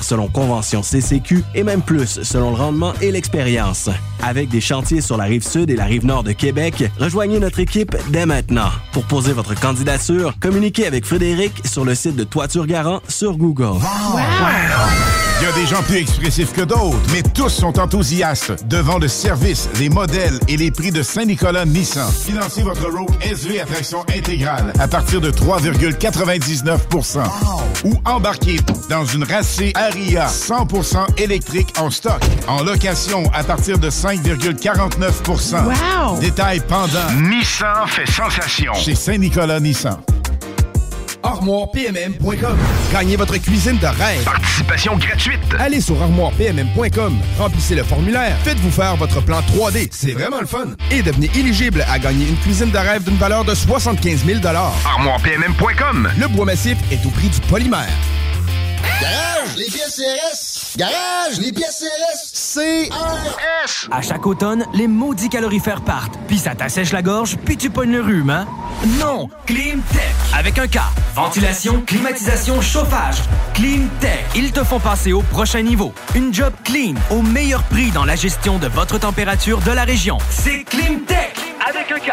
Selon convention CCQ et même plus selon le rendement et l'expérience. Avec des chantiers sur la rive sud et la rive nord de Québec, rejoignez notre équipe dès maintenant. Pour poser votre candidature, communiquez avec Frédéric sur le site de Toiture Garant sur Google. Il y a des gens plus expressifs que d'autres, mais tous sont enthousiastes devant le service, les modèles et les prix de Saint-Nicolas Nissan. Financez votre Rogue SV à traction intégrale à partir de 3,99% ou embarquez dans une racée Aria 100% électrique en stock, en location à partir de 5,49% Wow! Détail pendant. Nissan fait sensation chez Saint-Nicolas Nissan. ArmoirePMM.com. Gagnez votre cuisine de rêve. Participation gratuite. Allez sur ArmoirePMM.com, remplissez le formulaire, faites-vous faire votre plan 3D, c'est vraiment le fun. Et devenez éligible à gagner une cuisine de rêve d'une valeur de 75 000 ArmoirePMM.com. Le bois massif est au prix du polymère. Garage, les pièces CRS. Garage, les pièces CRS. CRS. À chaque automne, les maudits calorifères partent, puis ça t'assèche la gorge, puis tu pognes le rhume, hein? Non! Climtech! Avec un K. Ventilation, climatisation, chauffage. Climtech. Ils te font passer au prochain niveau. Une job clean, au meilleur prix dans la gestion de votre température de la région. C'est Climtech! Avec un K.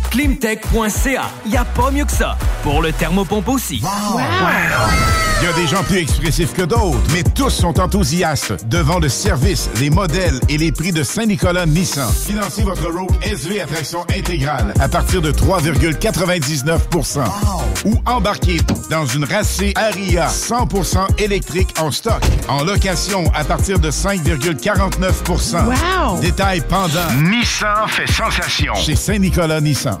Climtech.ca. Y a pas mieux que ça. Pour le thermopompe aussi. Il y a des gens plus expressifs que d'autres, mais tous sont enthousiastes devant le service, les modèles et les prix de Saint-Nicolas Nissan. Financez votre Rogue SV à traction intégrale à partir de 3,99% ou embarquez dans une racée Aria 100% électrique en stock, en location à partir de 5,49 Wow! Détail pendant. Nissan fait sensation chez Saint-Nicolas Nissan.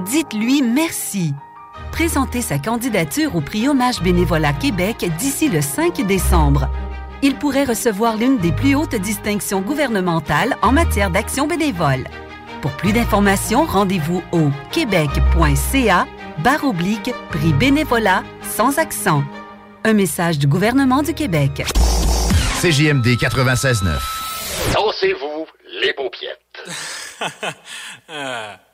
Dites-lui merci. Présentez sa candidature au prix Hommage Bénévolat Québec d'ici le 5 décembre. Il pourrait recevoir l'une des plus hautes distinctions gouvernementales en matière d'action bénévole. Pour plus d'informations, rendez-vous au québec.ca barre oblique prix bénévolat sans accent. Un message du gouvernement du Québec. CJMD 96.9. Dansez-vous les paupiètes.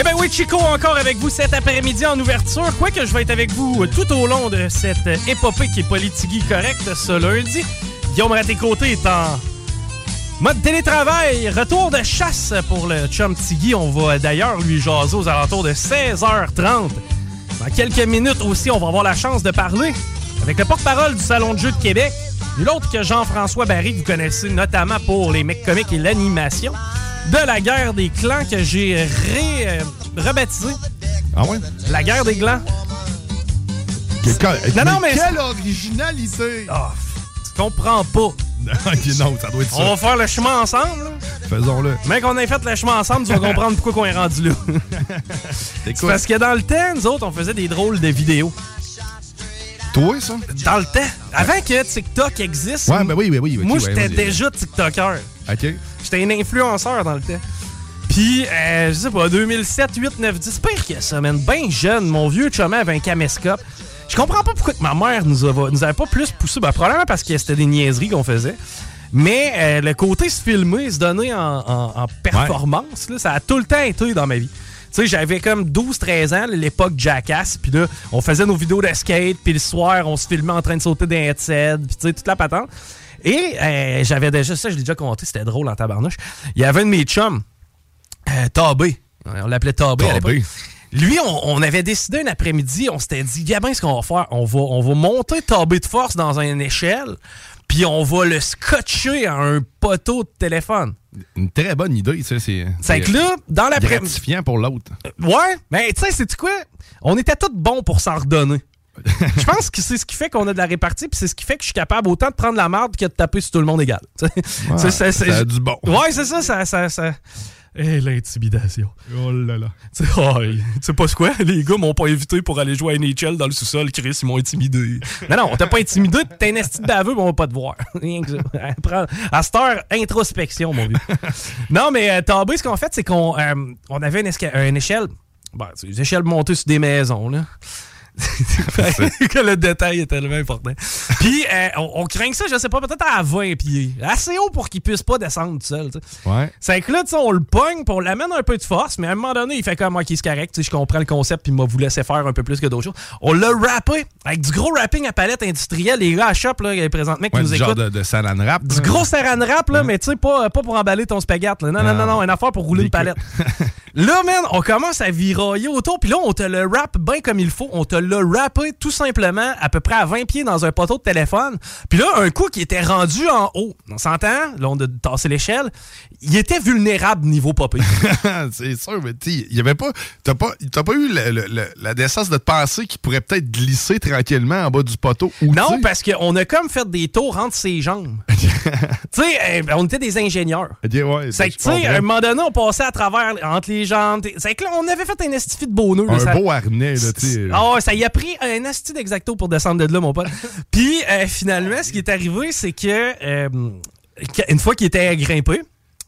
Eh bien oui, Chico encore avec vous cet après-midi en ouverture. Quoique je vais être avec vous tout au long de cette épopée qui est Politigui correcte ce lundi. Guillaume Raté-Côté est en mode télétravail. Retour de chasse pour le chum Tigui. On va d'ailleurs lui jaser aux alentours de 16h30. Dans quelques minutes aussi, on va avoir la chance de parler avec le porte-parole du Salon de jeu de Québec, Nul autre que Jean-François Barry, que vous connaissez notamment pour les mecs comiques et l'animation de la guerre des clans que j'ai ré, euh, rebaptisé. Ah ouais? La guerre des clans. Non, non, mais- Quelle originalité! Ah, tu comprends pas. Non, ça doit être On va ça. faire le chemin ensemble. Faisons-le. Mais qu'on ait fait le chemin ensemble, tu vas comprendre pourquoi on est rendu là. C'est parce que dans le temps, nous autres, on faisait des drôles de vidéos. Toi, ça? Dans le temps. Avant que TikTok existe, Ouais, ben oui, ben oui. ok, moi, j'étais déjà TikToker. OK. J'étais un influenceur dans le temps. Puis, euh, je sais pas, 2007, 8, 9, 10, pire que ça, man. Ben jeune, mon vieux chum avait un caméscope. Je comprends pas pourquoi ma mère nous, nous avait pas plus poussé. Ben, probablement parce que c'était des niaiseries qu'on faisait. Mais euh, le côté se filmer, se donner en, performance, ça a tout le temps été dans ma vie. Tu sais, j'avais comme 12-13 ans, l'époque Jackass, puis là, on faisait nos vidéos de skate, puis le soir, on se filmait en train de sauter des headsets, puis tu sais, toute la patente. Et euh, j'avais déjà, ça, je l'ai déjà compté, c'était drôle en tabarnouche. Il y avait un de mes chums, euh, Tabé. On l'appelait Tabé. Lui, on, on avait décidé un après-midi, on s'était dit, Gabin, ce qu'on va faire, on va, on va monter Tabé de force dans une échelle, puis on va le scotcher à un poteau de téléphone. Une très bonne idée, ça. C'est C'est que là, dans l'après- gratifiant pour l'autre. Ouais, mais tu sais, c'est quoi? On était tous bons pour s'en redonner. Je pense que c'est ce qui fait qu'on a de la répartie, puis c'est ce qui fait que je suis capable autant de prendre la marde que de taper sur tout le monde égal. Ouais, c'est- c'est- c'est- ça a du bon. Ouais, c'est ça, ça. ça, ça... Eh, l'intimidation. Oh là là. Tu sais, oh, sais pas ce quoi? Les gars m'ont pas invité pour aller jouer à NHL dans le sous-sol. Chris, ils m'ont intimidé. Non, non, on t'a pas intimidé. T'es un esti de baveux, mais on va pas te voir. Rien que ça. Prends- À cette heure, introspection, mon vieux. non, mais euh, Tabé, ce qu'on fait, c'est qu'on euh, on avait une, esca- une échelle. Ben, c'est une échelle montée sur des maisons, là. Que le détail est tellement important. Puis, euh, on, on craint ça, je sais pas, peut-être à 20 pieds. Assez haut pour qu'il puisse pas descendre tout seul. Ouais. C'est que là, on le pogne, puis on l'amène un peu de force, mais à un moment donné, il fait comme, ok, c'est correct, je comprends le concept, puis il m'a vous faire un peu plus que d'autres choses. On l'a rappé avec du gros rapping à palette industrielle. Les gars à shop, là, présentement, qui Ouais, nous du genre écoutent. de, de saran wrap. Du gros saran wrap, là, mais tu sais, pas, pas pour emballer ton spaghetti. là. Non, non, non, non, une affaire pour rouler une palette. là, man, on commence à virailler autour, puis là, on te le rap bien comme il faut. On te l'a rappé tout simplement à peu près à 20 pieds dans un poteau de téléphone. Puis là, un coup qui était rendu en haut, on s'entend? Là, on a tassé l'échelle. Il était vulnérable niveau popé. c'est sûr, mais tu il y avait pas. T'as pas, t'as pas eu le- le- le- la décence de te penser qu'il pourrait peut-être glisser tranquillement en bas du poteau. ou Non, parce qu'on a comme fait des tours entre ses jambes. tu sais, euh, on était des ingénieurs. Ouais, C'est que, tu sais, à un moment donné, on passait à travers, entre les jambes. C'est que là, on avait fait un estifi de beau nœud. là, Un ça- beau harnais, là, tu sais. Ah ça y a pris un asti d'exacto pour descendre de là, mon pote. Puis, euh, finalement, ce qui est arrivé, c'est que, euh, que- une fois qu'il était grimpé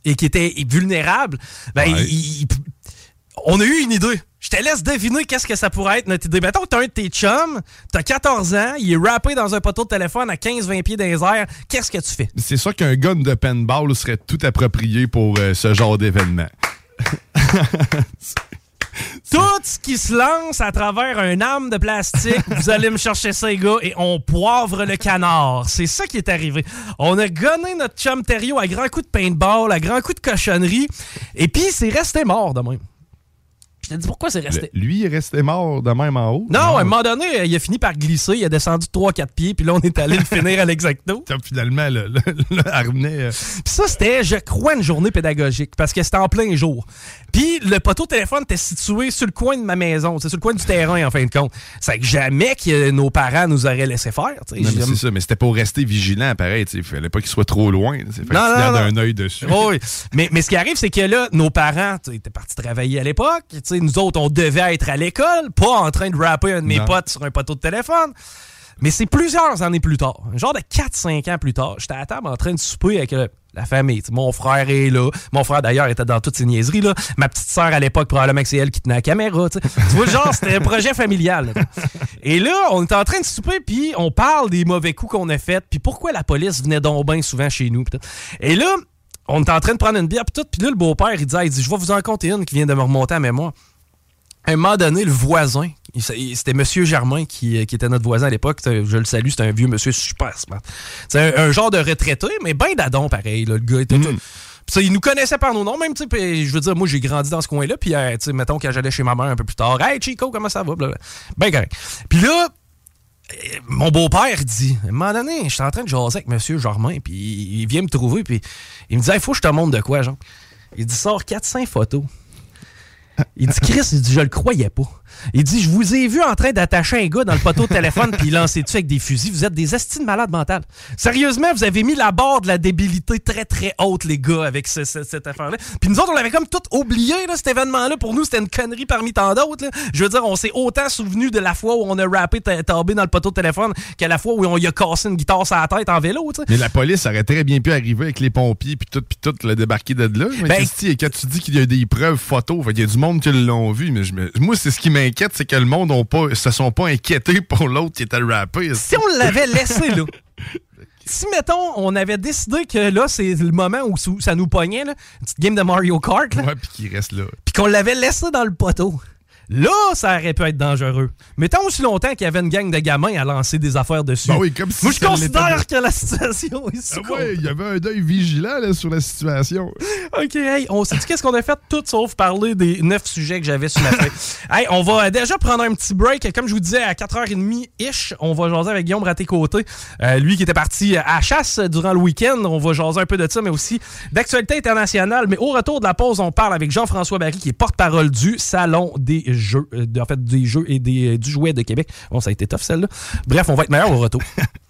et qu'il était vulnérable, ben, Ouais. il- il- on a eu une idée. Je te laisse deviner qu'est-ce que ça pourrait être notre idée. Mettons t'as un de tes chums, t'as 14 ans, il est rappé dans un poteau de téléphone à 15-20 pieds dans les airs. Qu'est-ce que tu fais? C'est sûr qu'un gun de paintball serait tout approprié pour euh, ce genre d'événement. Tout ce qui se lance à travers un arme de plastique, vous allez me chercher ça, les gars, et on poivre le canard. C'est ça qui est arrivé. On a gonné notre chum Thériault à grands coups de paintball, à grands coups de cochonnerie, et puis c'est resté mort de. Je te dis pourquoi c'est resté? Le- lui, il est resté mort de même en haut. Non, à un moment donné, il a fini par glisser, il a descendu 3-4 pieds, puis là, on est allé le finir à l'exacto. Finalement, le, le, le harnais. euh, Puis ça, c'était, je crois, une journée pédagogique parce que c'était en plein jour. Puis le poteau de téléphone était situé sur le coin de ma maison, c'est sur le coin du terrain, en fin de compte. C'est que jamais que nos parents nous auraient laissé faire. c'est ça, mais c'était pour rester vigilant, pareil. Il fallait pas qu'il soit trop loin. Fait que Non, tu non, gardes non. un œil dessus. Oui. Mais, mais ce qui arrive, c'est que là, nos parents étaient partis travailler à l'époque. Nous autres, on devait être à l'école, pas en train de rapper un de mes Non. potes sur un poteau de téléphone. Mais c'est plusieurs années plus tard, un genre de 4-5 ans plus tard, j'étais à table en train de souper avec euh, la famille. Mon frère est là. Mon frère, d'ailleurs, était dans toutes ces niaiseries. Là. Ma petite sœur, à l'époque, probablement que c'est elle qui tenait la caméra. Tu vois, genre, c'était un projet familial. là. Et là, on est en train de souper, puis on parle des mauvais coups qu'on a faits, puis pourquoi la police venait donc bien souvent chez nous. Et là, on est en train de prendre une bière, puis tout. Puis là, le beau-père, il dit, il dit, je vais vous en compter une qui vient de me remonter à mémoire. À un moment donné, le voisin, c'était Monsieur Germain qui, qui était notre voisin à l'époque. Je le salue, c'était un vieux monsieur super smart. C'est un, un genre de retraité, mais ben d'adon pareil. là, le gars était tout- Puis ça, il nous connaissait par nos noms, même, tu sais, puis je veux dire, moi, j'ai grandi dans ce coin-là, puis, euh, tu sais, mettons, quand j'allais chez ma mère un peu plus tard, « Hey, Chico, comment ça va? ». Ben correct. Puis là, mon beau-père dit, à un moment donné, je suis en train de jaser avec M. Germain, puis il vient me trouver, puis il me dit, il faut que je te montre de quoi, genre. Il dit, sort 400 photos. Il dit, Chris, il dit, je le croyais pas. Il dit, je vous ai vu en train d'attacher un gars dans le poteau de téléphone puis lancer dessus avec des fusils? Vous êtes des estimes malades mentales. Sérieusement, vous avez mis la barre de la débilité très, très haute, les gars, avec ce- ce- cette affaire-là. Puis nous autres, on l'avait comme tout oublié, là, cet événement-là. Pour nous, c'était une connerie parmi tant d'autres. Je veux dire, on s'est autant souvenu de la fois où on a rappé tombé dans le poteau de téléphone qu'à la fois où on y a cassé une guitare sur la tête en vélo, tu sais. Mais la police aurait très bien pu arriver avec les pompiers puis tout, puis tout, le débarquer de là. Mais Ben- Christy, quand tu dis qu'il y a des preuves photos, qu'il y a du monde qui l'ont vu, mais je me- moi, c'est ce qui m'inquiète, c'est que le monde ont pas, se sont pas inquiétés pour l'autre qui était rappé. Si on l'avait laissé là, si mettons, on avait décidé que là, c'est le moment où ça nous pognait, là, une petite game de Mario Kart, là, Ouais, puis qu'il reste là. puis qu'on l'avait laissé dans le poteau. Là, ça aurait pu être dangereux. Mais tant aussi longtemps qu'il y avait une gang de gamins à lancer des affaires dessus. Ben oui, comme si Moi, je considère que la situation est sous Ah ouais, il y avait un œil vigilant là, sur la situation. OK, hey, on sait qu'est-ce qu'on a fait? Tout sauf parler des neuf sujets que j'avais sur ma feuille. hey, on va déjà prendre un petit break. Comme je vous disais, à 4h30-ish, on va jaser avec Guillaume Raté-Côté. Euh, lui qui était parti à chasse durant le week-end. On va jaser un peu de ça, mais aussi d'actualité internationale. Mais au retour de la pause, on parle avec Jean-François Barry, qui est porte-parole du Salon des Euh, en fait, des Jeux et des, euh, du Jouet de Québec. Bon, ça a été tough, celle-là. Bref, on va être meilleur au retour.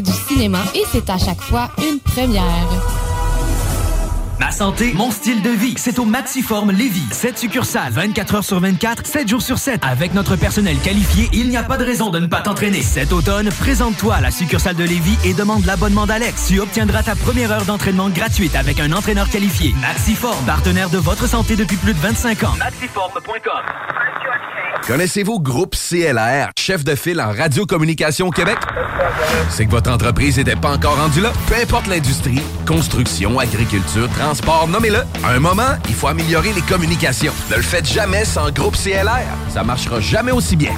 du cinéma et c'est à chaque fois une première. Ma santé, mon style de vie, c'est au Maxiform Lévis. 7 succursales, 24 heures sur 24, 7 jours sur 7. Avec notre personnel qualifié, il n'y a pas de raison de ne pas t'entraîner. Cet automne, présente-toi à la succursale de Lévis et demande l'abonnement d'Alex. Tu obtiendras ta première heure d'entraînement gratuite avec un entraîneur qualifié. Maxiform, partenaire de votre santé depuis plus de 25 ans. Maxiform.com. Connaissez-vous Groupe CLR, chef de file en radiocommunication au Québec? C'est que votre entreprise n'était pas encore rendue là? Peu importe l'industrie, construction, agriculture, transport, nommez-le. À un moment, il faut améliorer les communications. Ne le faites jamais sans Groupe CLR. Ça marchera jamais aussi bien.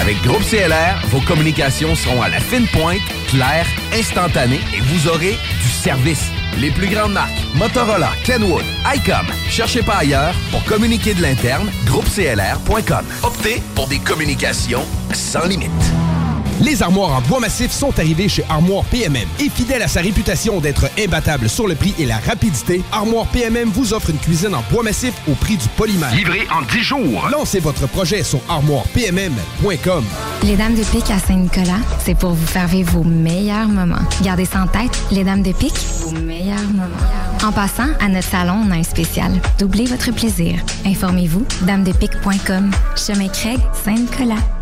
Avec Groupe CLR, vos communications seront à la fine pointe, claires, instantanées et vous aurez du service. Les plus grandes marques, Motorola, Kenwood, ICOM. Cherchez pas ailleurs pour communiquer de l'interne, groupeclr.com. Optez pour des communications sans limite. Les armoires en bois massif sont arrivées chez Armoire PMM. Et fidèle à sa réputation d'être imbattable sur le prix et la rapidité, Armoire PMM vous offre une cuisine en bois massif au prix du polymère. Livré en 10 jours. Lancez votre projet sur armoirepmm.com. Les Dames de Pique à Saint-Nicolas, c'est pour vous faire vivre vos meilleurs moments. Gardez ça en tête, les Dames de Pique, vos meilleurs moments. En passant, à notre salon, on a un spécial. Doublez votre plaisir. Informez-vous, damedepique.com. Chemin Craig, Saint-Nicolas.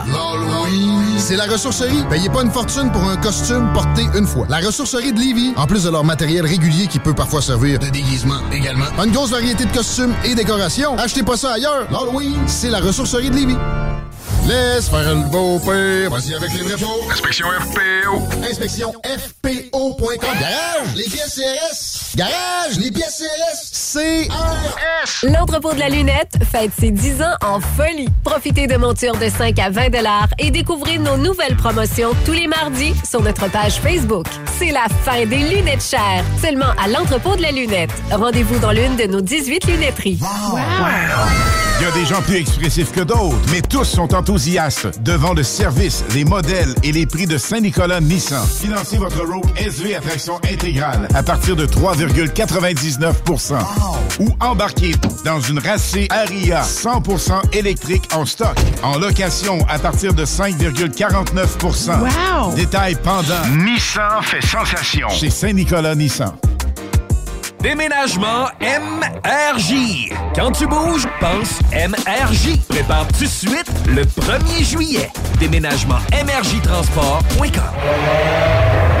C'est la ressourcerie. Payez pas une fortune pour un costume porté une fois. La ressourcerie de Lévis, en plus de leur matériel régulier qui peut parfois servir de déguisement également, une grosse variété de costumes et décorations. Achetez pas ça ailleurs. L'Halloween, c'est la ressourcerie de Lévis. Laisse faire le beau père. Vas-y avec les vrais faux. Inspection FPO. Inspection FPO.com. Garage, les pièces CRS. Garage, les pièces CRS. CRS. L'entrepôt de la lunette fête ses 10 ans en folie. Profitez de montures de 5 à 20 et découvrez nos nouvelles promotions tous les mardis sur notre page Facebook. C'est la fin des lunettes chères, seulement à l'entrepôt de la lunette. Rendez-vous dans l'une de nos 18 lunetteries. Il y a des gens plus expressifs que d'autres, mais tous sont enthousiastes devant le service, les modèles et les prix de Saint-Nicolas Nissan. Financez votre Rogue SV à traction intégrale à partir de 3,99% Ou embarquez dans une racée Aria 100% électrique en stock. En location à partir de 5,49 Wow! Détail pendant. Nissan fait sensation. Chez Saint-Nicolas Nissan. Déménagement MRJ. Quand tu bouges, pense MRJ. Prépare tout de suite le 1er juillet. Déménagement MRJtransport.com.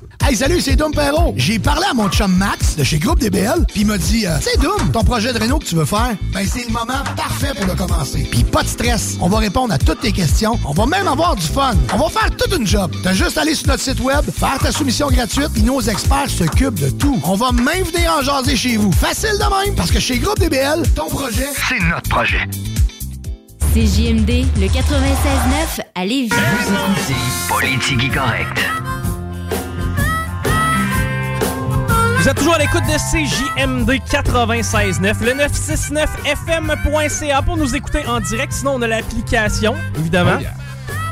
Hey, salut, c'est Dom Perrault. J'ai parlé à mon chum Max de chez Groupe DBL, puis il m'a dit euh, C'est Dom, ton projet de réno que tu veux faire, ben c'est le moment parfait pour le commencer. Puis pas de stress, on va répondre à toutes tes questions, on va même avoir du fun. On va faire toute une job. T'as juste à aller sur notre site web, faire ta soumission gratuite, puis nos experts s'occupent de tout. On va même venir en jaser chez vous. Facile de même, parce que chez Groupe DBL, ton projet, c'est notre projet. CJMD, le 96.9 à Lévis. Politique correcte. Vous êtes toujours à l'écoute de CJMD 96.9, le 969fm.ca pour nous écouter en direct. Sinon, on a l'application, évidemment. Oh yeah.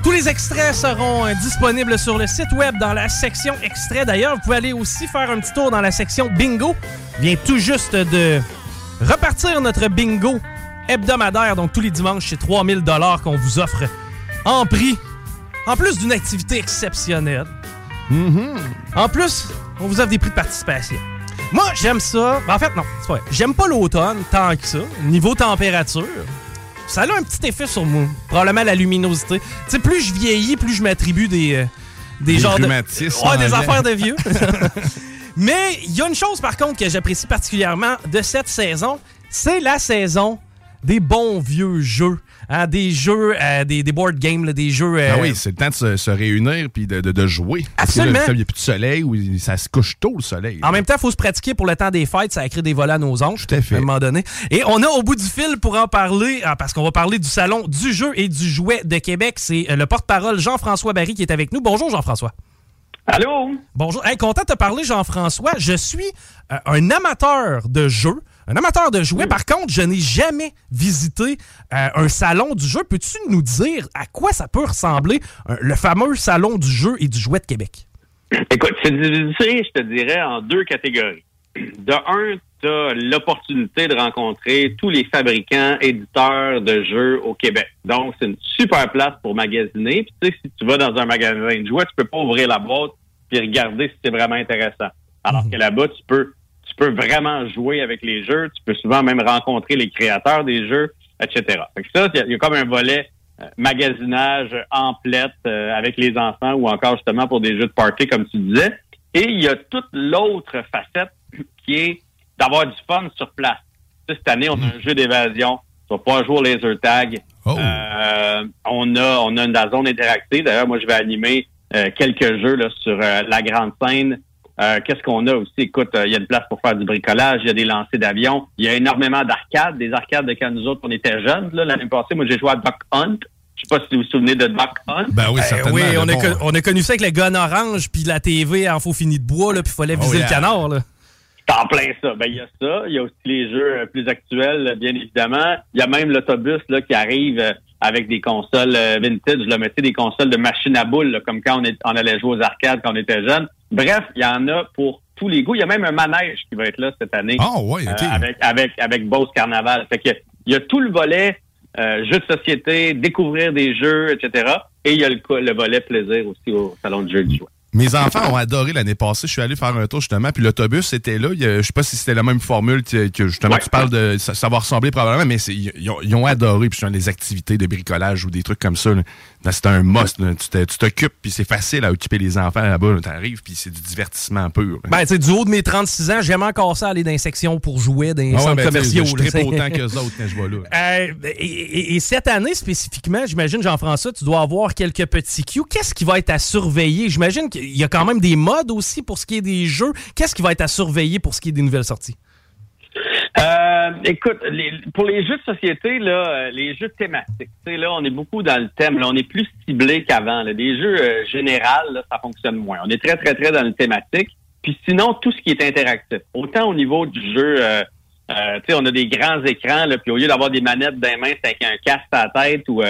Tous les extraits seront euh, disponibles sur le site web dans la section extrait. D'ailleurs, vous pouvez aller aussi faire un petit tour dans la section bingo. Vient tout juste de repartir notre bingo hebdomadaire. Donc, tous les dimanches, c'est 3000 dollars qu'on vous offre en prix. En plus d'une activité exceptionnelle. En plus, on vous offre des prix de participation. Moi, j'aime ça. Ben, en fait, non, c'est pas vrai. J'aime pas l'automne tant que ça. Niveau température, ça a un petit effet sur moi. Probablement la luminosité. Tu sais, plus je vieillis, plus je m'attribue des, euh, des, Des genres de. Ouais, des affaires de vieux. Mais il y a une chose, par contre, que j'apprécie particulièrement de cette saison. C'est la saison des bons vieux jeux. Hein, des jeux, euh, des, des board games, là, des jeux. euh, Ah oui, c'est le temps de se, se réunir puis de, de- de jouer. Absolument. Il n'y a plus de soleil ou ça se couche tôt le soleil. En même temps, il faut se pratiquer pour le temps des fêtes. Ça a créé des volets à nos anges. Tout à fait. un moment donné. Et on a au bout du fil pour en parler, ah, parce qu'on va parler du Salon du jeu et du jouet de Québec. C'est euh, le porte-parole Jean-François Barry qui est avec nous. Bonjour, Jean-François. Allô? Bonjour. Hey, content de te parler, Jean-François. Je suis euh, un amateur de jeux, un amateur de jouets. Par contre, je n'ai jamais visité euh, un salon du jeu. Peux-tu nous dire à quoi ça peut ressembler, euh, le fameux Salon du jeu et du jouet de Québec? Écoute, c'est divisé, je te dirais, en deux catégories. De un, tu as l'opportunité de rencontrer tous les fabricants, éditeurs de jeux au Québec. Donc, c'est une super place pour magasiner. Puis, tu sais, si tu vas dans un magasin de jouets, tu peux pas ouvrir la boîte puis regarder si c'est vraiment intéressant. Alors que là-bas, tu peux, peux vraiment jouer avec les jeux. Tu peux souvent même rencontrer les créateurs des jeux, etc. Fait que ça, il y a- il y, a comme un volet euh, magasinage en plette euh, avec les enfants ou encore justement pour des jeux de party, comme tu disais. Et il y a toute l'autre facette qui est d'avoir du fun sur place. Tu sais, cette année, on a un jeu d'évasion. Tu vas pouvoir jouer au laser tag. Euh, on a on a une la zone interactive. D'ailleurs, moi, je vais animer quelques jeux là, sur la grande scène. Euh, Qu'est-ce qu'on a aussi? Écoute, euh, il y a une place pour faire du bricolage, il y a des lancers d'avions, il y a énormément d'arcades, des arcades de quand nous autres, on était jeunes. là, L'année passée, moi, j'ai joué à Duck Hunt. Je sais pas si vous vous souvenez de Duck Hunt. Ben oui, Eh certainement. oui, on, a bon- con- on a connu ça avec le gun orange puis la TV en faux fini de bois, là, puis il fallait Oh, viser yeah. le canard. Là. C'est en plein ça. Ben, il y a ça. Il y a aussi les jeux euh, plus actuels, bien évidemment. Il y a même l'autobus là qui arrive euh, avec des consoles vintage. Là, mais tu sais, des consoles de machine à boules, là, comme quand on, est, on allait jouer aux arcades quand on était jeune. Bref, il y en a pour tous les goûts. Il y a même un manège qui va être là cette année. Ah ouais, ok. Euh, avec, avec, avec Beauce Carnaval. Fait que, il y a tout le volet euh, jeux de société, découvrir des jeux, etc. Et il y a le, le volet plaisir aussi au Salon du jeu et du jouet. Mes enfants ont adoré l'année passée. Je suis allé faire un tour justement, puis l'autobus était là. Je sais pas si c'était la même formule que, que justement Ouais. tu parles de. Ça, ça va ressembler probablement, mais ils, ont, ils ont adoré. Puis les activités de bricolage ou des trucs comme ça. Ben, c'est un must. là. Tu t'occupes, puis c'est facile à occuper les enfants là-bas. là. T'arrives, puis c'est du divertissement pur. là. Ben, tu sais, du haut de mes 36 ans, j'aime encore ça aller dans les sections pour jouer dans les Ah ouais, centres ben, commerciaux. Je tripe autant qu'eux autres quand je vais là. Euh, et, et- et cette année spécifiquement, j'imagine, Jean-François, tu dois avoir quelques petits cues. Qu'est-ce qui va être à surveiller? J'imagine qu'il y a quand même des modes aussi pour ce qui est des jeux. Qu'est-ce qui va être à surveiller pour ce qui est des nouvelles sorties? Euh, écoute, les- pour les jeux de société, là, euh, les jeux thématiques, là, on est beaucoup dans le thème. Là, on est plus ciblé qu'avant. là. Des jeux euh, généraux, ça fonctionne moins. On est très, très, très dans le thématique. Puis sinon, tout ce qui est interactif. Autant au niveau du jeu, euh, euh, on a des grands écrans, là, puis au lieu d'avoir des manettes dans les mains, c'est avec un casque à la tête ou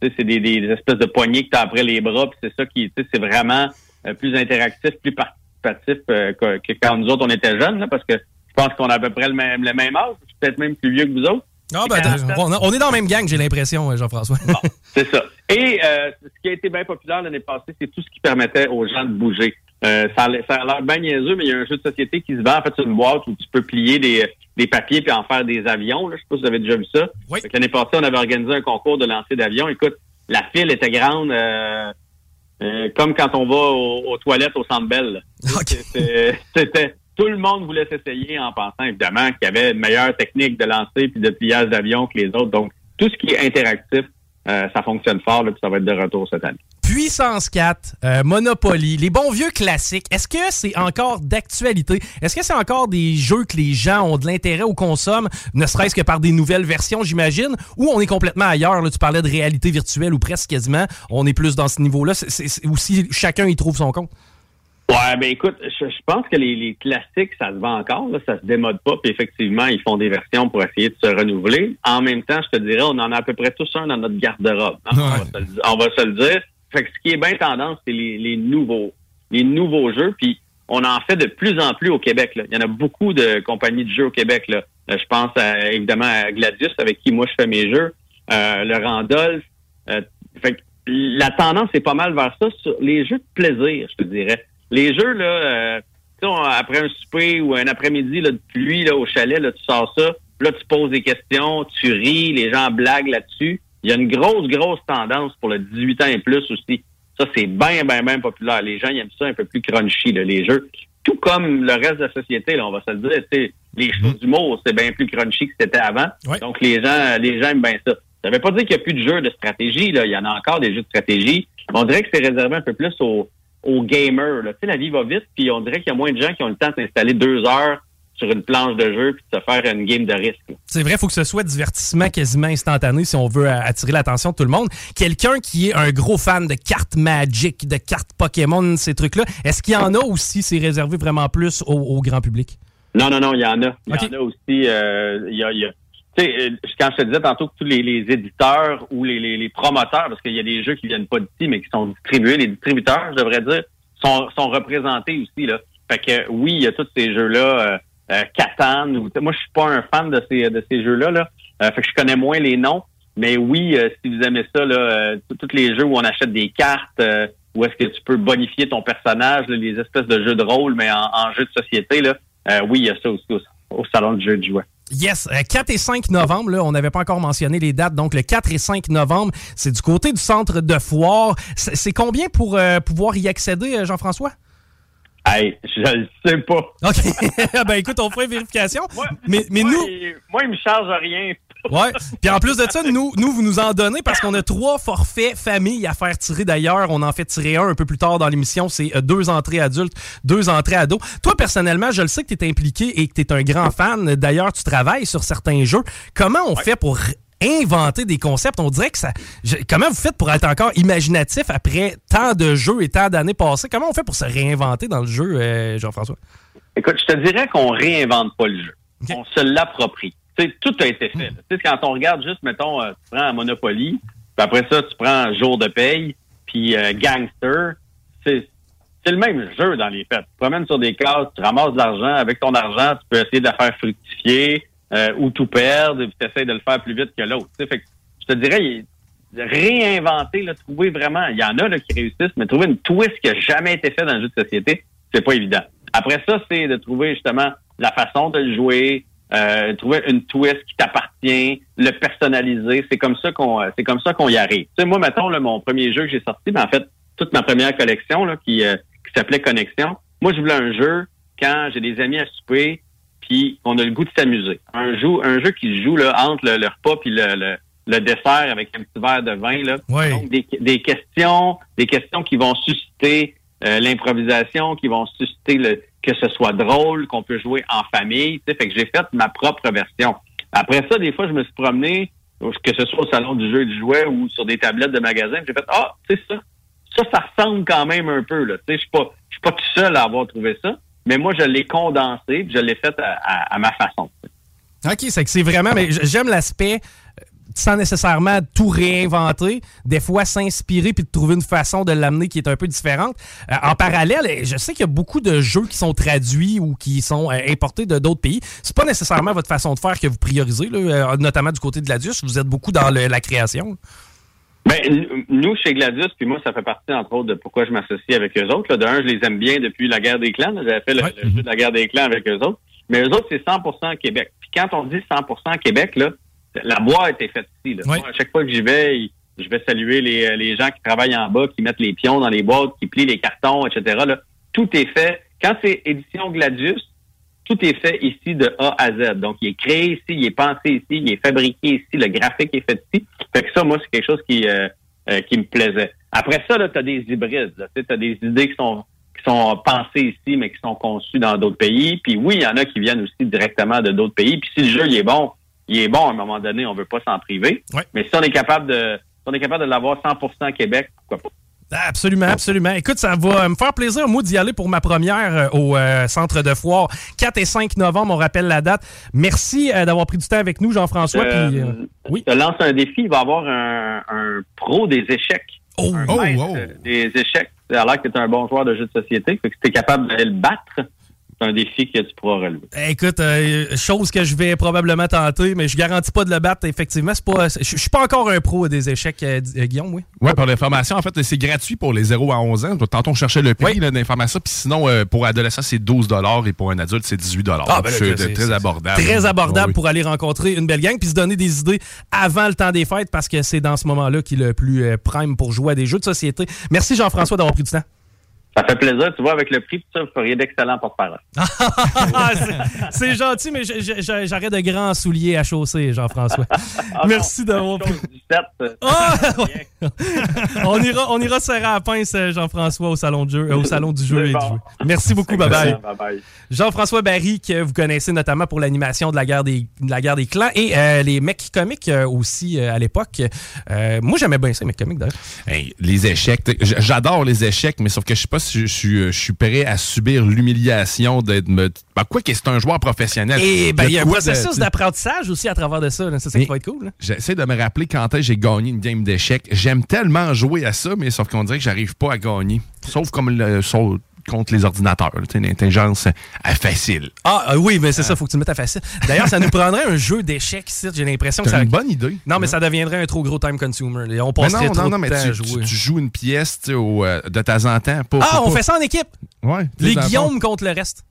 c'est des, espèces de poignées que tu as après les bras, puis c'est ça qui, c'est vraiment plus interactif, plus participatif euh, que, que quand nous autres on était jeunes, là, parce que je pense qu'on a à peu près le même, le même âge, peut-être même plus vieux que vous autres. Ah, ben, on, on est dans la même gang, j'ai l'impression, euh, Jean-François. C'est ça. Et euh, ce qui a été bien populaire l'année passée, c'est tout ce qui permettait aux gens de bouger. Euh, ça, a l'air- ça a l'air bien niaiseux, mais il y a un jeu de société qui se vend en fait sur une boîte où tu peux plier des, des papiers puis en faire des avions. Là. Je sais pas si vous avez déjà vu ça. Que L'année passée, on avait organisé un concours de lancer d'avions. Écoute, la file était grande, euh, euh, comme quand on va aux, aux toilettes au Centre Bell. là. C'était- C'était tout le monde voulait s'essayer en pensant évidemment qu'il y avait une meilleure technique de lancer puis de pliage d'avion que les autres. Donc tout ce qui est interactif, euh, ça fonctionne fort là, puis ça va être de retour cette année. Puissance 4, euh, Monopoly, les bons vieux classiques. Est-ce que c'est encore d'actualité? Est-ce que c'est encore des jeux que les gens ont de l'intérêt ou consomment, ne serait-ce que par des nouvelles versions, j'imagine, ou on est complètement ailleurs? Là, tu parlais de réalité virtuelle ou presque quasiment. On est plus dans ce niveau-là. C'est aussi chacun y trouve son compte? Ouais, ben écoute, je, je pense que les, les classiques, ça se vend encore, là, ça se démode pas, puis effectivement, ils font des versions pour essayer de se renouveler. En même temps, je te dirais, on en a à peu près tous un dans notre garde-robe. hein, on va se le dire. Fait que ce qui est bien tendance, c'est les, les nouveaux, les nouveaux jeux, puis on en fait de plus en plus au Québec. Là. Il y en a beaucoup de compagnies de jeux au Québec. Là. Euh, Je pense à, évidemment à Gladius, avec qui moi je fais mes jeux, euh, le Randolph. Euh, fait que la tendance est pas mal vers ça sur les jeux de plaisir, je te dirais. Les jeux, là, euh, après un souper ou un après-midi de pluie là, au chalet, là, tu sors ça, là, tu poses des questions, tu ris, les gens blaguent là-dessus. Il y a une grosse, grosse tendance pour le 18 ans et plus aussi. Ça, c'est bien, bien, bien populaire. Les gens ils aiment ça un peu plus crunchy, là, les jeux. Tout comme le reste de la société, là, on va se le dire, tu sais, les choses d'humour, c'est bien plus crunchy que c'était avant. Donc, les gens, les gens aiment bien ça. Ça veut pas dire qu'il n'y a plus de jeux de stratégie. Là. Il y en a encore des jeux de stratégie. On dirait que c'est réservé un peu plus aux, aux gamers. Là. Tu sais, la vie va vite, puis on dirait qu'il y a moins de gens qui ont le temps de s'installer deux heures sur une planche de jeu puis de se faire une game de risque. C'est vrai, il faut que ce soit divertissement quasiment instantané si on veut attirer l'attention de tout le monde. Quelqu'un qui est un gros fan de cartes Magic, de cartes Pokémon, ces trucs-là, est-ce qu'il y en a aussi, c'est réservé vraiment plus au, au grand public? Non, non, non, il y en a. Il y en a aussi. euh, y a, y euh, quand je te disais tantôt que tous les, les éditeurs ou les, les- les promoteurs, parce qu'il y a des jeux qui viennent pas d'ici, mais qui sont distribués, les distributeurs, je devrais dire, sont, sont représentés aussi. Là. Fait que oui, il y a tous ces jeux-là, euh, euh, Catan, moi je suis pas un fan de ces de ces jeux-là. Là. Euh, fait que je connais moins les noms. Mais oui, euh, si vous aimez ça, là, euh, tous les jeux où on achète des cartes, où est-ce que tu peux bonifier ton personnage, là, les espèces de jeux de rôle, mais en, en jeu de société, là, oui, il y a ça aussi au, salon de jeux de jouets. Yes, euh, 4 et 5 novembre, là, on n'avait pas encore mentionné les dates, donc le 4 et 5 novembre, c'est du côté du centre de foire. C'est combien pour euh, pouvoir y accéder, Jean-François? Hey, je le sais pas. OK. ben écoute, on fera une vérification. mais mais moi, nous... il- moi, il me charge rien. Ouais. Puis en plus de ça, nous, nous vous nous en donnez parce qu'on a trois forfaits familles à faire tirer d'ailleurs. On en fait tirer un un peu plus tard dans l'émission. C'est euh, deux entrées adultes, deux entrées ados. Toi, personnellement, je le sais que tu es impliqué et que tu es un grand fan. D'ailleurs, tu travailles sur certains jeux. Comment on fait pour inventer des concepts? On dirait que ça... je- comment vous faites pour être encore imaginatif après tant de jeux et tant d'années passées? Comment on fait pour se réinventer dans le jeu, euh, Jean-François? Écoute, je te dirais qu'on réinvente pas le jeu. On se l'approprie. Tout a été fait. sais, quand on regarde juste, mettons, euh, tu prends Monopoly, puis après ça, tu prends Jour de paye, puis euh, Gangster, c'est c'est le même jeu dans les fêtes. Tu promènes sur des cases, tu ramasses de l'argent. Avec ton argent, tu peux essayer de la faire fructifier euh, ou tout perdre, puis tu essaies de le faire plus vite que l'autre. Fait que je te dirais, réinventer, là, trouver vraiment, il y en a là, qui réussissent, mais trouver une twist qui n'a jamais été fait dans le jeu de société, c'est pas évident. Après ça, c'est de trouver justement la façon de le jouer, euh, trouver une twist qui t'appartient, le personnaliser. C'est comme ça qu'on, euh, c'est comme ça qu'on y arrive. Tu moi, mettons, là, mon premier jeu que j'ai sorti, ben, en fait, toute ma première collection, là, qui, euh, qui s'appelait Connexion. Moi, je voulais un jeu quand j'ai des amis à souper, puis on a le goût de s'amuser. Un jeu, un jeu qui se joue là, entre le, le repas puis le, le, le dessert avec un petit verre de vin. Là. Donc, des, des questions, des questions qui vont susciter euh, l'improvisation, qui vont susciter le, que ce soit drôle, qu'on peut jouer en famille. Fait que j'ai fait ma propre version. Après ça, des fois, je me suis promené, que ce soit au salon du jeu et du jouet ou sur des tablettes de magasins, puis j'ai fait Ah, tu sais ça, ça, ça ressemble quand même un peu. Je suis pas, je suis pas tout seul à avoir trouvé ça, mais moi, je l'ai condensé, puis je l'ai fait à, ma façon. OK, c'est que c'est vraiment. Mais j'aime l'aspect euh, sans nécessairement tout réinventer, des fois s'inspirer puis de trouver une façon de l'amener qui est un peu différente. Euh, en parallèle, je sais qu'il y a beaucoup de jeux qui sont traduits ou qui sont euh, importés de d'autres pays. C'est pas nécessairement votre façon de faire que vous priorisez, là, notamment du côté de la DUS. Vous êtes beaucoup dans la création. Ben, nous, chez Gladius, puis moi, ça fait partie, entre autres, de pourquoi je m'associe avec eux autres. là. De un, je les aime bien depuis la guerre des clans. J'avais fait le, le jeu de la guerre des clans avec eux autres. Mais eux autres, c'est 100% Québec. Puis quand on dit 100% Québec, là, la boîte est faite ici. Là. Moi, à chaque fois que j'y vais, je vais saluer les, les gens qui travaillent en bas, qui mettent les pions dans les boîtes, qui plient les cartons, etc. Là. Tout est fait. Quand c'est édition Gladius, tout est fait ici de A à Z. Donc, il est créé ici, il est pensé ici, il est fabriqué ici, le graphique est fait ici. Fait que ça, moi, c'est quelque chose qui, euh, euh, qui me plaisait. Après ça, tu as des hybrides. Tu as des idées qui sont qui sont pensées ici, mais qui sont conçues dans d'autres pays. Puis oui, il y en a qui viennent aussi directement de d'autres pays. Puis si le jeu il est bon, il est bon à un moment donné, on veut pas s'en priver. Mais si on est capable de si on est capable de l'avoir 100% Québec, pourquoi pas? Absolument, absolument. Écoute, ça va me faire plaisir, moi, d'y aller pour ma première euh, au euh, centre de foire. 4 et 5 novembre, on rappelle la date. Merci euh, d'avoir pris du temps avec nous, Jean-François. Euh, puis, euh, Je lance un défi. Il va y avoir un, un pro des échecs. Oh, un maître des échecs. Ça a l'air que tu es un bon joueur de jeux de société. Fait que tu es capable d'aller le battre, c'est un défi que tu pourras relever. Écoute, euh, chose que je vais probablement tenter, mais je garantis pas de le battre, effectivement. C'est pas, je je suis pas encore un pro des échecs, euh, euh, Guillaume, oui. Ouais, pour l'information, en fait, c'est gratuit pour les 0 à 11 ans. Tantôt, on cherchait le prix là, d'information. Puis sinon, euh, pour adolescents, c'est 12 et pour un adulte, c'est 18 Ah, ben là, C'est très abordable. Très abordable Oui. pour aller rencontrer une belle gang puis se donner des idées avant le temps des fêtes parce que c'est dans ce moment-là qu'il est le plus prime pour jouer à des jeux de société. Merci Jean-François d'avoir pris du temps. Ça fait plaisir. Tu vois, avec le prix, ça, vous feriez d'excellents porte-parole. Ah, c'est- c'est gentil, mais j'aurais de grands souliers à chausser, Jean-François. Merci d'avoir pris. Ah, ouais. on, ira, on ira serrer à la pince, euh, Jean-François, au salon, de jeu, euh, au salon du jeu et du jeu. Merci beaucoup, bye bye. Jean-François Barry, que vous connaissez notamment pour l'animation de la guerre des, de la guerre des clans et euh, les mecs comiques euh, aussi euh, à l'époque. Euh, moi, j'aimais bien ça, les mecs comiques d'ailleurs. Hey, les échecs. J'adore les échecs, mais sauf que je sais pas si je, je suis, euh, je suis prêt à subir l'humiliation d'être. me- Ben, quoi que c'est un joueur professionnel. Et ben, il y a un processus d'apprentissage aussi à travers de ça. là. C'est ça Mais- va être cool. J'essaie de me rappeler quand j'ai gagné une game d'échecs. J'aime tellement jouer à ça, mais sauf qu'on dirait que j'arrive pas à gagner. Sauf comme le, sauf contre les ordinateurs. L'intelligence euh, facile. Ah euh, oui, mais c'est ça, faut que tu le mettes à facile. D'ailleurs, ça nous prendrait un jeu d'échecs, ici, j'ai l'impression que ça. une bonne idée. Non, mais ça deviendrait un trop gros time consumer. là. On Mais passerait non, trop non, non, de mais temps à tu, jouer. tu- tu joues une pièce au, euh, de temps en temps. pas- Ah, on fait ça en équipe? Ouais. Les. Guillaume contre le reste.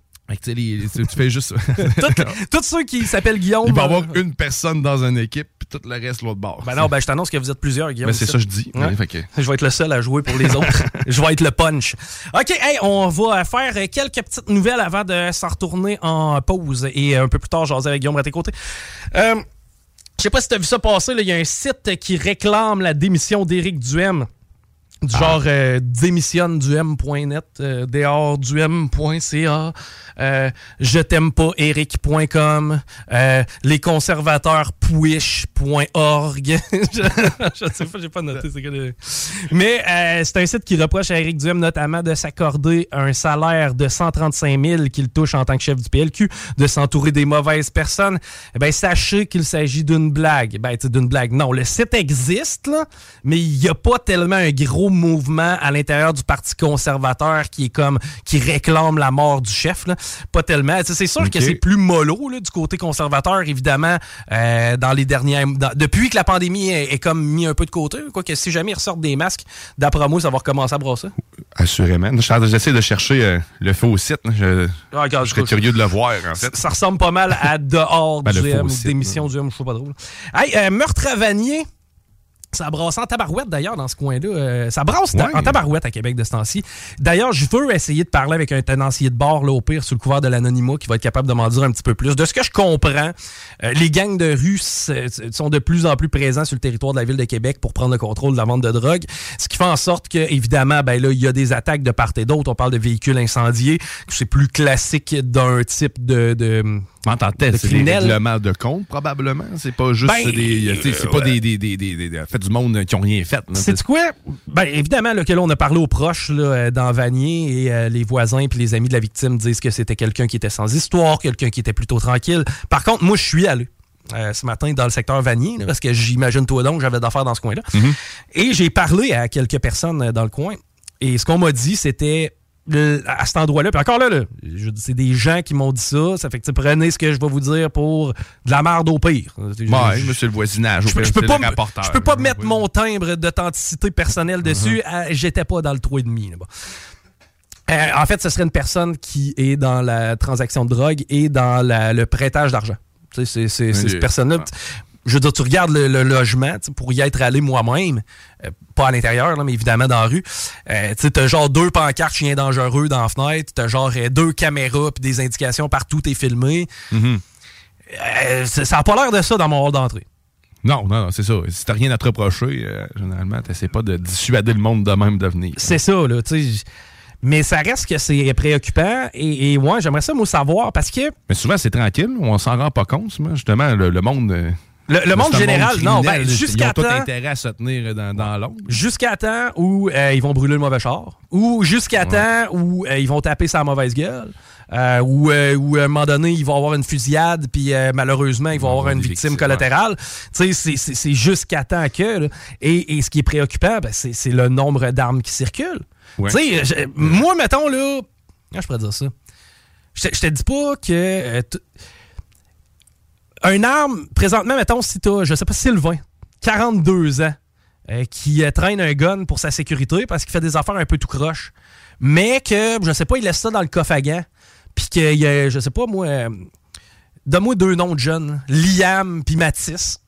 Tu les- fais juste. Tous ceux qui s'appellent Guillaume. Il va y euh, avoir une personne dans une équipe, puis tout le reste l'autre bord. Ben non, ben je t'annonce que vous êtes plusieurs, Guillaume. Ben, c'est ça je dis. Ouais. Ouais, fait que- Je vais être le seul à jouer pour les autres. je vais être le punch. OK, hey, on va faire quelques petites nouvelles avant de s'en retourner en pause et un peu plus tard, jaser avec Guillaume à tes côtés. Euh, je sais pas si tu as vu ça passer, il y a un site qui réclame la démission d'Éric Duhem. Du genre euh, euh, dehors-duhem.ca, euh, je t'aime pas eric.com, euh, les conservateurs je, je sais pas, j'ai pas noté c'est Mais euh, c'est un site qui reproche à Éric Duhem notamment de s'accorder un salaire de 135 000 qu'il touche en tant que chef du PLQ, de s'entourer des mauvaises personnes. Eh ben sachez qu'il s'agit d'une blague. Ben, d'une blague. Non, le site existe, mais il n'y a pas tellement un gros mouvement à l'intérieur du Parti conservateur qui est comme qui réclame la mort du chef. Pas tellement. C'est sûr que c'est plus mollo là, du côté conservateur, évidemment, euh, dans les dernières. dans- depuis que la pandémie est, est comme mis un peu de côté. Quoique si jamais ils ressortent des masques, d'après moi, ça va recommencer à brasser. Assurément. J'essaie de chercher euh, le faux site. là. Je, Ah, regarde, je serais curieux de le voir, en fait. Ça ressemble pas mal à dehors Ben, du site, démission du M, je sais pas drôle. Hey, euh, meurtre à Vanier. Ça brasse en tabarouette d'ailleurs dans ce coin-là. Euh, ça brasse en tabarouette à Québec de ce temps-ci. D'ailleurs, je veux essayer de parler avec un tenancier de bar, là, au pire, sous le couvert de l'anonymat, qui va être capable de m'en dire un petit peu plus. De ce que je comprends, euh, les gangs de rue s- sont de plus en plus présents sur le territoire de la ville de Québec pour prendre le contrôle de la vente de drogue. Ce qui fait en sorte que, évidemment, ben là, il y a des attaques de part et d'autre. On parle de véhicules incendiés. C'est plus classique d'un type de, de De c'est des règlements de compte, probablement. C'est pas juste Ben, des. C'est pas des, des, des, des, des- fait du monde qui ont rien fait. C'est quoi? Ben, évidemment, là, que là, on a parlé aux proches là, euh, dans Vanier et euh, les voisins puis les amis de la victime disent que c'était quelqu'un qui était sans histoire, quelqu'un qui était plutôt tranquille. Par contre, moi, je suis allé euh, ce matin dans le secteur Vanier, là, parce que j'imagine toi donc, j'avais d'affaires dans ce coin-là. Et j'ai parlé à quelques personnes euh, dans le coin. Et ce qu'on m'a dit, c'était à cet endroit-là. Puis encore là, c'est des gens qui m'ont dit ça. Ça fait que prenez ce que je vais vous dire pour de la merde au pire. Je- Ouais, monsieur le voisinage. au je, peux- pire, je peux c'est pas, je peux pas mettre mon timbre d'authenticité personnelle dessus. Uh-huh. Euh, J'étais pas dans le 3,5. là, bon. Euh, en fait, ce serait une personne qui est dans la transaction de drogue et dans la- le prêtage d'argent. C'est cette personne-là. Je veux dire, tu regardes le, le logement tu pour y être allé moi-même, euh, pas à l'intérieur, mais évidemment dans la rue. Euh, tu t'as genre deux pancartes chiens dangereux dans la fenêtre, t'as genre euh, deux caméras puis des indications partout, t'es filmé. Mhm. Euh, ça ça a pas l'air de ça dans mon hall d'entrée. Non, non, non, c'est ça. Si t'as rien à te reprocher, généralement, t'essaies pas de dissuader le monde de même de venir. C'est ça, là, tu sais. Mais ça reste que c'est préoccupant. Et, et ouais, j'aimerais ça, moi, savoir, parce que Mais souvent, c'est tranquille. On s'en rend pas compte, moi. Justement, le, le monde. Le- le monde général, non, ben, jusqu'à Ils ont tout temps- intérêt à se tenir dans, dans l'ombre. jusqu'à temps où euh, ils vont brûler le mauvais char, ou jusqu'à temps où euh, ils vont taper sa mauvaise gueule, euh, ou à un moment donné, ils vont avoir une fusillade, puis malheureusement, ils vont avoir une victime collatérale. Tu sais, c'est- jusqu'à temps que. là. Et, et ce qui est préoccupant, ben, c'est le nombre d'armes qui circulent. Ouais. Tu sais, je- moi, mettons, là. Comment je pourrais dire ça? Je te- je te dis pas que. Un arme, présentement, mettons, si t'as, je sais pas, Sylvain, 42 ans, euh, qui euh, traîne un gun pour sa sécurité parce qu'il fait des affaires un peu tout croche, mais que, je sais pas, il laisse ça dans le coffre à gants, puis qu'il y a, je sais pas, moi, euh, donne-moi deux noms de jeunes, Liam puis Mathis.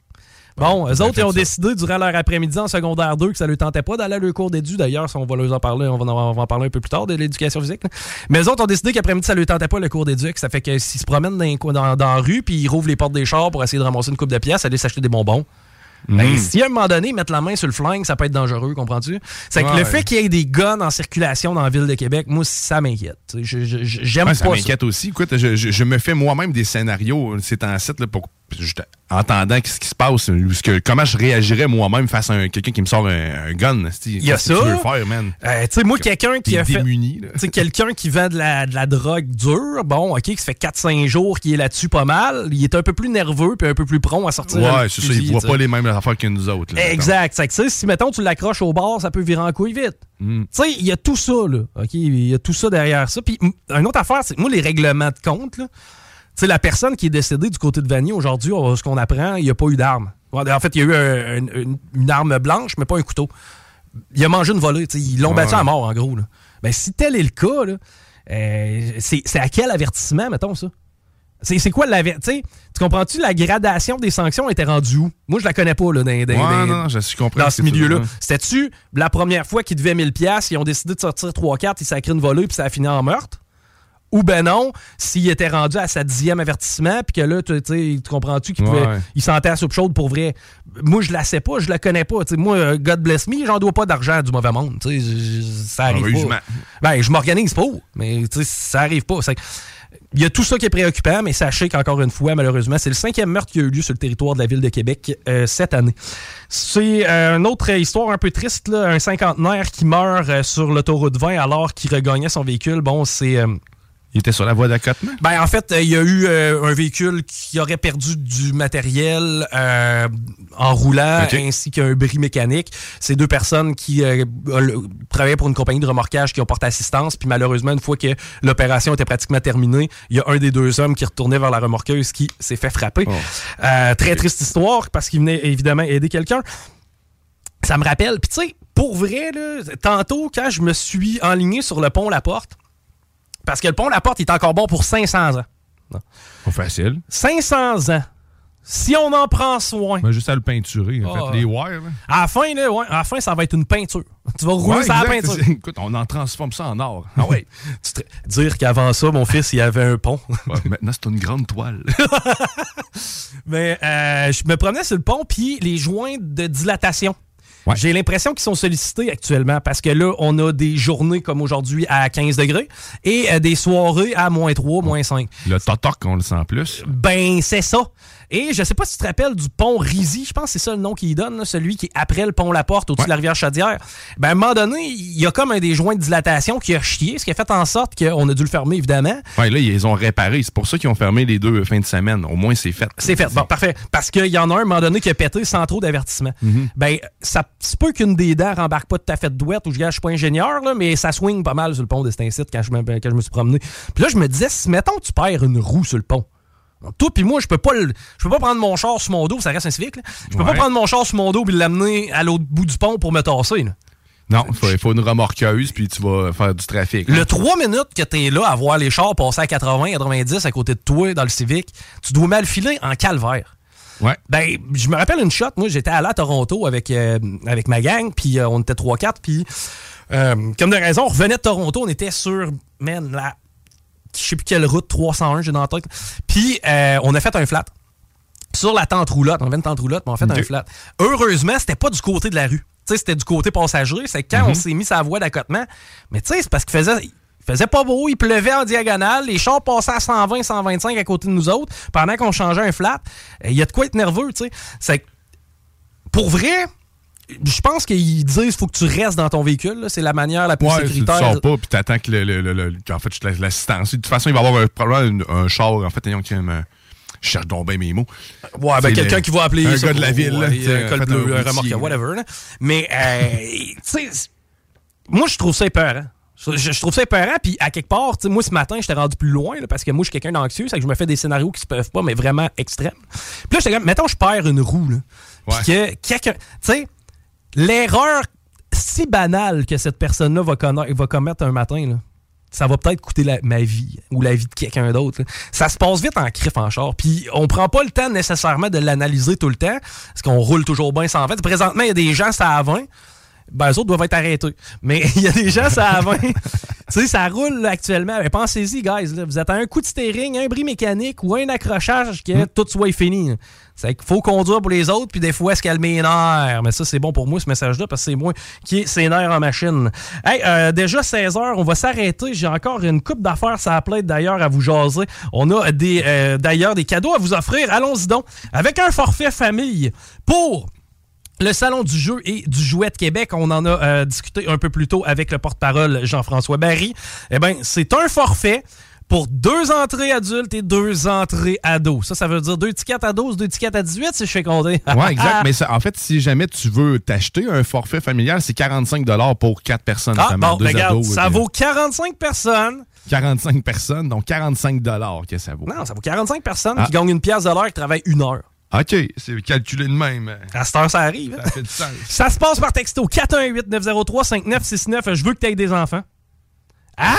Bon, eux autres, ils ont décidé durant leur après-midi en secondaire 2 que ça ne leur tentait pas d'aller à leur cours d'édu. D'ailleurs, ça, on va leur en parler, on va en, on va en parler un peu plus tard de l'éducation physique. là. Mais eux autres ont décidé qu'après-midi, ça ne leur tentait pas le cours d'éduc. Ça fait que s'ils se promènent dans, la rue puis ils rouvrent les portes des chars pour essayer de ramasser une coupe de pièces, aller s'acheter des bonbons. Ben, Mhm. si à un moment donné, mettre la main sur le flingue, ça peut être dangereux, comprends-tu? C'est que Ouais. le fait qu'il y ait des guns en circulation dans la ville de Québec, moi, ça m'inquiète. Je- je- J'aime Ouais, pas ça m'inquiète aussi. Écoute, je, me fais moi-même des scénarios, c'est en site, pour, entendant ce qui se passe, que- comment je réagirais moi-même face à un- quelqu'un qui me sort un, un gun. Il y a Qu'est-ce que ça. tu veux faire, man? Euh, tu sais, moi, quelqu'un qui a fait. démuni, là. Tu sais, quelqu'un qui vend de la, de la drogue dure, bon, OK, qui se fait 4-5 jours, qui est là-dessus pas mal, il est un peu plus nerveux puis un peu plus prompt à sortir. Ouais, c'est ça. tu sais. pas les mêmes affaires que nous autres. là, Exact. C'est que, tu sais, si, mettons, tu l'accroches au bord, ça peut virer en couille vite. Mm. Tu sais, il y a tout ça, là. OK? Il y a tout ça derrière ça. Puis, une autre affaire, c'est que moi, les règlements de compte, là, sais, la personne qui est décédée du côté de Vanier aujourd'hui, ce qu'on apprend, il n'y a pas eu d'arme. En fait, il y a eu un- un- une, une arme blanche, mais pas un couteau. Il a mangé une volée. Ils l'ont Ouais. battu à mort, en gros. Là. Ben, si tel est le cas, là, euh, c'est c'est à quel avertissement, mettons ça? C'est c'est quoi l'avertissement? Tu comprends-tu la gradation des sanctions était rendue où? Moi, je la connais pas là, dans, dans- Ouais, dans- non, non, je suis compris dans ce milieu-là. C'était-tu la première fois qu'ils devaient 1000$, piastres, ils ont décidé de sortir 3-4, ils sacrent une volée, puis ça a fini en meurtre? Ou ben non, s'il était rendu à sa dixième avertissement, puis que là, tu comprends-tu qu'il pouvait, Ouais. il sentait la soupe chaude pour vrai. Moi, je la sais pas, je la connais pas. Moi, euh, God bless me, j'en dois pas d'argent à du mauvais monde. ça arrive Heureusement. pas. Ben, je m'organise pour, mais ça arrive pas. Il y a tout ça qui est préoccupant, mais sachez qu'encore une fois, malheureusement, c'est le cinquième meurtre qui a eu lieu sur le territoire de la ville de Québec euh, cette année. C'est euh, une autre histoire un peu triste, là, un cinquantenaire qui meurt euh, sur l'autoroute 20 alors qu'il regagnait son véhicule. Bon, c'est... Il était sur la voie d'accotement? ben, en fait, euh, il y a eu euh, un véhicule qui aurait perdu du matériel euh, en roulant, ainsi qu'un bris mécanique. C'est deux personnes qui euh, travaillaient pour une compagnie de remorquage qui ont porté assistance. Puis malheureusement, une fois que l'opération était pratiquement terminée, il y a un des deux hommes qui retournait vers la remorqueuse qui s'est fait frapper. Euh, très triste histoire parce qu'il venait évidemment aider quelqu'un. Ça me rappelle, puis tu sais, pour vrai, là, tantôt, quand je me suis enligné sur le pont La Porte, parce que le pont La Porte il est encore bon pour 500 ans. Pas facile. 500 ans. Si on en prend soin. Ben, juste à le peinturer. En Ah. fait, les wires. là. À la fin, là, ouais, à la fin, ça va être une peinture. Tu vas rouler Ouais, sur la peinture. Écoute, on en transforme ça en or. Ah ouais. Te- Dire qu'avant ça, mon fils, il y avait un pont. Ouais, maintenant, c'est une grande toile. Mais euh, je me promenais sur le pont, puis les joints de dilatation J'ai l'impression qu'ils sont sollicités actuellement parce que là, on a des journées comme aujourd'hui à 15 degrés et euh, des soirées à moins 3, moins 5. Le totoc, on le sent plus. Ben, c'est ça. Et je sais pas si tu te rappelles du pont Rizy, je pense que c'est ça le nom qu'il donne, là, celui qui est après le pont La Porte, au-dessus de la rivière Chaudière. Ben, à un moment donné, il y a comme un des joints de dilatation qui a chié, ce qui a fait en sorte qu'on a dû le fermer, évidemment. Ouais, là, ils les ont réparés. C'est pour ça qu'ils ont fermé les deux fins de semaine. Au moins, c'est fait. C'est fait. Bon, parfait. Parce qu'il y en a un, à un moment donné, qui a pété sans trop d'avertissement. Mhm. Ben, ça se peut qu'une des dents rembarque pas tout à fait de douette, ou je ne suis pas ingénieur, là, mais ça swing pas mal sur le pont de Stincite quand je me, quand je me suis promené. Puis là, je me disais, si mettons tu perds une roue sur le pont, toi puis moi, je peux pas le- je peux pas prendre mon char sur mon dos, ça reste un civique. là. Je peux pas prendre mon char sur mon dos puis l'amener à l'autre bout du pont pour me tasser. là. Non, il faut, une remorqueuse, puis tu vas faire du trafic. Le 3 minutes que t'es là à voir les chars passer à 80, 90 à côté de toi dans le civique, tu dois mal filer en calvaire. Ouais. Ben, je me rappelle une shot. Moi, j'étais allé à Toronto avec, euh, avec ma gang, puis euh, on était 3-4, puis euh, comme de raison, on revenait de Toronto, on était sur, man, la, je sais plus quelle route, 301, j'ai dans la tête. Puis euh, on a fait un flat. Sur la tente roulotte, on avait une tente roulotte, mais on a fait un flat. Heureusement, c'était pas du côté de la rue. Tu sais, c'était du côté passager. C'est quand Mhm. on s'est mis sa voie d'accotement. Mais tu sais, c'est parce qu'il faisait, il faisait pas beau, il pleuvait en diagonale, les chars passaient à 120, 125 à côté de nous autres, pendant qu'on changeait un flat. Euh, Il y a de quoi être nerveux, tu sais. C'est pour vrai, je pense qu'ils disent faut que tu restes dans ton véhicule. C'est la manière la plus Ouais, tu tu sécuritaire. sors pas, puis t'attends que le, le, le- en fait, je te laisse l'assistance. De toute façon, il va y avoir un, probablement un, un char, en fait, ayant qui me- je cherche donc bien mes mots. Ouais, ben quelqu'un qui va appeler un gars de la ville, là, ouais, un col bleu, un là. whatever. là. Mais, euh, tu sais, moi, je trouve ça épeurant. Je, trouve ça épeurant, puis à quelque part, moi, ce matin, j'étais rendu plus loin, là, parce que moi, je suis quelqu'un d'anxieux, c'est que je me fais des scénarios qui se peuvent pas, mais vraiment extrêmes. Puis là, j'étais comme, mettons, je perds une roue, là, puis que quelqu'un, tu sais, l'erreur si banale que cette personne-là va, commettre un matin, ça va peut-être coûter ma vie ou la vie de quelqu'un d'autre. Ça se passe vite en crif en char. Puis on prend pas le temps nécessairement de l'analyser tout le temps, parce qu'on roule toujours bien sans fait. Présentement, il y a des gens, ça à 20. Ben, eux autres doivent être arrêtés. Mais il y a des gens, ça 20. tu sais, ça roule là, actuellement. Mais pensez-y, guys. là. Vous êtes à un coup de steering, un bris mécanique ou un accrochage que tout soit fini. C'est qu'il faut conduire pour les autres, puis des fois se calmer les nerfs. Mais ça, c'est bon pour moi, ce message-là, parce que c'est moi qui ai ses nerfs en machine. Hey, euh, déjà 16h, on va s'arrêter. J'ai encore une coupe d'affaires, ça plaît d'ailleurs à vous jaser. On a des euh, d'ailleurs des cadeaux à vous offrir. Allons-y donc. Avec un forfait famille pour le Salon du jeu et du jouet de Québec, on en a euh, discuté un peu plus tôt avec le porte-parole Jean-François Barry. Eh bien, c'est un forfait pour deux entrées adultes et deux entrées ados. Ça, ça veut dire deux tickets à 12, deux tickets à 18, si je fais compter. Ouais, exact. Mais ça- en fait, si jamais tu veux t'acheter un forfait familial, c'est 45 pour 4 personnes. Ah, bon, deux regarde, ados, ça euh, vaut 45 personnes. 45 personnes, donc 45 que ça vaut. Non, ça vaut 45 personnes Ah. qui gagnent une pièce de l'heure qui travaillent une heure. OK, c'est calculé de même. À cette heure, ça arrive. hein? Ça fait du sens. Ça se passe par texto 418-903-5969. Je veux que tu aies des enfants. Hein?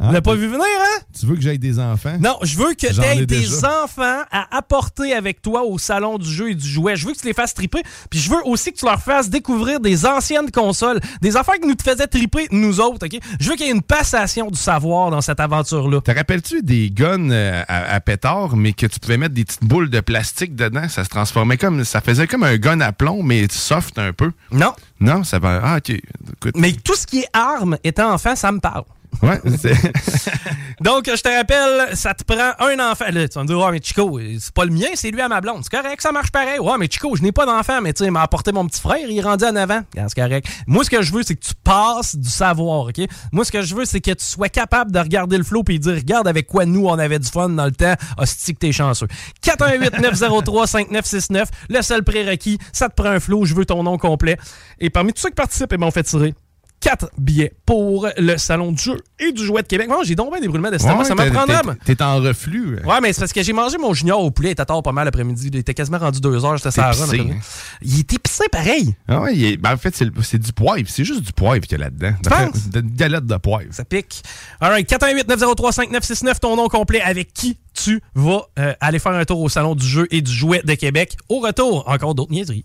Ah, Tu l'as pas vu venir, hein? Tu veux que j'aille des enfants? Non, je veux que tu aies ai des enfants à apporter avec toi au salon du jeu et du jouet. Je veux que tu les fasses triper. Puis je veux aussi que tu leur fasses découvrir des anciennes consoles, des affaires qui nous te faisaient triper, nous autres, OK? Je veux qu'il y ait une passation du savoir dans cette aventure-là. Te rappelles-tu des guns euh, à, à pétard, mais que tu pouvais mettre des petites boules de plastique dedans? Ça se transformait comme. Ça faisait comme un gun à plomb, mais soft un peu. Non. Non, ça va. Ah, OK. Écoute. Mais tout ce qui est armes étant enfant, ça me parle. Ouais, Donc, je te rappelle, ça te prend un enfant. Là, tu vas me dire, ouais, mais Chico, c'est pas le mien, c'est lui à ma blonde. C'est correct, ça marche pareil. Ouais, mais Chico, je n'ai pas d'enfant, mais tu sais, il m'a apporté mon petit frère, il est rendu en avant. C'est correct. Moi, ce que je veux, c'est que tu passes du savoir, OK? Moi, ce que je veux, c'est que tu sois capable de regarder le flow et dire, regarde avec quoi nous, on avait du fun dans le temps. Hostie que t'es chanceux. 418-903-5969, le seul prérequis, ça te prend un flow, je veux ton nom complet. Et parmi tous ceux qui participent, eh ben, on fait tirer 4 billets pour le Salon du jeu et du jouet de Québec. Moi, j'ai donc bien des brûlements d'estomac. Ouais, ça t'es- m'apprendra. t'es- T'es en reflux. Ouais, mais c'est parce que j'ai mangé mon junior au poulet. Il était tard pas mal l'après-midi. Il était quasiment rendu 2 heures. J'étais ça hein? Il est épicé pareil. Ah ouais, est- ben, en fait, c'est du poivre. C'est juste du poivre qu'il y a là-dedans. De, de galette de poivre. Ça pique. All right, 418-903-5969, ton nom complet avec qui tu vas euh, aller faire un tour au Salon du jeu et du jouet de Québec? Au retour, encore d'autres niaiseries.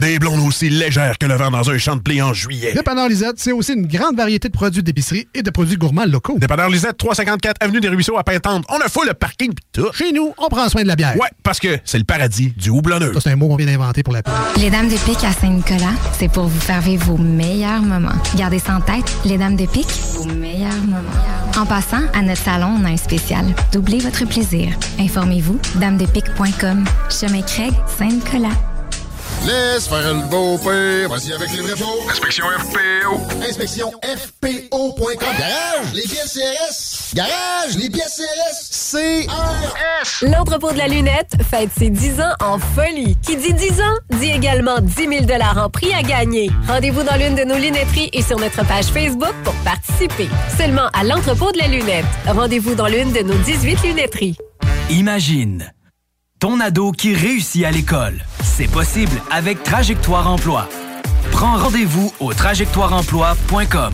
Des blondes aussi légères que le vent dans un champ de blé en juillet. Dépanneur Lisette, c'est aussi une grande variété de produits d'épicerie et de produits gourmands locaux. Dépanneur Lisette, 354 Avenue des Ruisseaux à Pintante. On a full le parking pis tout. Chez nous, on prend soin de la bière. Ouais, parce que c'est le paradis du houblonneux. Ça, c'est un mot qu'on vient d'inventer pour la pub. Les Dames de Pique à Saint-Nicolas, c'est pour vous faire vivre vos meilleurs moments. Gardez ça en tête, les Dames de Pique, vos meilleurs moments. En passant, à notre salon, on a un spécial. Doublez votre plaisir. Informez-vous, damedepique.com. Chemin Craig, Saint-Nicolas. Laisse faire le beau père. Vas-y avec les vrais pots. Inspection FPO. Inspection FPO.com. Garage, les pièces CRS. Garage, les pièces CRS. CRS. L'entrepôt de la lunette fête ses 10 ans en folie. Qui dit 10 ans, dit également 10 000 en prix à gagner. Rendez-vous dans l'une de nos lunetteries et sur notre page Facebook pour participer. Seulement à l'entrepôt de la lunette. Rendez-vous dans l'une de nos 18 lunetteries. Imagine ton ado qui réussit à l'école. C'est possible avec Trajectoire Emploi. Prends rendez-vous au trajectoireemploi.com.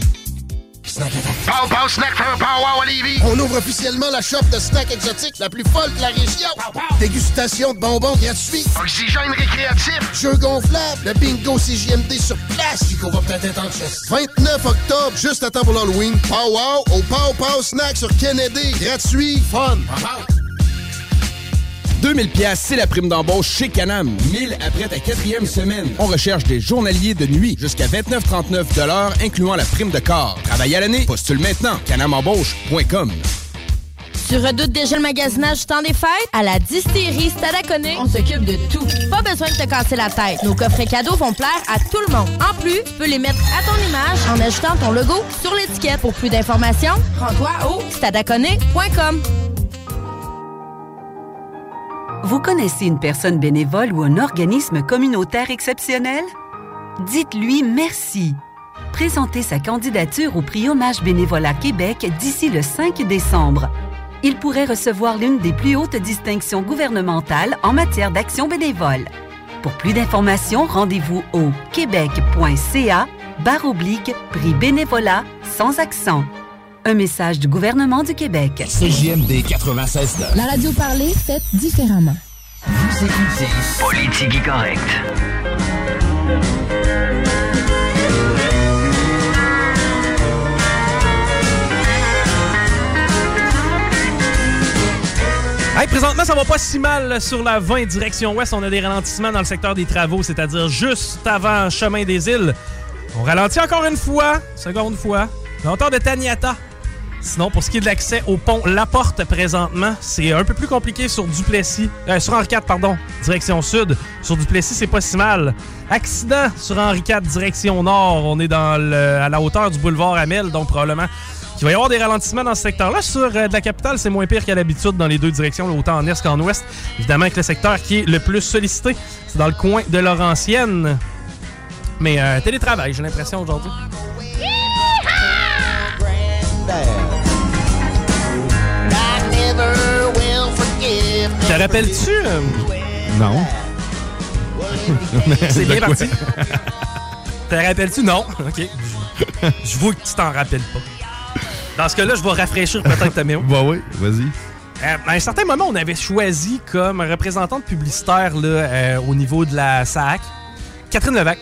Pow Pow Snack for Pow Wow Olivier. On ouvre officiellement la shop de snacks exotiques la plus folle de la région. Dégustation de bonbons gratuits. Oxygène récréatif. Jeux gonflables. Le bingo CJMD sur place. Chico va peut-être être en chest. 29 octobre, juste à temps pour l'Halloween. Pow Wow au Pow Pow Snack sur Kennedy. Gratuit. Fun. 2000 pièces, c'est la prime d'embauche chez Canam. 1000 après ta quatrième semaine. On recherche des journaliers de nuit jusqu'à 29,39 de l'heure, incluant la prime de corps. Travail à l'année, postule maintenant. canamembauche.com. Tu redoutes déjà le magasinage du temps des fêtes? À la distillerie Stadaconé, on s'occupe de tout. Pas besoin de te casser la tête. Nos coffrets cadeaux vont plaire à tout le monde. En plus, tu peux les mettre à ton image en ajoutant ton logo sur l'étiquette. Pour plus d'informations, rends-toi au stadaconé.com. Vous connaissez une personne bénévole ou un organisme communautaire exceptionnel? Dites-lui merci. Présentez sa candidature au prix Hommage Bénévolat Québec d'ici le 5 décembre. Il pourrait recevoir l'une des plus hautes distinctions gouvernementales en matière d'action bénévole. Pour plus d'informations, rendez-vous au québec.ca barre prix bénévolat sans accent. Un message du gouvernement du Québec. CJMD 96 La radio parlée, faite différemment. Vous écoutez Politique correct. Hey, présentement, ça va pas si mal sur la 20 direction ouest. On a des ralentissements dans le secteur des travaux, c'est-à-dire juste avant chemin des îles. On ralentit encore une fois, seconde fois, hauteur de Taniata. Sinon, pour ce qui est de l'accès au pont La Porte présentement, c'est un peu plus compliqué sur Duplessis, euh, sur Henri IV, pardon, direction sud. Sur Duplessis, c'est pas si mal. Accident sur Henri IV, direction nord. On est dans à la hauteur du boulevard Amel, donc probablement qu'il va y avoir des ralentissements dans ce secteur-là. Sur euh, de la capitale, c'est moins pire qu'à l'habitude dans les deux directions, autant en est qu'en ouest. Évidemment, que le secteur qui est le plus sollicité, c'est dans le coin de Laurentienne. Mais euh, télétravail, j'ai l'impression aujourd'hui. Te rappelles-tu? euh, Non. C'est bien parti. Te rappelles-tu? Non. OK. Je- vois que tu t'en rappelles pas. Dans ce cas-là, je vais rafraîchir peut-être ta mémoire. Bah oui, vas-y. Euh, à un certain moment, on avait choisi comme représentante publicitaire là, euh, au niveau de la SAC Catherine Levac.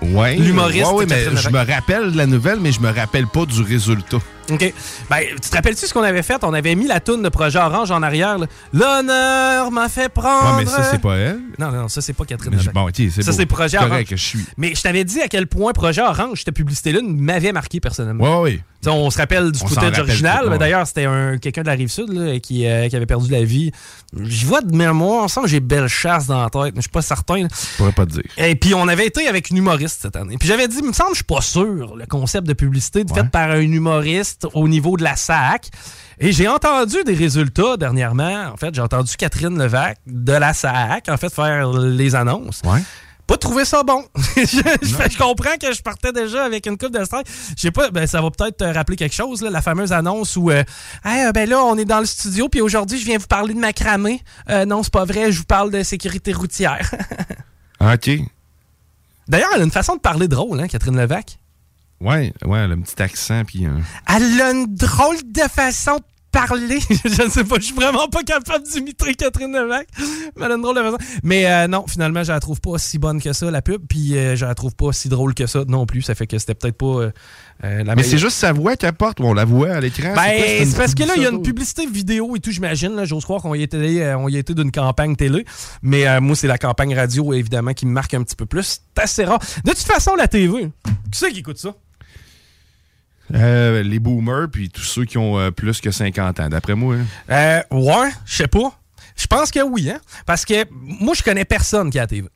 Ouais. L'humoriste Ouais, ouais, mais je me rappelle de la nouvelle, mais je me rappelle pas du résultat. OK. Ben, tu te rappelles-tu ce qu'on avait fait? On avait mis la toune de Projet Orange en arrière. là. L'honneur m'a fait prendre. Ouais, mais ça, c'est pas elle. Non, non, ça, c'est pas Catherine Mais je- Levac. bon, ok, c'est Ça, beau. c'est Projet Correct Orange. que je suis. Mais je t'avais dit à quel point Projet Orange, cette publicité-là, m'avait marqué personnellement. Ouais. Tu sais, on se rappelle du On s'en footage rappelle original. tout, mais ouais. D'ailleurs, c'était un, quelqu'un de la rive sud qui, euh, qui avait perdu la vie. Je vois de mémoire, on sent que j'ai belle chasse dans la tête, mais je suis pas certain. là. Je pourrais pas te dire. Et puis, on avait été avec une humoriste cette année. Puis, j'avais dit, il me semble, je suis pas sûr, le concept de publicité fait par un humoriste au niveau de la SAC. Et j'ai entendu des résultats dernièrement. En fait, j'ai entendu Catherine Levac de la SAC, en fait, faire les annonces. Ouais. Pas trouvé ça bon. je, comprends que je partais déjà avec une coupe de stress. Je sais pas, ben, ça va peut-être te rappeler quelque chose, là, la fameuse annonce où, euh, Hey, euh, ben là, on est dans le studio, puis aujourd'hui, je viens vous parler de macramé. Euh, non, c'est pas vrai, je vous parle de sécurité routière. Ah, OK. D'ailleurs, elle a une façon de parler drôle, hein, Catherine Levac. Ouais, ouais, elle a un petit accent, puis... euh, Elle a une drôle de façon de parler. je ne sais pas, je suis vraiment pas capable d'imiter Catherine Levac. Mais elle a une drôle de façon. Mais euh, non, finalement, je la trouve pas si bonne que ça, la pub. Puis euh, je la trouve pas si drôle que ça non plus. Ça fait que c'était peut-être pas euh, euh, Mais c'est juste sa voix qu'elle porte on la voit à l'écran? Ben, c'est parce que là, il y a une publicité? vidéo et tout, j'imagine. J'ose croire qu'on y était, euh, on y était d'une campagne télé. Mais euh, moi, c'est la campagne radio, évidemment, qui me marque un petit peu plus. C'est assez rare. De toute façon, la TV, qui c'est qui écoute ça? Euh, les boomers, puis tous ceux qui ont euh, plus que 50 ans, d'après moi. hein. Euh, ouais, je sais pas. Je pense que oui, hein. Parce que moi, je connais personne qui a la TV.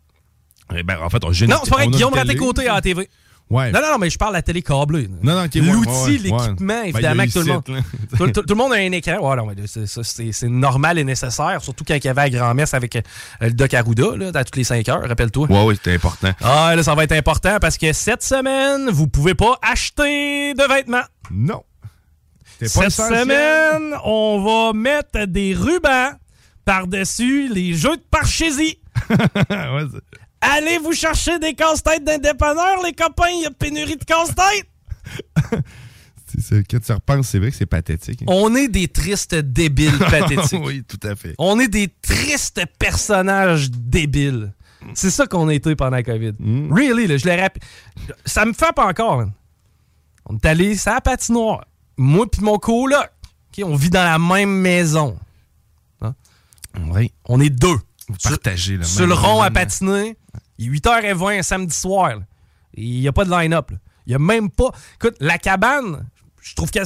Eh ben, en fait, on j'ai Non, c'est pas vrai. a Guillaume. Raté-Côté à la TV. Ouais. Non, non, non, mais je parle de la télé câblée. Non, L'outil, ouais, ouais, l'équipement. Ben, évidemment, que tout le monde. site, tout, tout- tout le monde a un écran. Ouais, non, mais c'est, normal et nécessaire, surtout quand il y avait la grand-messe avec euh, le Doc Arruda, là, à toutes les 5 heures, rappelle-toi. Ouais, oui, c'était important. Ah, là, ça va être important parce que cette semaine, vous pouvez pas acheter de vêtements. Non. Pas Cette essentiel. semaine, on va mettre des rubans par-dessus les jeux de parchésie. Ouais, Allez vous chercher des casse-têtes d'indépanneurs, les copains, il y a pénurie de casse-têtes. Quand tu repenses, c'est vrai que c'est pathétique. hein. On est des tristes débiles pathétiques. oui, tout à fait. On est des tristes personnages débiles. C'est ça qu'on a été pendant la COVID. Mm. Really, là, je le rappelle. Ça me frappe encore. man. On est allé sur la patinoire. Moi puis mon coloc. OK, on vit dans la même maison. Hein? Oui. On est deux. Vous partagez le Sur même le rond à patiner. Il est 8h20 un samedi soir. là. Il n'y a pas de line-up. là. Il n'y a même pas. Écoute, la cabane, je trouve que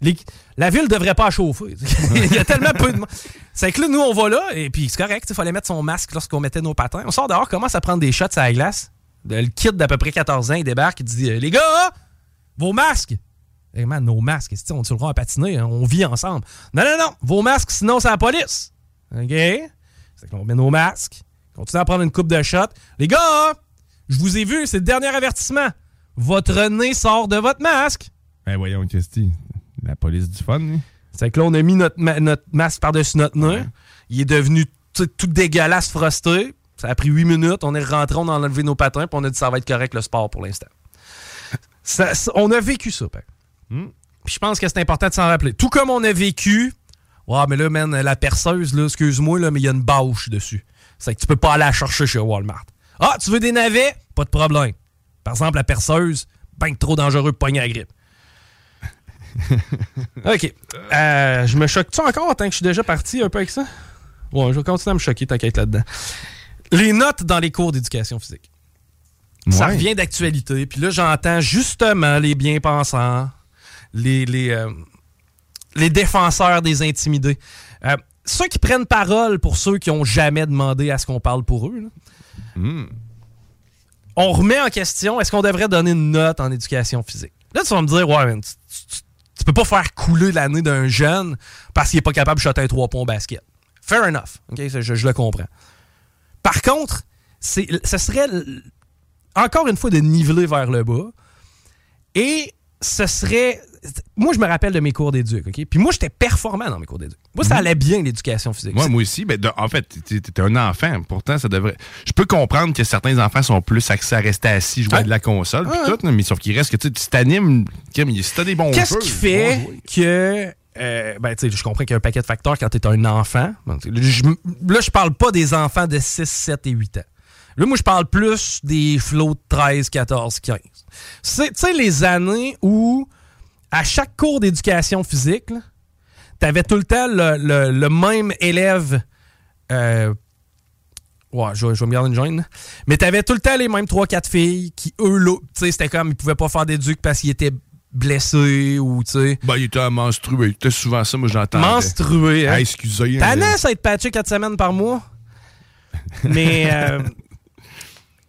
les- la ville devrait pas chauffer. Il y a tellement peu de monde. C'est que là, nous, on va là, et puis c'est correct. Il fallait mettre son masque lorsqu'on mettait nos patins. On sort dehors, commence à prendre des shots à la glace. Le kid d'à peu près 14 ans, il débarque, il dit euh, Les gars, vos masques Eh man, nos masques, c'est-tu, on est sur le rond à patiner, hein, on vit ensemble. Non, non, non, vos masques, sinon c'est la police. OK? C'est qu'on met nos masques, continue à prendre une coupe de shots. Les gars, je vous ai vu, c'est le dernier avertissement. Votre nez sort de votre masque. Ben voyons, Christy. La police du fun, hein? C'est que là, on a mis notre, ma- notre masque par-dessus notre nez. Il est devenu tout, tout dégueulasse, frosté. Ça a pris huit minutes. On est rentré, on a enlevé nos patins, puis on a dit ça va être correct le sport pour l'instant. Ça- ça- on a vécu ça, par exemple. Puis je pense que c'est important de s'en rappeler. Tout comme on a vécu. Ouais, mais là, man, la perceuse, là, excuse-moi, là, mais il y a une bâche dessus. C'est que tu peux pas aller la chercher chez Walmart. Ah, tu veux des navets? Pas de problème. Par exemple, la perceuse, ben trop dangereux pour pogner la grippe. OK. Euh, je me choque-tu encore tant que je suis déjà parti un peu avec ça? Ouais, je vais continuer à me choquer, t'inquiète là-dedans. Les notes dans les cours d'éducation physique. Ça revient d'actualité. Puis là, j'entends justement les bien-pensants, les, les, euh, les défenseurs des intimidés. Euh, ceux qui prennent parole pour ceux qui ont jamais demandé à ce qu'on parle pour eux. Hmm. On remet en question, est-ce qu'on devrait donner une note en éducation physique? Là, tu vas me dire, ouais, man, tu, tu- tu peux pas faire couler l'année d'un jeune parce qu'il est pas capable de shotter un 3 points au basket. Fair enough. OK? Ça, Je, je le comprends. Par contre, ce serait encore une fois de niveler vers le bas. Et ce serait. Moi, je me rappelle de mes cours d'éduc, OK? Puis moi, j'étais performant dans mes cours d'éduc. Moi, ça allait bien, l'éducation physique. Moi, moi aussi. Ben, de- en fait, tu es un enfant. Pourtant, ça devrait. Je peux comprendre que certains enfants sont plus axés à rester assis, jouer à de la console, puis Ouais. tout, mais sauf qu'il reste que tu sais, tu t'animes. Si t'as des bons Qu'est-ce qui fait que. euh, ben, tu sais, je comprends qu'il y a un paquet de facteurs quand tu es un enfant. Bon, là, je parle pas des enfants de 6, 7 et 8 ans. Là, moi, je parle plus des flots de 13, 14, 15. C'est, tu sais, les années où à chaque cours d'éducation physique, tu avais tout le temps le, le- le même élève. euh, ouais, je, vais- je vais me garder une jointe. là. Mais tu avais tout le temps les mêmes 3-4 filles qui, eux, là, tu sais, c'était comme ils pouvaient pas faire d'éduc parce qu'ils étaient blessés ou, tu sais. Ben, il était menstrué. Il était souvent ça, moi, j'entends. Menstrué, hein? Ah, excusez. T'as hein, ça être patché 4 semaines par mois. Mais. euh,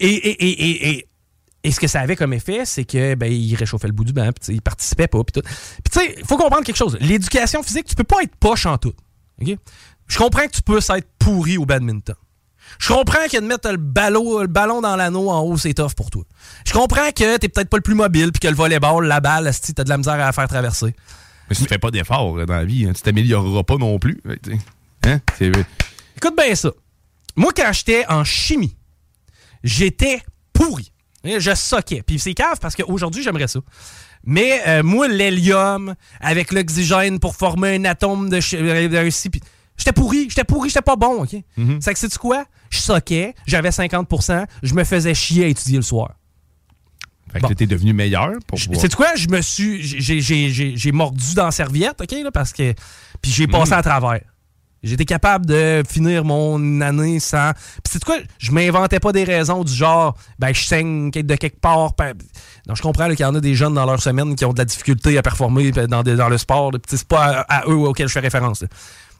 et, et, et, et, et, et ce que ça avait comme effet, c'est que ben, il réchauffait le bout du banc, puis il participait pas, puis tout. Puis tu sais, il faut comprendre quelque chose. L'éducation physique, tu peux pas être poche en tout. OK? Je comprends que tu peux être pourri au badminton. Je comprends que de mettre le ballon, le ballon dans l'anneau en haut, c'est tough pour toi. Je comprends que t'es peut-être pas le plus mobile, puis que le volleyball, la balle, si t'as de la misère à la faire traverser. Mais si tu fais pas d'efforts là, dans la vie, hein, tu t'amélioreras pas non plus. Hein? C'est- Écoute bien ça. Moi, quand j'étais en chimie, j'étais pourri. Je soquais. Puis c'est cave parce qu'aujourd'hui, j'aimerais ça. Mais euh, moi, l'hélium, avec l'oxygène pour former un atome de euh, puis J'étais pourri, j'étais pourri, j'étais pas bon, OK? C'est que c'est quoi? Je soquais, j'avais 50% je me faisais chier à étudier le soir. Fait que t'es devenu meilleur pour pouvoir- C'est quoi? Je me suis. j'ai- j'ai- J'ai j'ai mordu dans la serviette, OK? Là, parce que. Puis j'ai passé Mhm. à travers. J'étais capable de finir mon année sans. Puis c'est quoi? Je m'inventais pas des raisons du genre, ben, je saigne de quelque part. pa- Non, je comprends qu'il y en a des jeunes dans leur semaine qui ont de la difficulté à performer dans, des- dans le sport. C'est pas à, à eux auxquels je fais référence.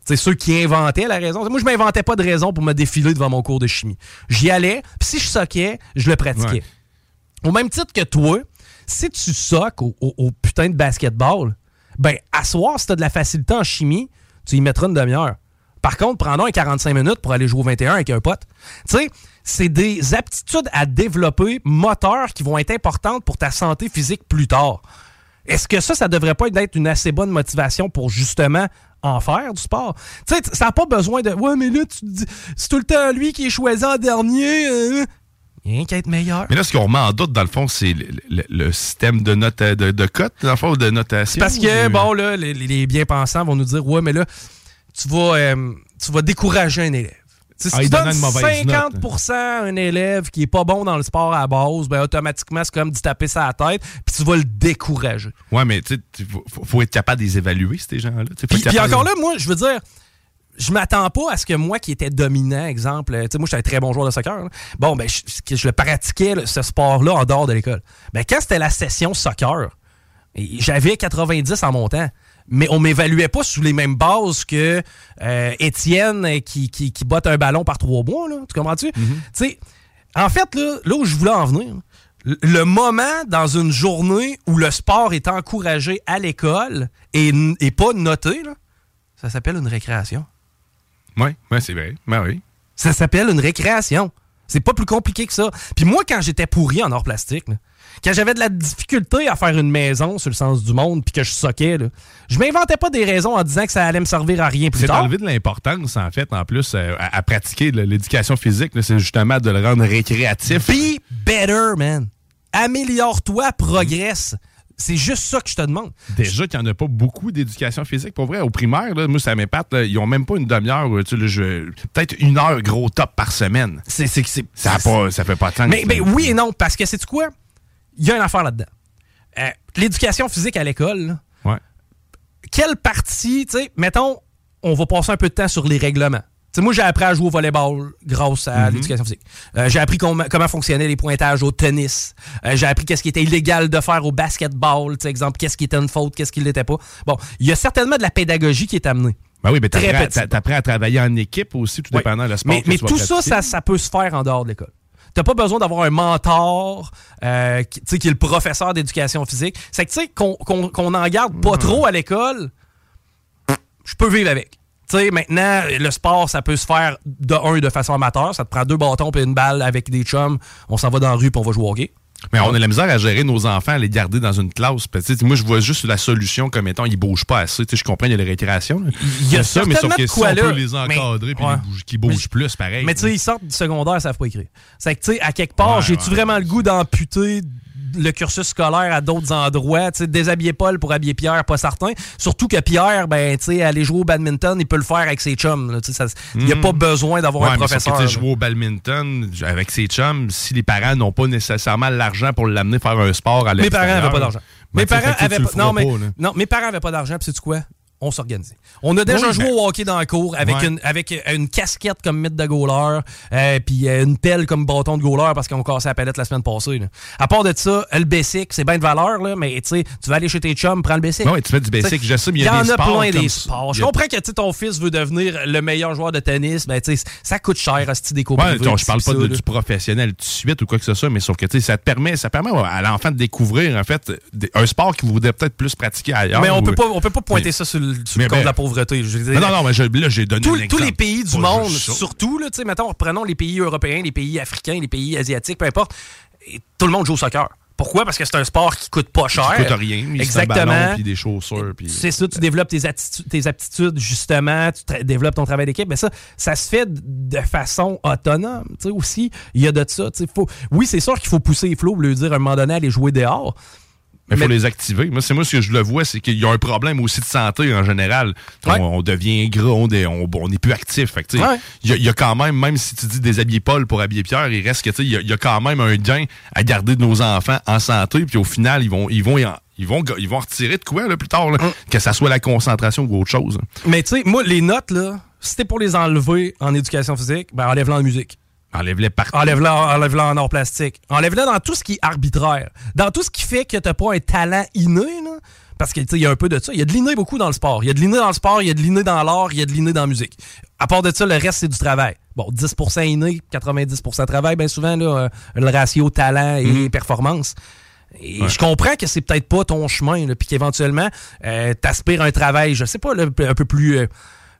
C'est ceux qui inventaient la raison. Moi, je m'inventais pas de raison pour me défiler devant mon cours de chimie. J'y allais, puis si je soquais, je le pratiquais. Ouais. Au même titre que toi, si tu soques au, au- au putain de basketball, ben, à soir, si t'as de la facilité en chimie, tu y mettras une demi-heure. Par contre, prends-donc un 45 minutes pour aller jouer au 21 avec un pote. Tu sais, c'est des aptitudes à développer moteurs qui vont être importantes pour ta santé physique plus tard. Est-ce que ça, ça devrait pas être une assez bonne motivation pour justement en faire du sport? Tu sais, ça n'a pas besoin de. Ouais, mais là, tu te dis, c'est tout le temps lui qui est choisi en dernier. euh. Rien qu'à être meilleur. Mais là, ce qu'on remet en doute, dans le fond, c'est le, le- le système de, note, de, de cote, dans le fond, ou de notation. Parce que, ou- bon, là, les, les- les bien-pensants vont nous dire Ouais, mais là, tu vas, euh, tu vas décourager un élève. Ah, si il tu donne donnes une mauvaise note. 50 à un élève qui est pas bon dans le sport à la base, ben automatiquement, c'est comme d'y taper la tête, puis tu vas le décourager. Ouais, mais tu faut, faut- être capable de les évaluer, ces gens-là. Puis, encore de- là, moi, je veux dire, je m'attends pas à ce que moi qui étais dominant, exemple, tu sais, moi, j'étais un très bon joueur de soccer. là. Bon, ben, je, le pratiquais, là, ce sport-là, en dehors de l'école. Ben, quand c'était la session soccer, j'avais 90 en montant. Mais on m'évaluait pas sous les mêmes bases que euh, Étienne qui, qui, qui botte un ballon par trois mois. Là. Tu comprends-tu? Tu sais, en fait, là, là où je voulais en venir, le- moment dans une journée où le sport est encouragé à l'école et, pas noté, là, ça s'appelle une récréation. Oui, ouais, c'est vrai. Ben oui. Ça s'appelle une récréation. C'est pas plus compliqué que ça. Puis moi, quand j'étais pourri en or plastique, là, quand j'avais de la difficulté à faire une maison sur le sens du monde, puis que je soquais, là, je m'inventais pas des raisons en disant que ça allait me servir à rien plus C'est tard. d'enlever de l'importance, en fait, en plus, euh, à, à pratiquer l'éducation physique. C'est justement de le rendre récréatif. Be better, man. Améliore-toi, progresse. C'est juste ça que je te demande. Déjà qu'il n'y en a pas beaucoup d'éducation physique. Pour vrai, au primaire, là, moi, ça m'épate. Ils ont même pas une demi-heure. euh, Peut-être une heure gros top par semaine. C'est, c'est, c'est- ça, a pas, ça fait pas de sens. Mais, mais oui et non, parce que c'est quoi? Il y a une affaire là-dedans. Euh, L'éducation physique à l'école, Ouais. quelle partie, tu sais, mettons, on va passer un peu de temps sur les règlements. Tu sais, moi, j'ai appris à jouer au volleyball grâce à Mhm. l'éducation physique. Euh, j'ai appris com- comment fonctionnaient les pointages au tennis. Euh, j'ai appris qu'est-ce qui était illégal de faire au basketball. Tu sais, exemple, qu'est-ce qui était une faute, qu'est-ce qui ne l'était pas. Bon, il y a certainement de la pédagogie qui est amenée. Ben oui, mais Très t'apprends, t'apprends à travailler en équipe aussi, tout Oui. dépendant le sport Mais, que mais tu vas tout ça, ça peut se faire en dehors de l'école. T'as pas besoin d'avoir un mentor euh, qui, tu sais, qui est le professeur d'éducation physique. C'est que, tu sais, qu'on qu'on- qu'on en garde pas trop à l'école, je peux vivre avec. Tu sais, maintenant, le sport, ça peut se faire de un, de façon amateur. Ça te prend deux bâtons et une balle avec des chums. On s'en va dans la rue puis on va jouer au hockey. Mais on a la misère à gérer nos enfants, à les garder dans une classe. Moi, je vois juste la solution comme étant ils bougent pas assez. Je comprends, il y a les récréations. Il y a ça, mais sauf que si on peut les encadrer puis qu'ils bougent plus, pareil. Mais tu sais, ils sortent du secondaire, ils savent pas écrire. C'est que, tu sais, à quelque part, Ouais, j'ai-tu ouais. vraiment le goût d'amputer le cursus scolaire à d'autres endroits? Tu sais, déshabiller Paul pour habiller Pierre, pas certain. Surtout que Pierre, ben, tu sais, aller jouer au badminton, il peut le faire avec ses chums. Tu Il n'y a Mhm. pas besoin d'avoir Ouais, un mais professeur. tu là. jouer au badminton avec ses chums, si les parents n'ont pas nécessairement l'argent pour l'amener faire un sport à Mes l'extérieur. parents n'avaient pas d'argent. Mes Ben, parents avaient tu pas, non, mais, non, mes parents avaient pas d'argent, puis sais-tu quoi? On s'organisait. On a déjà Oui, joué ben- au hockey dans la cour avec, Ouais. une, avec une casquette comme mythe de goaler, euh, puis euh, une pelle comme bâton de goaler parce qu'on cassait la palette la semaine passée. là. À part de ça, le basic, c'est bien de valeur, là, mais tu sais, tu vas aller chez tes chums, prends le basic. Ouais, tu fais du basic, je sais, mais il Il y y a en des a plein des sports. Je y comprends que tu sais, ton fils veut devenir le meilleur joueur de tennis, mais tu sais, ça coûte cher, à des cours Ouais, privés, je parle pas ça, de- du professionnel tout de suite ou quoi que ce soit, mais sauf que tu sais, ça te permet, ça permet à l'enfant de découvrir en fait un sport qu'il voudrait peut-être plus pratiquer ailleurs. Mais on ou- peut pas, on peut pas pointer Mais- ça sur le, sur mais le compte ben- de la pauvreté. Je dire. Non, non, mais je- là, j'ai donné Tous- un tous exemple. les pays du monde, surtout, là, tu sais, mettons, prenons les pays européens, les pays africains, les pays asiatiques, peu importe, et tout le monde joue au soccer. Pourquoi? Parce que c'est un sport qui coûte pas cher. Qui coûte rien. Exactement. puis des chaussures. Puis... C'est ça, tu développes tes, aptitudes, justement, tu développes ton travail d'équipe. Mais ça, ça se fait de- façon autonome. Tu sais, aussi, il y a de ça. Faut, oui, c'est sûr qu'il faut pousser les flots, lui dire à un moment donné, aller jouer dehors. Mais il faut Mais- les activer. Moi, c'est moi ce que je le vois, c'est qu'il y a un problème aussi de santé en général. On, on devient gras, on, est- on, on est plus actif. Fait que, tu sais, Ouais. il y, a- il y a quand même, même si tu dis déshabiller Paul pour habiller Pierre, il reste que tu sais, il y, a- il y a quand même un gain à garder de nos enfants en santé. Puis au final, ils vont, ils vont, en- ils vont, ils vont retirer de quoi là, plus tard, là, que ça soit la concentration ou autre chose. Mais tu sais, moi, les notes, là, si c'était pour les enlever en éducation physique, ben enlève-les en musique. Enlève-les partout. Enlève-les enlève en art plastique. Enlève-les dans tout ce qui est arbitraire. Dans tout ce qui fait que t'as pas un talent inné, là. Parce que, tu sais, il y a un peu de ça. Il y a de l'inné beaucoup dans le sport. Il y a de l'inné dans le sport, il y a de l'inné dans l'art, il y a de l'inné dans la musique. À part de ça, le reste, c'est du travail. Bon, 10% inné, 90% travail, bien souvent, là, euh, le ratio talent et performance. Et Ouais. je comprends que c'est peut-être pas ton chemin, puis qu'éventuellement, euh, t'aspires à un travail, je sais pas, là, un peu plus... euh,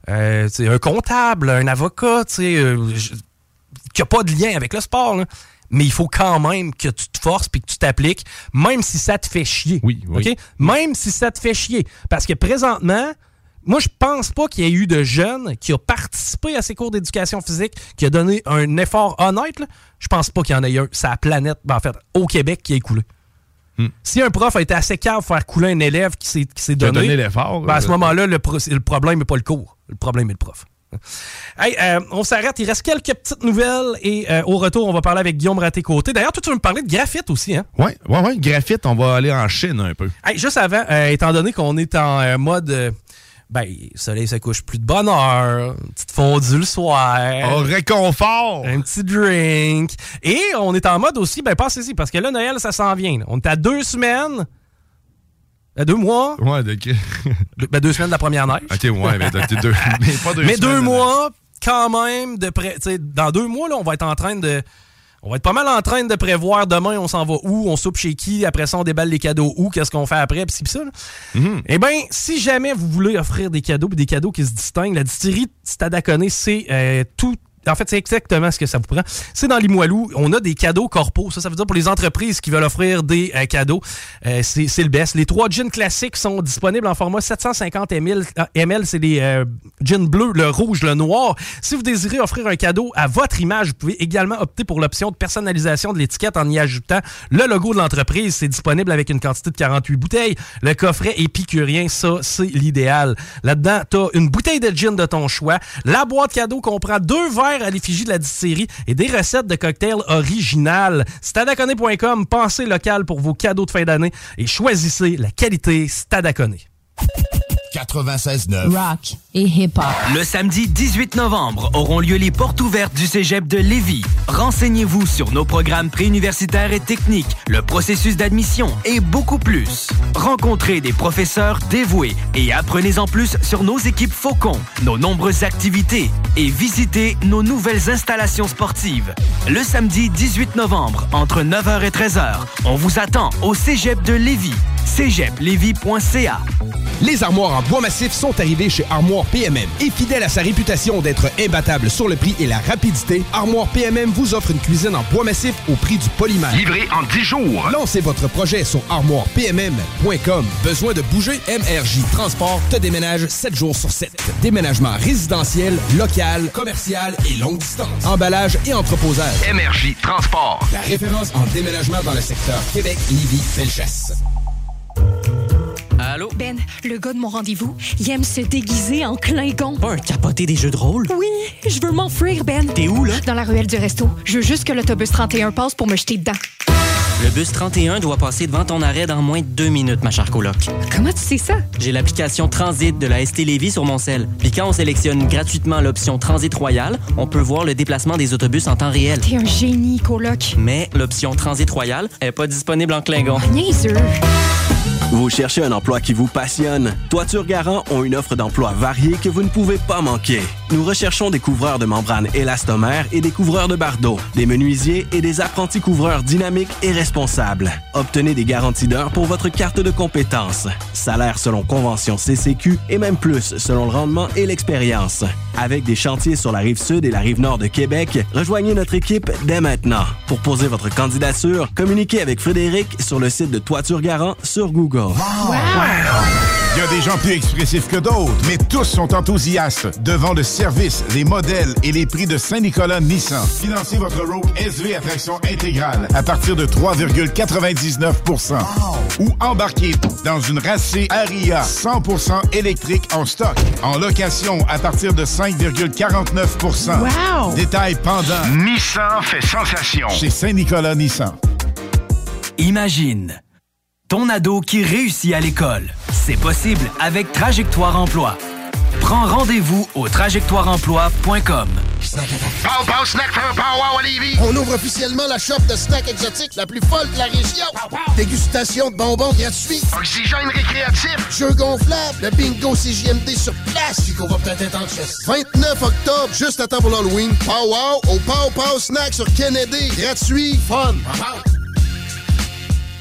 euh, un comptable, un avocat, tu sais, euh, qui n'a pas de lien avec le sport, là. mais il faut quand même que tu te forces puis que tu t'appliques, même si ça te fait chier. Oui, oui. Même si ça te fait chier. Parce que présentement, moi, je pense pas qu'il y ait eu de jeunes qui ont participé à ces cours d'éducation physique, qui a donné un effort honnête. Là. Je pense pas qu'il y en ait un. C'est la planète, ben, en fait, au Québec, qui a écoulé. Hmm. Si un prof a été assez calme pour faire couler un élève qui s'est donné, donné l'effort, ben, à ce euh, moment-là, le, pro- le problème n'est pas le cours. Le problème est le prof. Hey, euh, on s'arrête. Il reste quelques petites nouvelles et euh, au retour, on va parler avec Guillaume Raté-Côté. D'ailleurs, toi, tu veux me parler de graphite aussi, hein? Ouais, ouais, ouais. Graphite, on va aller en Chine un peu. Hey, juste avant, euh, étant donné qu'on est en euh, mode. euh, ben, le soleil se couche plus de bonne heure, une petite fondue le soir. Oh, réconfort! Un petit drink. Et on est en mode aussi, ben, pensez-y, parce que là, Noël, ça s'en vient. On est à deux semaines. À deux mois? Ouais, de... Deux- ben, deux semaines de la première neige. Ok, ouais, mais de- de- deux- mais pas deux Mais semaines deux de- mois, quand même, de près. Dans deux mois, là, on va être en train de. On va être pas mal en train de prévoir demain, on s'en va où, on soupe chez qui, après ça, on déballe les cadeaux où, qu'est-ce qu'on fait après, pis ça. là. Mhm. Eh bien, si jamais vous voulez offrir des cadeaux, pis des cadeaux qui se distinguent, la distillerie Stadaconé, c'est euh, tout. En fait, c'est exactement ce que ça vous prend. C'est dans Limoilou. On a des cadeaux corpo. Ça, ça veut dire pour les entreprises qui veulent offrir des euh, cadeaux. euh, c'est le best. Les trois gins classiques sont disponibles en format 750 ml. euh, ml c'est les euh, gins bleus, le rouge, le noir. Si vous désirez offrir un cadeau à votre image, vous pouvez également opter pour l'option de personnalisation de l'étiquette en y ajoutant le logo de l'entreprise. C'est disponible avec une quantité de 48 bouteilles. Le coffret épicurien, ça, c'est l'idéal. Là-dedans, t'as une bouteille de gin de ton choix. La boîte cadeau comprend deux verres à l'effigie de la distillerie et des recettes de cocktails originales. Stadaconé.com, pensez local pour vos cadeaux de fin d'année et choisissez la qualité Stadaconé. 96.9. Rock et hip-hop. Le samedi 18 novembre auront lieu les portes ouvertes du Cégep de Lévis. Renseignez-vous sur nos programmes préuniversitaires et techniques, le processus d'admission et beaucoup plus. Rencontrez des professeurs dévoués et apprenez en plus sur nos équipes Faucon, nos nombreuses activités et visitez nos nouvelles installations sportives. Le samedi 18 novembre, entre 9h et 13h, on vous attend au Cégep de Lévis. cégeplévis.ca. Les armoires en bois massif sont arrivées chez Armoire PMM. Et fidèle à sa réputation d'être imbattable sur le prix et la rapidité, Armoire PMM vous offre une cuisine en bois massif au prix du polymère. Livré en 10 jours. Lancez votre projet sur armoirepmm.com. Besoin de bouger? MRJ Transport te déménage 7 jours sur 7. Déménagement résidentiel, local, commercial et longue distance. Emballage et entreposage. MRJ Transport. La référence en déménagement dans le secteur Québec, Lévis, Felchasse. Allô? Ben, le gars de mon rendez-vous, il aime se déguiser en Klingon. Pas un capoté des jeux de rôle? Oui, je veux m'enfuir, Ben. T'es où, là? Dans la ruelle du resto. Je veux juste que l'autobus 31 passe pour me jeter dedans. Le bus 31 doit passer devant ton arrêt dans moins de deux minutes, ma chère coloc. Comment tu sais ça? J'ai l'application Transit de la ST Lévis sur mon sel. Puis quand on sélectionne gratuitement l'option Transit Royal, on peut voir le déplacement des autobus en temps réel. T'es un génie, coloc. Mais l'option Transit Royal est pas disponible en Klingon. Niaiseux. Vous cherchez un emploi qui vous passionne? Toiture Garant ont une offre d'emploi variée que vous ne pouvez pas manquer. Nous recherchons des couvreurs de membranes élastomères et des couvreurs de bardeaux, des menuisiers et des apprentis couvreurs dynamiques et responsables. Obtenez des garanties d'heures pour votre carte de compétences. Salaire selon convention CCQ et même plus selon le rendement et l'expérience. Avec des chantiers sur la rive sud et la rive nord de Québec, rejoignez notre équipe dès maintenant. Pour poser votre candidature, communiquez avec Frédéric sur le site de Toiture Garant sur Google. Il y a des gens plus expressifs que d'autres, mais tous sont enthousiastes devant le service, les modèles et les prix de Saint-Nicolas Nissan. Financez votre Rogue SV à traction intégrale à partir de 3,99% ou embarquez dans une racée Aria 100% électrique en stock, en location à partir de 5,49 Wow! Détail pendant. Nissan fait sensation. Chez Saint-Nicolas Nissan. Imagine ton ado qui réussit à l'école. C'est possible avec Trajectoire Emploi. Prends rendez-vous au trajectoireemploi.com. Pow Pow Snack for Pow Wow à Lévis. On ouvre officiellement la shop de snacks exotiques la plus folle de la région. Dégustation de bonbons gratuits. Oxygène récréatif. Jeux gonflables. Le bingo CJMD sur place. Chico va peut-être être en chest. 29 octobre, juste à temps pour l'Halloween. Pow Wow au Pow Pow Snack sur Kennedy. Gratuit, fun.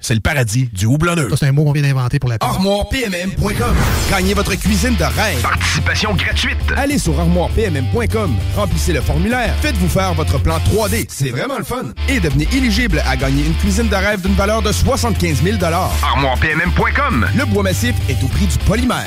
c'est le paradis du houblonneux. C'est un mot qu'on vient d'inventer pour la. ArmoirePMM.com. Gagnez votre cuisine de rêve. Participation gratuite. Allez sur armoirepmm.com, remplissez le formulaire, faites-vous faire votre plan 3D, c'est vraiment le fun. Et devenez éligible à gagner une cuisine de rêve d'une valeur de 75 000 ArmoirePMM.com. Le bois massif est au prix du polymère.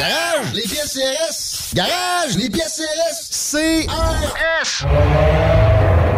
Garage, les pièces CRS. Garage, les pièces CRS. CRS.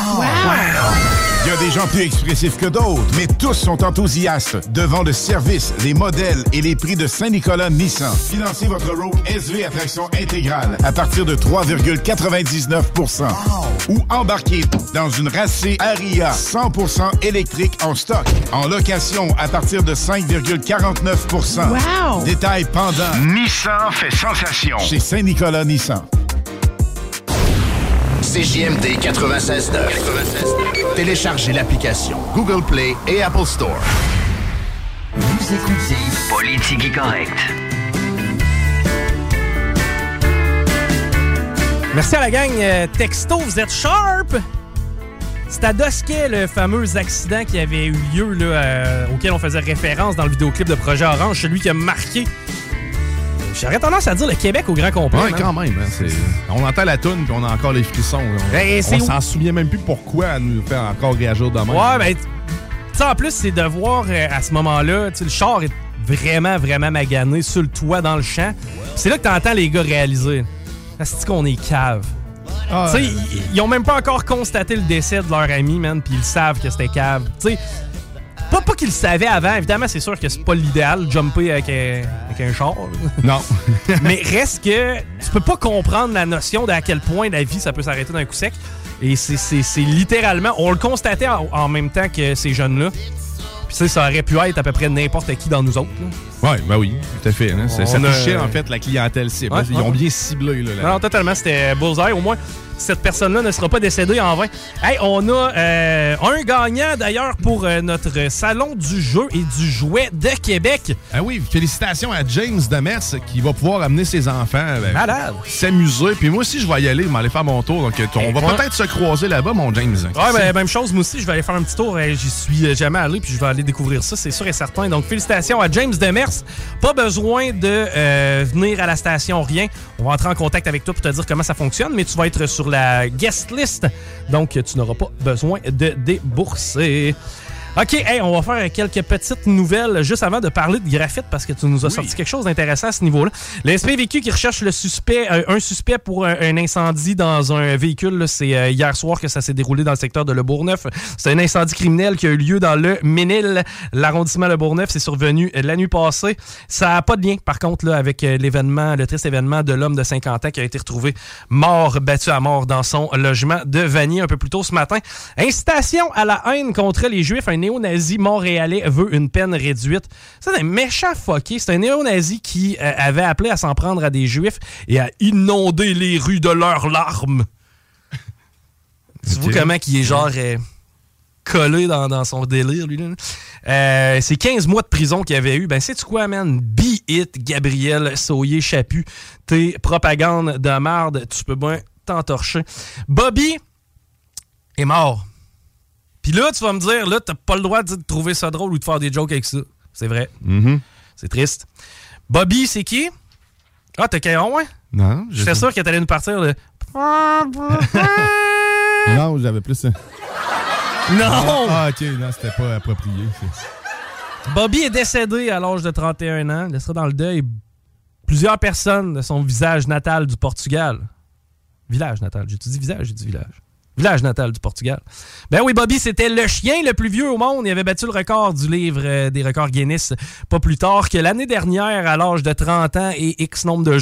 Il Il y a des gens plus expressifs que d'autres, mais tous sont enthousiastes devant le service, les modèles et les prix de Saint-Nicolas Nissan. Financez votre Rogue SV à traction intégrale à partir de 3,99% Ou embarquez dans une racée Aria 100% électrique en stock. En location à partir de 5,49 Wow! Détail pendant. Nissan fait sensation. Chez Saint-Nicolas Nissan. CJMD 96.9. Téléchargez l'application Google Play et Apple Store. Vous écoutez Politique Correct. Merci à la gang euh, Texto, vous êtes sharp! C'est à Dosquet, le fameux accident qui avait eu lieu, là, euh, auquel on faisait référence dans le vidéoclip de Projet Orange, celui qui a marqué. J'aurais tendance à dire le Québec au grand complet. Ouais, man. quand même. hein, on entend la toune puis on a encore les frissons. On, Ben, on s'en souvient même plus pourquoi elle nous fait encore réagir de même. Ouais, ben, en plus, c'est de voir euh, à ce moment-là, tu sais, le char est vraiment, vraiment magané sur le toit dans le champ. C'est là que t'entends les gars réaliser. C'est qu'on est cave. Ah, tu sais, ils, ils ont même pas encore constaté le décès de leur ami, man, puis ils savent que c'était cave. Tu sais, pas, pas qu'ils le savaient avant, évidemment, c'est sûr que c'est pas l'idéal, jumper avec un, avec un char. Non. Mais reste que tu peux pas comprendre la notion d'à quel point la vie, ça peut s'arrêter d'un coup sec. Et c'est- littéralement... On le constatait en, en même temps que ces jeunes-là. Puis tu sais, ça aurait pu être à peu près n'importe qui dans nous autres. là. Ouais, ben oui, tout à fait. hein. Ça, touchait en fait la clientèle cible. Ouais, Ils ouais. ont bien ciblé. Là, la- Non, totalement, c'était Bullseye. Au moins, cette personne-là ne sera pas décédée en vain. Hey, on a euh, un gagnant d'ailleurs pour euh, notre salon du jeu et du jouet de Québec. Ah oui, félicitations à James Demers qui va pouvoir amener ses enfants ben, Malade. s'amuser. Puis moi aussi, je vais y aller, je vais aller faire mon tour. Donc, euh, on va Ouais. peut-être se croiser là-bas, mon James. Ouais, ben, même chose, moi aussi, je vais aller faire un petit tour. Euh, J'y suis euh, jamais allé, puis je vais aller découvrir ça, c'est sûr et certain. Donc, félicitations à James Demers. Pas besoin de euh, venir à la station, rien. On va entrer en contact avec toi pour te dire comment ça fonctionne, mais tu vas être sur la guest list. Donc, tu n'auras pas besoin de débourser. OK, hey, on va faire quelques petites nouvelles juste avant de parler de graphite parce que tu nous as sorti quelque chose d'intéressant à ce niveau-là. Le SPVQ qui recherche le suspect, euh, un suspect pour un, un incendie dans un véhicule, c'est euh, hier soir que ça s'est déroulé dans le secteur de Le Bourgneuf. C'est un incendie criminel qui a eu lieu dans le Ménil, l'arrondissement Le Bourgneuf. C'est survenu euh, la nuit passée. Ça n'a pas de lien, par contre, là, avec l'événement, le triste événement de l'homme de 50 ans qui a été retrouvé mort, battu à mort dans son logement de Vanier un peu plus tôt ce matin. Incitation à la haine contre les Juifs. Un néo-nazi montréalais veut une peine réduite. C'est un méchant fucké. C'est un néo-nazi qui euh, avait appelé à s'en prendre à des Juifs et à inonder les rues de leurs larmes. Tu vois comment il est genre euh, collé dans, dans son délire, lui. Là. Euh, c'est 15 mois de prison qu'il avait eu. Ben, sais-tu quoi, man? Be it, Gabriel Sauyer-Chaput. Tes propagandes de marde, tu peux bien t'entorcher. Bobby est mort. Puis là, tu vas me dire, là, t'as pas le droit de trouver ça drôle ou de faire des jokes avec ça. C'est vrai. Mhm. C'est triste. Bobby, c'est qui? Ah, t'as Caillon, ouais? Non, je J'étais sûr que t'allais nous partir de... Non, j'avais plus. ça. Non! Ah, ok, non, c'était pas approprié. Bobby est décédé à l'âge de 31 ans. Il laissera dans le deuil plusieurs personnes de son visage natal du Portugal. Village natal. J'ai dit visage, j'ai dit village. Village natal du Portugal. Ben oui, Bobby, c'était le chien le plus vieux au monde. Il avait battu le record du livre euh, des records Guinness pas plus tard que l'année dernière, à l'âge de 30 ans et X nombre de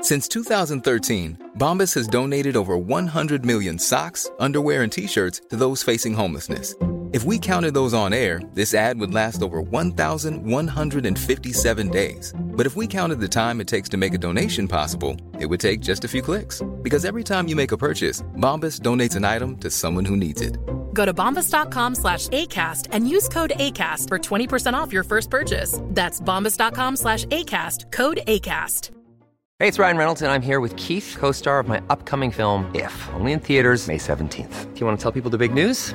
Since 2013, Bombas has donated over 100 million socks, underwear, and t shirts to those facing homelessness. If we counted those on air, this ad would last over 1,157 days. But if we counted the time it takes to make a donation possible, it would take just a few clicks. Because every time you make a purchase, Bombas donates an item to someone who needs it. Go to bombas.com slash ACAST and use code ACAST for 20% off your first purchase. That's bombas.com slash ACAST, code ACAST. Hey, it's Ryan Reynolds, and I'm here with Keith, co star of my upcoming film, If, only in theaters, May 17th. Do you want to tell people the big news?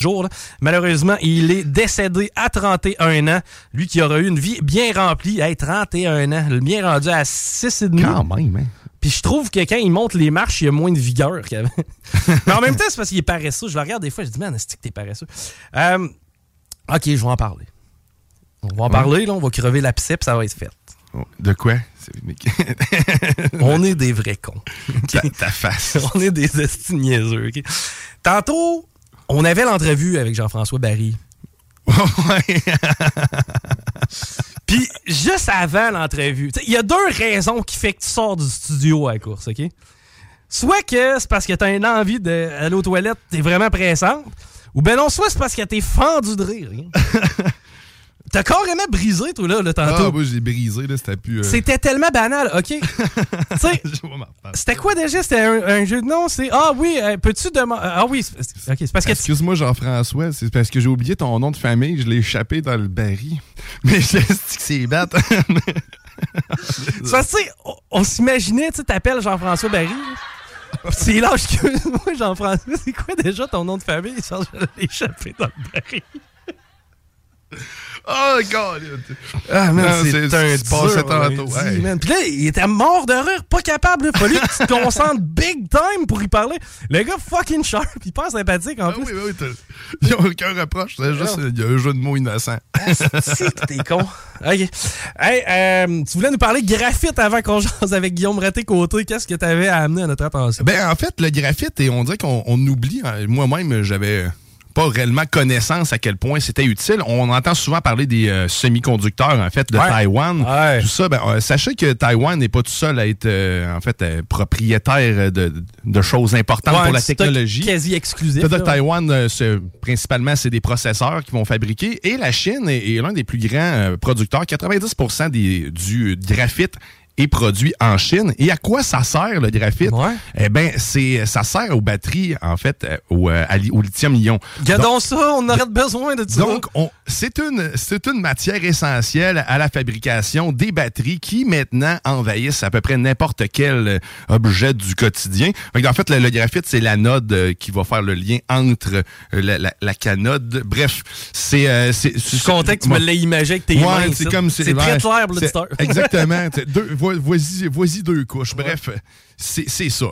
Jour. là. Malheureusement, il est décédé à 31 ans. Lui qui aura eu une vie bien remplie. Hey, 31 ans. Le mien rendu à 6,5. Quand même, hein. Puis je trouve que quand il monte les marches, il a moins de vigueur qu'avant. Mais en même temps, c'est parce qu'il est paresseux. Je le regarde des fois, je dis, man, est-ce que t'es paresseux? Euh, ok, je vais en parler. On va en Ouais. parler, là, on va crever l'abcès, puis ça va être fait. De quoi? On est des vrais cons. Ta, ta face. on est des esti niaiseux? Tantôt, on avait l'entrevue avec Jean-François Barry. Puis juste avant l'entrevue, il y a deux raisons qui fait que tu sors du studio à la course, OK? Soit que c'est parce que t'as une envie d'aller aux toilettes, t'es vraiment pressante, ou ben non, soit c'est parce que t'es fendu de rire. hein. T'as carrément brisé, toi, là, le Ah, tantôt. moi, j'ai brisé, là, c'était plus. euh, C'était tellement banal, OK? tu sais, c'était quoi déjà? C'était un, un jeu de nom? C'est Ah oui, euh, peux-tu demander. Ah oui, c'est- OK, c'est parce que. Excuse-moi, Jean-François, c'est parce que j'ai oublié ton nom de famille, je l'ai échappé dans le baril. Mais je que c'est bête. Parce que, on, on s'imaginait, tu sais, t'appelles Jean-François Barry. là. C'est l'âge que. Moi, Jean-François, c'est quoi déjà ton nom de famille? Je l'ai échappé dans le Barry. Oh, God! Ah, man, c'est un c'est passé tantôt. Puis là, il était mort de rire, pas capable. Il fallu que tu te concentres big time pour y parler. Le gars fucking sharp, il passe sympathique en plus. Ah Oui, oui, t'as- Ils n'ont aucun reproche, c'est juste il y a un jeu de mots innocent. Si, t'es con. OK. Hey, euh, tu voulais nous parler graphite avant qu'on jase avec Guillaume Raté-Côté. Qu'est-ce que tu avais à amener à notre attention? Ben, en fait, le graphite, et on dirait qu'on on oublie. hein, Moi-même, j'avais pas réellement connaissance à quel point c'était utile. On entend souvent parler des euh, semi-conducteurs, en fait, de Ouais. Taïwan. Tout ça, ben, euh, sachez que Taïwan n'est pas tout seul à être, euh, en fait, propriétaire de, de choses importantes Ouais, pour la technologie. quasi exclusif. Là. Taïwan, principalement, c'est des processeurs qui vont fabriquer. Et la Chine est, est l'un des plus grands producteurs. 90 des, du graphite est produit en Chine. Et à quoi ça sert, le graphite? Eh bien, c'est, ça sert aux batteries, en fait, euh, au, euh, au lithium-ion. Gardons ça, on aurait besoin de ça. Donc, on- c'est une, c'est une matière essentielle à la fabrication des batteries qui, maintenant, envahissent à peu près n'importe quel euh, objet du quotidien. En fait, le, le graphite, c'est l'anode qui va faire le lien entre la, la- la canode. Bref, c'est... Euh, c'est je suis content que tu me l'aies imagé avec tes mains, c'est comme... C'est très clair l'auditeur. Exactement. Deux- Voici voici deux couches. Bref, c'est c'est ça.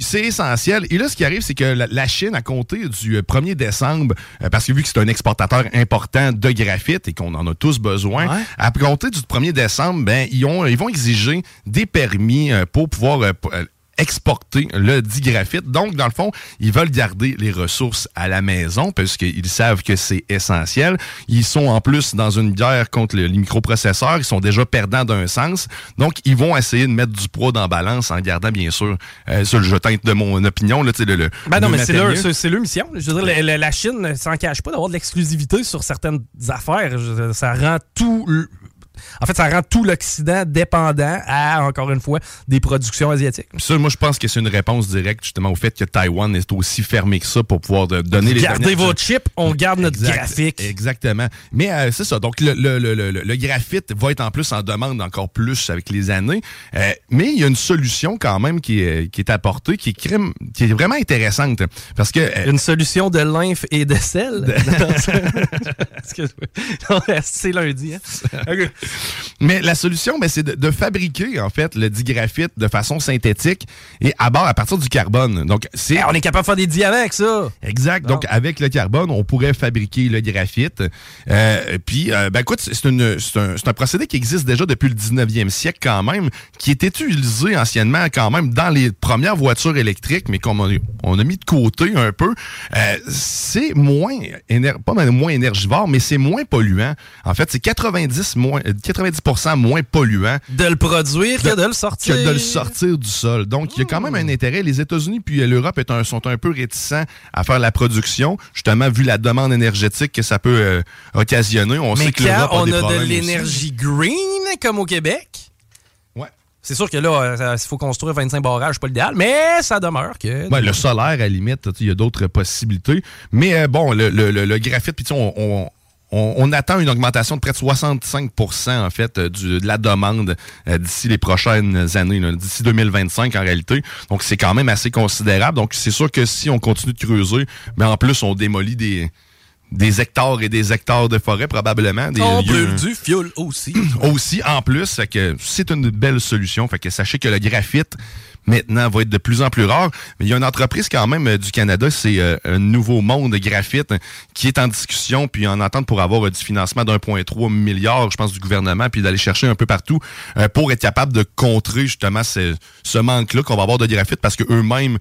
C'est essentiel. Et là, ce qui arrive, c'est que la, la Chine, à compter du euh, 1er décembre, euh, parce que vu que c'est un exportateur important de graphite et qu'on en a tous besoin, à compter du 1er décembre, ben, ils, ont, ils vont exiger des permis euh, pour pouvoir euh, euh, exporter le dit graphite. Donc, dans le fond, ils veulent garder les ressources à la maison parce qu'ils savent que c'est essentiel. Ils sont en plus dans une guerre contre le- les microprocesseurs. Ils sont déjà perdants d'un sens. Donc, ils vont essayer de mettre du poids dans la balance en gardant, bien sûr, euh, ça, je teinte de mon opinion, là, tu sais, le, le, Ben non, le mais c'est leur, leur mission. Je veux dire, la, la- Chine ne s'en cache pas d'avoir de l'exclusivité sur certaines affaires. Je ça rend tout. En fait, ça rend tout l'Occident dépendant à, encore une fois, des productions asiatiques. Ça, moi, je pense que c'est une réponse directe justement au fait que Taïwan est aussi fermé que ça pour pouvoir donner les Gardez vos chips, on garde notre graphique. Exactement. Mais euh, c'est ça. Donc, le, le, le, le, le graphite va être en plus en demande encore plus avec les années. Euh, mais il y a une solution quand même qui est, qui est apportée, qui est, crème- qui est vraiment intéressante. Parce que... euh, Une solution de lymphe et de sel? Excuse-moi. c'est lundi. Hein? Mais la solution, ben, c'est de, de fabriquer, en fait, le digraphite de façon synthétique et à bord à partir du carbone. Donc, c'est. on est capable de faire des diamants avec ça. Exact. Donc, avec le carbone, on pourrait fabriquer le graphite. Euh, puis, euh, ben, écoute, c'est une- c'est un, c'est un procédé qui existe déjà depuis le 19e siècle quand même, qui était utilisé anciennement quand même dans les premières voitures électriques, mais qu'on a, on a mis de côté un peu. Euh, c'est moins, éner- pas mal moins énergivore, mais c'est moins polluant. En fait, c'est 90, moins, 90% moins polluant. De le produire que de le sortir. Que de le sortir du sol. Donc, il y a quand même un intérêt. Les États-Unis puis l'Europe sont un peu réticents à faire la production, justement, vu la demande énergétique que ça peut euh, occasionner. On Mais sait que l'Europe a on des a de l'énergie green, comme au Québec, Ouais. c'est sûr que là, euh, il faut construire 25 barrages, pas l'idéal, mais ça demeure que... Ouais, le solaire, à la limite, il y a d'autres possibilités. Mais euh, bon, le, le- le- le graphite, puis tu sais, on, on- attend une augmentation de près de 65% en fait euh, de la demande euh, d'ici les prochaines années, d'ici 2025 en réalité. Donc c'est quand même assez considérable. Donc c'est sûr que si on continue de creuser, mais en plus on démolit des des hectares et des hectares de forêt probablement. Des on brûle du fioul aussi. aussi en plus, que c'est une belle solution. Fait que sachez que le graphite maintenant va être de plus en plus rare. Mais il y a une entreprise quand même euh, du Canada, c'est euh, un nouveau monde graphite qui est en discussion puis en attente pour avoir euh, du financement d'1,3 milliard, je pense, du gouvernement, puis d'aller chercher un peu partout pour être capable de contrer justement ce, ce manque-là qu'on va avoir de graphite parce que eux-mêmes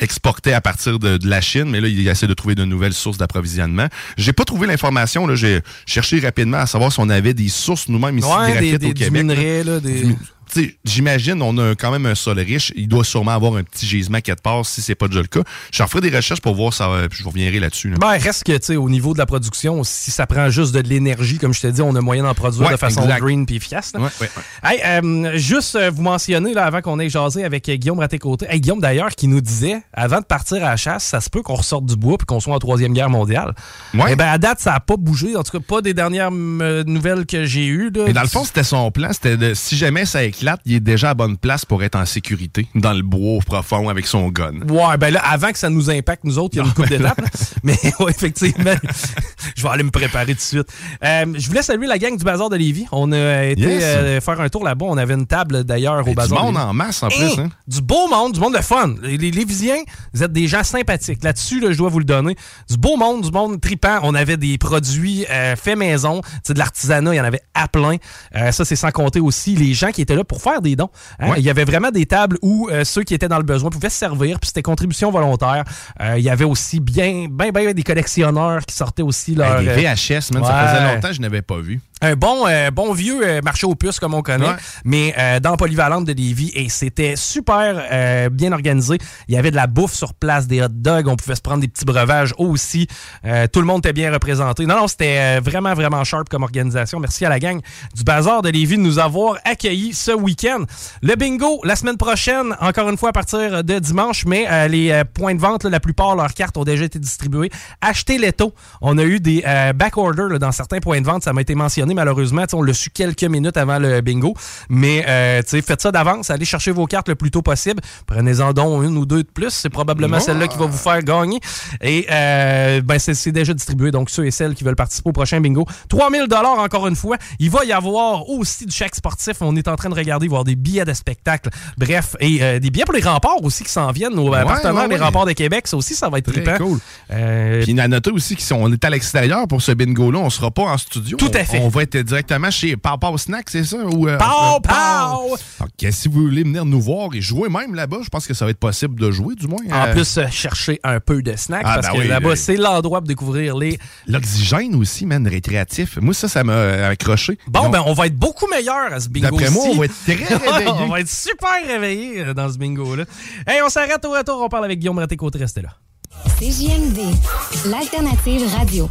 exportaient à partir de, la Chine, mais là, ils essaient de trouver de nouvelles sources d'approvisionnement. J'ai pas trouvé l'information, là. J'ai cherché rapidement à savoir si on avait des sources nous-mêmes ici ouais, des, au Québec. Minerais, là, des j'imagine, on a quand même un sol riche. Il doit sûrement avoir un petit gisement quelque part si c'est pas déjà le cas. Je ferai des recherches pour voir ça, puis je reviendrai là-dessus. Ben, reste que, tu sais, au niveau de la production, si ça prend juste de l'énergie, comme je t'ai dit, on a moyen d'en produire de façon green puis efficace. Euh, juste euh, vous mentionner, là, avant qu'on ait jasé avec euh, Guillaume à tes côtés. Guillaume, d'ailleurs, qui nous disait, avant de partir à la chasse, ça se peut qu'on ressorte du bois puis qu'on soit en Troisième Guerre mondiale. Eh ben, à date, ça n'a pas bougé. En tout cas, pas des dernières nouvelles que j'ai eues. Mais dans le fond, c'était son plan. C'était de, si jamais ça éclate, il est déjà bonne place pour être en sécurité dans le bois profond avec son gun. Ouais, ben là, avant que ça nous impacte, nous autres, il y a une coupe d'étapes. Mais ouais, effectivement, je vais aller me préparer tout de suite. Euh, je voulais saluer la gang du Bazar de Lévis. On a été euh, faire un tour là-bas. On avait une table d'ailleurs au Bazar. Du monde en masse en plus. Hein? Du beau monde, du monde de fun. Les, Lévisiens, vous êtes des gens sympathiques. Là-dessus, je dois vous le donner. Du beau monde, du monde tripant. On avait des produits euh, faits maison. C'est de l'artisanat, il y en avait à plein. ça, c'est sans compter aussi les gens qui étaient là pour faire des dons. Hein? Il y avait vraiment des tables où euh, ceux qui étaient dans le besoin pouvaient se servir, puis c'était contribution volontaire. Euh, il y avait aussi bien, bien, bien des collectionneurs qui sortaient aussi leur... des VHS, même, ça faisait longtemps que je n'avais pas vu un bon, euh, bon vieux euh, marché aux puces comme on connaît, mais euh, dans Polyvalente de Lévis et c'était super bien organisé. Il y avait de la bouffe sur place, des hot dogs, on pouvait se prendre des petits breuvages aussi. tout le monde était bien représenté. Non, non, c'était vraiment, vraiment sharp comme organisation. Merci à la gang du Bazar de Lévis de nous avoir accueillis ce week-end. Le bingo, la semaine prochaine, encore une fois à partir de dimanche, mais les points de vente, la plupart, leurs cartes ont déjà été distribuées. Achetez les taux. On a eu des back orders dans certains points de vente, ça m'a été mentionné malheureusement. on l'a su quelques minutes avant le bingo. Mais euh, faites ça d'avance. Allez chercher vos cartes le plus tôt possible. Prenez-en donc une ou deux de plus. C'est probablement celle-là qui va vous faire gagner. Et euh, ben, c'est déjà distribué. Donc, ceux et celles qui veulent participer au prochain bingo. 3000 dollars encore une fois. Il va y avoir aussi du chèque sportif. On est en train de regarder, voir des billets de spectacle. Bref, et euh, des billets pour les remparts aussi qui s'en viennent. Nos partenaires, les remparts de Québec. Ça aussi, ça va être très cool. Puis, a noté aussi qu'on est à l'extérieur pour ce bingo-là. On sera pas en studio. Tout à fait va être directement chez Pau Pau Snack, c'est ça? Ou, euh, Pau Pau! Donc, si vous voulez venir nous voir et jouer même là-bas, je pense que ça va être possible de jouer, du moins. En euh, plus, euh, chercher un peu de snacks, ah, parce ben que là-bas, c'est l'endroit pour découvrir les... L'oxygène aussi, man, récréatif. Moi, ça, ça m'a accroché. Bon, ben, on va être beaucoup meilleur à ce bingo D'après moi, on va être très réveillés. on va être super réveillés dans ce bingo-là. Hey, on s'arrête au retour, on parle avec Guillaume Raté-Côté, restez là. CJMD, l'alternative radio.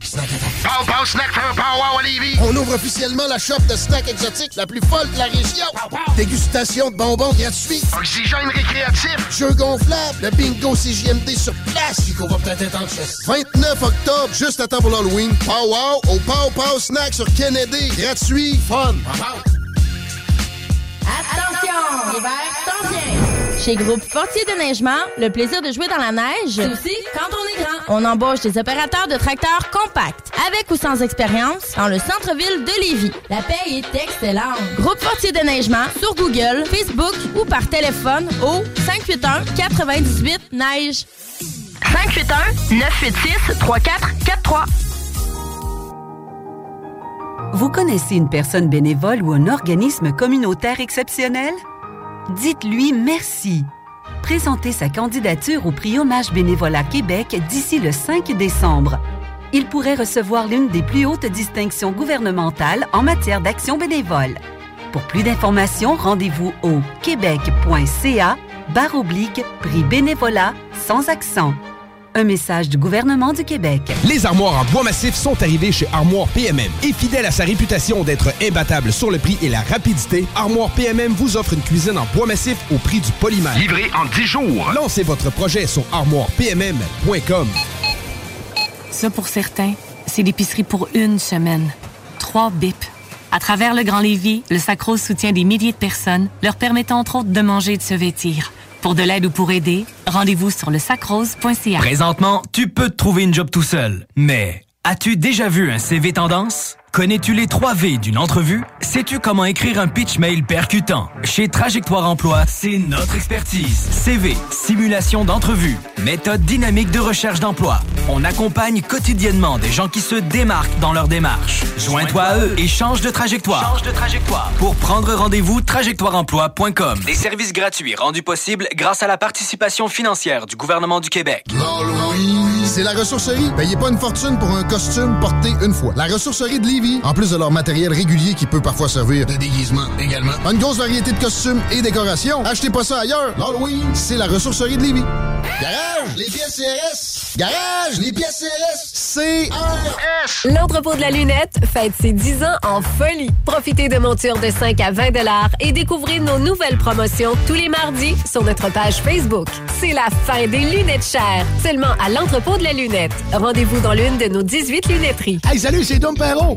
Pow Pow Snack for Pow Wow On ouvre officiellement la shop de snacks exotiques la plus folle de la région. Dégustation de bonbons gratuits. Oxygène récréatif. Jeux gonflables. Le bingo CJMD sur place. Chico va peut-être être en 29 octobre, juste à temps pour l'Halloween. Pow Wow au Pow Pow Snack sur Kennedy. Gratuit, fun. Attention, l'hiver s'en vient. Chez Groupe Fortier Déneigement, le plaisir de jouer dans la neige, c'est aussi quand on est grand. On embauche des opérateurs de tracteurs compacts, avec ou sans expérience, dans le centre-ville de Lévis. La paie est excellente. Groupe Fortier Déneigement sur Google, Facebook ou par téléphone au 581 98 neige. 581 986 3443. Vous connaissez une personne bénévole ou un organisme communautaire exceptionnel? Dites-lui merci. Présentez sa candidature au prix Hommage Bénévolat Québec d'ici le 5 décembre. Il pourrait recevoir l'une des plus hautes distinctions gouvernementales en matière d'action bénévole. Pour plus d'informations, rendez-vous au québec.ca barre oblique prix bénévolat sans accent. Un message du gouvernement du Québec. Les armoires en bois massif sont arrivées chez Armoire PMM. Et fidèle à sa réputation d'être imbattable sur le prix et la rapidité, Armoire PMM vous offre une cuisine en bois massif au prix du polymère. Livré en 10 jours. Lancez votre projet sur armoirepmm.com. Ça, pour certains, c'est l'épicerie pour une semaine. Trois bips. À travers le Grand Lévis, le Sacro soutient des milliers de personnes, leur permettant entre autres de manger et de se vêtir. Pour de l'aide ou pour aider, rendez-vous sur le sacrose.ca. Présentement, tu peux te trouver une job tout seul. Mais as-tu déjà vu un CV tendance? Connais-tu les 3 V d'une entrevue? Sais-tu comment écrire un pitch mail percutant? Chez Trajectoire Emploi, c'est notre expertise. CV, simulation d'entrevue, méthode dynamique de recherche d'emploi. On accompagne quotidiennement des gens qui se démarquent dans leur démarche. Joins-toi à eux et change de trajectoire. Change de trajectoire. Pour prendre rendez-vous, trajectoireemploi.com. Des services gratuits rendus possibles grâce à la participation financière du gouvernement du Québec. C'est la ressourcerie. Payez pas une fortune pour un costume porté une fois. La ressourcerie de Lévis, en plus de leur matériel régulier qui peut parfois servir de déguisement également. Une grosse variété de costumes et décorations. Achetez pas ça ailleurs. L'Halloween, c'est la ressourcerie de Lévis. Garage, les pièces CRS. Garage, les pièces CRS. CRS. L'entrepôt de la lunette fête ses 10 ans en folie. Profitez de montures de 5 à 20 et découvrez nos nouvelles promotions tous les mardis sur notre page Facebook. C'est la fin des lunettes chères, seulement à l'entrepôt de la lunette. Rendez-vous dans l'une de nos 18 lunetteries. Hey, salut, c'est Dom Perrault.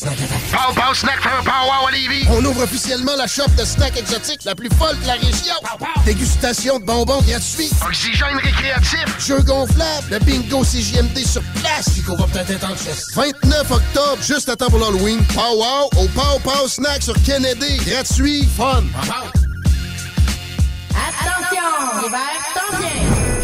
Pow Pow Snack for Pow Wow à Lévis. On ouvre officiellement la shop de snacks exotiques la plus folle de la région. Dégustation de bonbons gratuits. Oxygène récréatif. Jeux gonflables. Le bingo CJMD sur place. Qu'on va peut-être être en chest. 29 octobre, juste à temps pour l'Halloween. Pow Wow au Pow Pow Snack sur Kennedy. Gratuit. Fun. Attention! L'hiver s'en vient!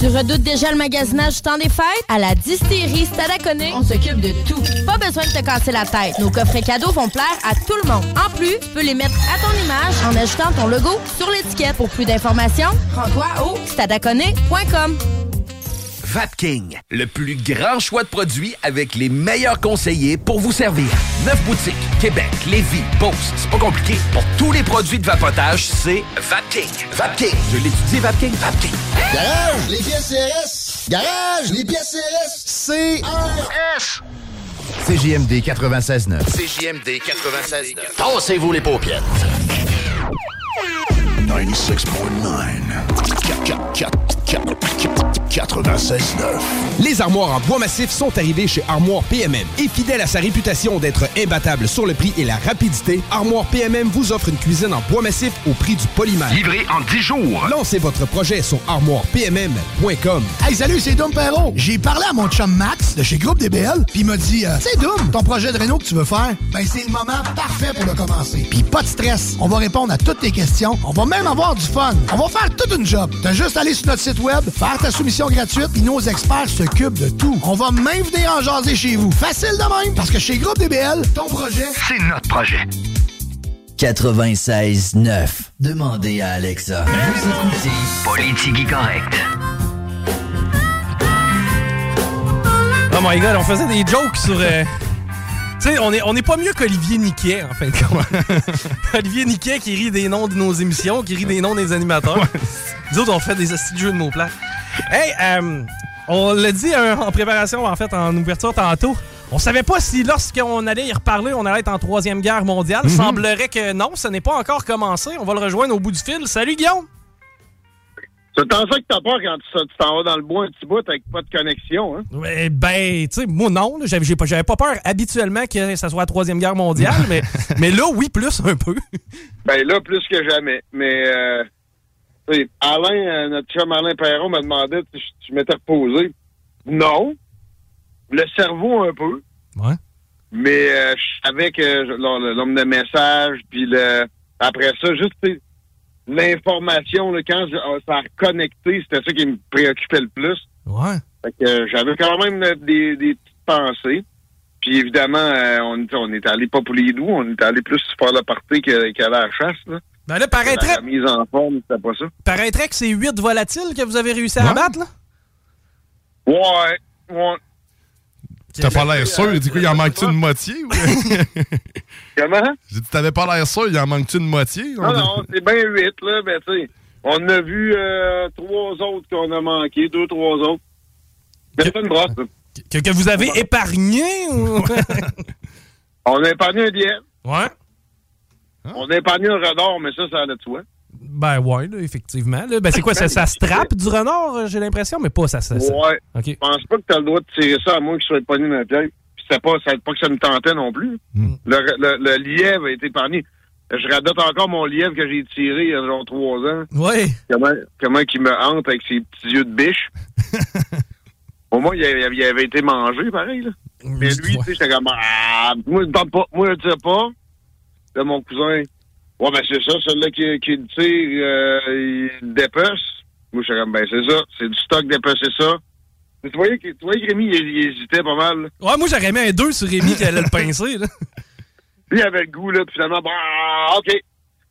Tu redoutes déjà le magasinage du temps des fêtes? À la distillerie Stadaconé, on s'occupe de tout. Pas besoin de te casser la tête. Nos coffrets cadeaux vont plaire à tout le monde. En plus, tu peux les mettre à ton image en ajoutant ton logo sur l'étiquette. Pour plus d'informations, rends-toi au stadaconé.com. Vapking, le plus grand choix de produits avec les meilleurs conseillers pour vous servir. Neuf boutiques, Québec, Lévis, Beauce, c'est pas compliqué. Pour tous les produits de vapotage, c'est Vapking. Vapking, je l'étudie, Vapking, Vapking. Garage, les pièces CRS. Garage, les pièces CRS. CRS. CJMD 96.9. CJMD 96.9. Tassez-vous les paupières. 96.9. Les armoires en bois massif sont arrivées chez Armoire PMM. Et fidèle à sa réputation d'être imbattable sur le prix et la rapidité, Armoire PMM vous offre une cuisine en bois massif au prix du polymère. Livré en 10 jours. Lancez votre projet sur armoirepmm.com. Hey, salut, c'est Dom Perrault. J'ai parlé à mon chum Max de chez Groupe DBL, puis il m'a dit euh, C'est Dom, ton projet de réno que tu veux faire, ben c'est le moment parfait pour le commencer. Puis pas de stress, on va répondre à toutes tes questions, on va même avoir du fun. On va faire toute une job. T'as juste à aller sur notre site web, faire ta soumission gratuite, puis nos experts s'occupent de tout. On va même venir en jaser chez vous. Facile de même, parce que chez Groupe DBL, ton projet, c'est notre projet. 96 9. Demandez à Alexa. Politique correcte. Oh my god, on faisait des jokes sur... Euh... Tu sais, on est, on est pas mieux qu'Olivier Niquet, en fin de compte. Olivier Niquet qui rit des noms de nos émissions, qui rit des noms des animateurs. Nous autres, on fait des astuces de jeux de mots plats. Hey, euh, on l'a dit hein, en préparation, en fait, en ouverture tantôt. On savait pas si lorsqu'on allait y reparler, on allait être en troisième guerre mondiale. Mhm. Semblerait que non, ce n'est pas encore commencé. On va le rejoindre au bout du fil. Salut Guillaume! C'est en ça que t'as peur quand tu t'en vas dans le bois un petit bout avec pas de connexion, hein? Ouais, ben, tu sais, moi non, j'avais pas, pas peur habituellement que ça soit la troisième guerre mondiale, mais, mais là, oui, plus un peu. Ben là, plus que jamais. Mais, euh, Alain, euh, notre chum Alain Perron m'a demandé si je, je m'étais reposé. Non. Le cerveau, un peu. Ouais. Mais euh, je savais que l'homme de message, puis le après ça, juste tu sais, l'information, quand je- euh, ça a reconnecté, c'était ça qui me préoccupait le plus. Ouais. Fait que euh, j'avais quand même euh, des, des petites pensées. Puis évidemment, euh, on, on est allé pas pour les doux, on est allé plus faire le party que- qu'aller à la chasse. Là. Ben là, paraîtrait, La mise en forme, c'était pas ça. paraîtrait que c'est 8 volatiles que vous avez réussi à abattre, là? Ouais, ouais. T'as pas l'air sûr, du coup, il en manque-tu une moitié? Ou... Comment? J'ai dit, t'avais pas l'air sûr, il en manque-tu une moitié? Non, non, c'est bien huit, là, ben tu sais. On a vu euh, trois autres qu'on a manqué, deux, trois autres. Mais c'est une brosse. Que, que vous avez épargné ou... On a épargné un lièvre. Ouais. On a épargné un renard, mais ça, ça allait de soi. Ben ouais, là, effectivement. là. Ben c'est quoi, ça, ça se trappe du renard, euh, j'ai l'impression, mais pas ça. ça, ça- Ouais. Je pense pas que tu as le droit de tirer ça à moins qu'il soit pogné dans la pièce. Puis c'était pas, pas que ça me tentait non plus. Hmm. Le, le, le lièvre a été épargné. Je radote encore mon lièvre que j'ai tiré il y a genre trois ans. Ouais. Comment, comment il me hante avec ses petits yeux de biche. Au moins, il avait, il avait été mangé, pareil. Là. Mais lui, tu sais, j'étais comme, ah, moi, je ne tente pas. Moi, je ne pas. Là, mon cousin, ouais, ben c'est ça, celui-là qui, qui le tire, euh, il dépece. Moi, j'étais comme, ben c'est ça, c'est du stock d'épecer ça. Mais tu voyais que, tu voyais que Rémi, il, il hésitait pas mal. là. Ouais, moi j'aurais mis un 2 sur Rémi qui allait le pincer, là. Lui, il avait le goût, là, puis finalement, bah, OK.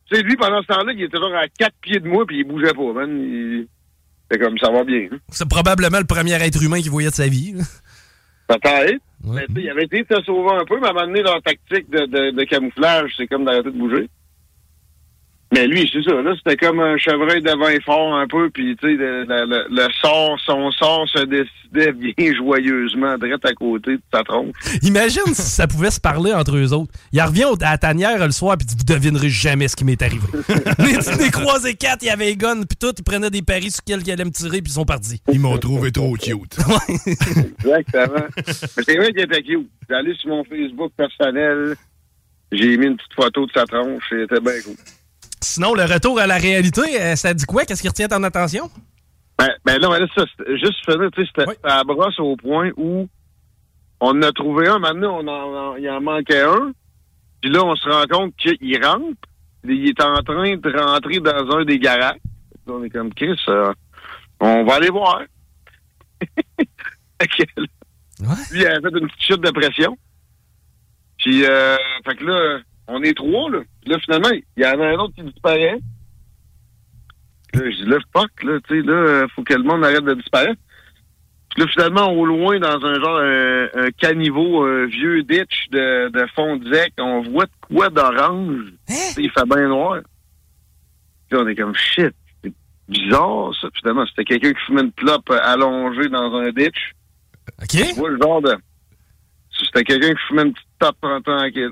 Tu sais, lui, pendant ce temps-là, il était genre à quatre pieds de moi, puis il bougeait pas, man. Il... C'était comme, ça va bien. hein. C'est probablement le premier être humain qu'il voyait de sa vie. Peut-être. Mais tu sais, il avait été de se sauver un peu, mais à un moment donné, leur tactique de, de, de camouflage, c'est comme d'arrêter de bouger. Mais lui, c'est ça, là, c'était comme un chevreuil devant fort un peu, puis tu sais, le, le- le- le sort, son sort se décidait bien joyeusement, direct à côté de sa tronche. Imagine si ça pouvait se parler entre eux autres. Il revient au- à la tanière le soir puis dit Vous devinerez jamais ce qui m'est arrivé. Les des croisés quatre, il y avait les guns puis tout, ils prenaient des paris sur quel ils allaient me tirer puis ils sont partis. Ils m'ont trouvé trop cute. Exactement. Mais c'est vrai qu'il était cute. J'ai allé sur mon Facebook personnel, j'ai mis une petite photo de sa tronche, c'était bien cool. Sinon, le retour à la réalité, euh, ça dit quoi? Qu'est-ce qui retient ton attention? Ben, ben là, ça, juste finir, tu sais, c'était c'était à brosse au point où on en a trouvé un, maintenant, on en, il en manquait un. Puis là, on se rend compte qu'il rentre. Il est en train de rentrer dans un des garages. On est comme Chris, euh, on va aller voir. Lui, il a fait une petite chute de pression. Puis, euh, fait que là, on est trois, là. Là, finalement, il y en a un autre qui disparaît. Là, je dis, là, fuck, là, tu sais, là, euh, faut que le monde arrête de disparaître. Puis là, finalement, au loin, dans un genre, un, un caniveau, un vieux ditch de, de fond de zec, on voit de quoi d'orange. Sais, Il fait bien noir. Puis là, on est comme, shit, c'est bizarre, ça. Puis finalement, c'était quelqu'un qui fumait une clope allongée dans un ditch. OK. Tu vois le genre de... C'était quelqu'un qui fumait une petite top tranquille.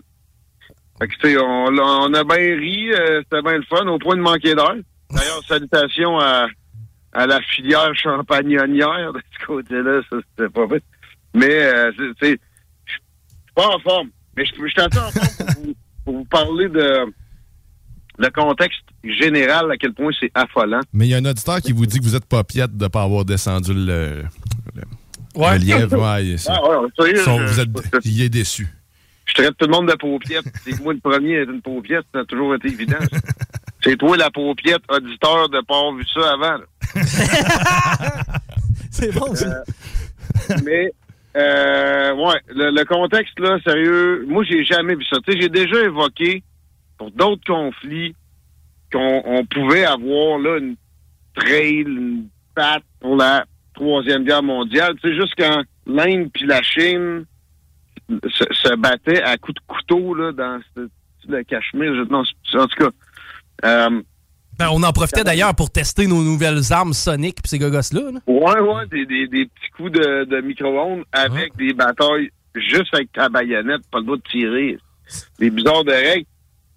Fait que, tu sais, on, on a bien ri, euh, c'était bien le fun, au point de manquer d'air. D'ailleurs, salutations à, à la filière champagnonnière de ce côté-là, ça, c'était pas vrai. Mais, euh, c'est- c'est, je suis pas en forme. Mais je suis assez en forme pour vous, pour vous parler de le contexte général, à quel point c'est affolant. Mais il y a un auditeur qui vous dit que vous êtes pas piète de pas avoir descendu le, le, Ouais. le lièvre. Ouais, c'est- Ah, ouais, sérieux, Son- je- vous êtes, il est déçu. Je traite tout le monde de paupiette. C'est que moi, le premier est une paupiette, ça a toujours été évident. ça. C'est toi, la paupiette, auditeur de pas avoir vu ça avant. là. C'est bon, ça. Mais, euh, ouais, le, le contexte, là, sérieux, moi, j'ai jamais vu ça. Tu sais, j'ai déjà évoqué, pour d'autres conflits, qu'on on pouvait avoir, là, une trail, une patte pour la Troisième Guerre mondiale. Tu sais, juste quand l'Inde puis la Chine se, se battaient à coups de couteau là, dans ce- le Cachemire. Je- non, en tout cas, euh, Ben, on en profitait d'ailleurs pour tester nos nouvelles armes soniques pis ces gogos-là. là. Ouais, ouais, des, des, des petits coups de, de micro-ondes avec des batailles juste avec ta baïonnette, pas le droit de tirer. Des bizarres de règles.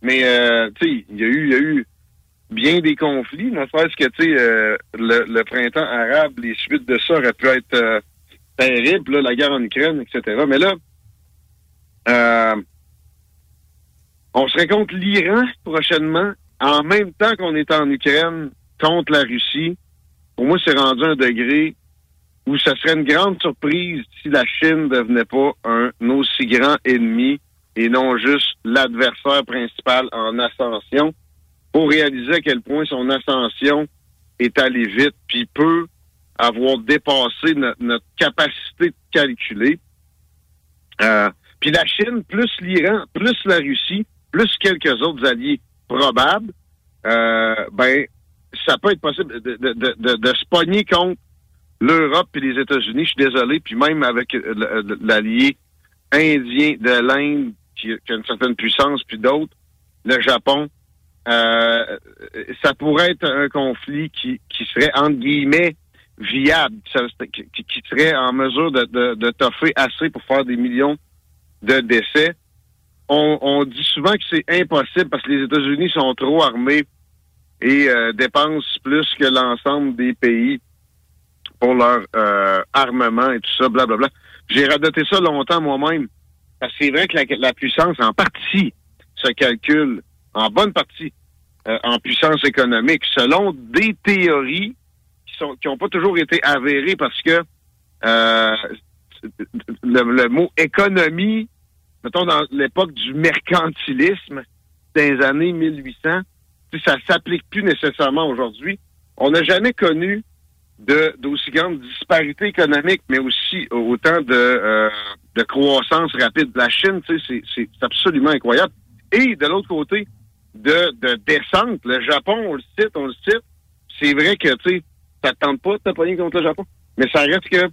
Mais, euh, tu sais, il y a eu, y a eu bien des conflits, ne serait-ce que, tu sais, euh, le, le printemps arabe, les suites de ça auraient pu être euh, terribles, là, la guerre en Ukraine, etc. Mais là, euh, on serait contre l'Iran prochainement, en même temps qu'on est en Ukraine contre la Russie. Pour moi, c'est rendu un degré où ça serait une grande surprise si la Chine ne devenait pas un aussi grand ennemi et non juste l'adversaire principal en ascension pour réaliser à quel point son ascension est allée vite puis peut avoir dépassé no- notre capacité de calculer. Euh, puis la Chine, plus l'Iran, plus la Russie, plus quelques autres alliés probables, euh, ben, ça peut être possible de, de, se pogner contre l'Europe et les États-Unis. Je suis désolé, puis même avec l'allié indien de l'Inde, qui, a une certaine puissance, puis d'autres, le Japon, euh, ça pourrait être un conflit qui, serait, entre guillemets, viable, qui serait en mesure de, de, de toffer assez pour faire des millions de décès. On, dit souvent que c'est impossible parce que les États-Unis sont trop armés et euh, dépensent plus que l'ensemble des pays pour leur euh, armement et tout ça, blablabla. J'ai radoté ça longtemps moi-même. Parce que c'est vrai que la, puissance, en partie, se calcule, en bonne partie, euh, en puissance économique, selon des théories qui sont n'ont pas toujours été avérées parce que euh, le, le mot économie, mettons dans l'époque du mercantilisme, dans les années 1800, tu sais, ça s'applique plus nécessairement aujourd'hui. On n'a jamais connu de d'aussi grande disparité économique, mais aussi autant de, euh, de croissance rapide. La Chine, c'est- absolument incroyable. Et de l'autre côté, de, de descente, le Japon, on le cite, on le cite. C'est vrai que, tu ça te tente pas de te contre le Japon, mais ça reste que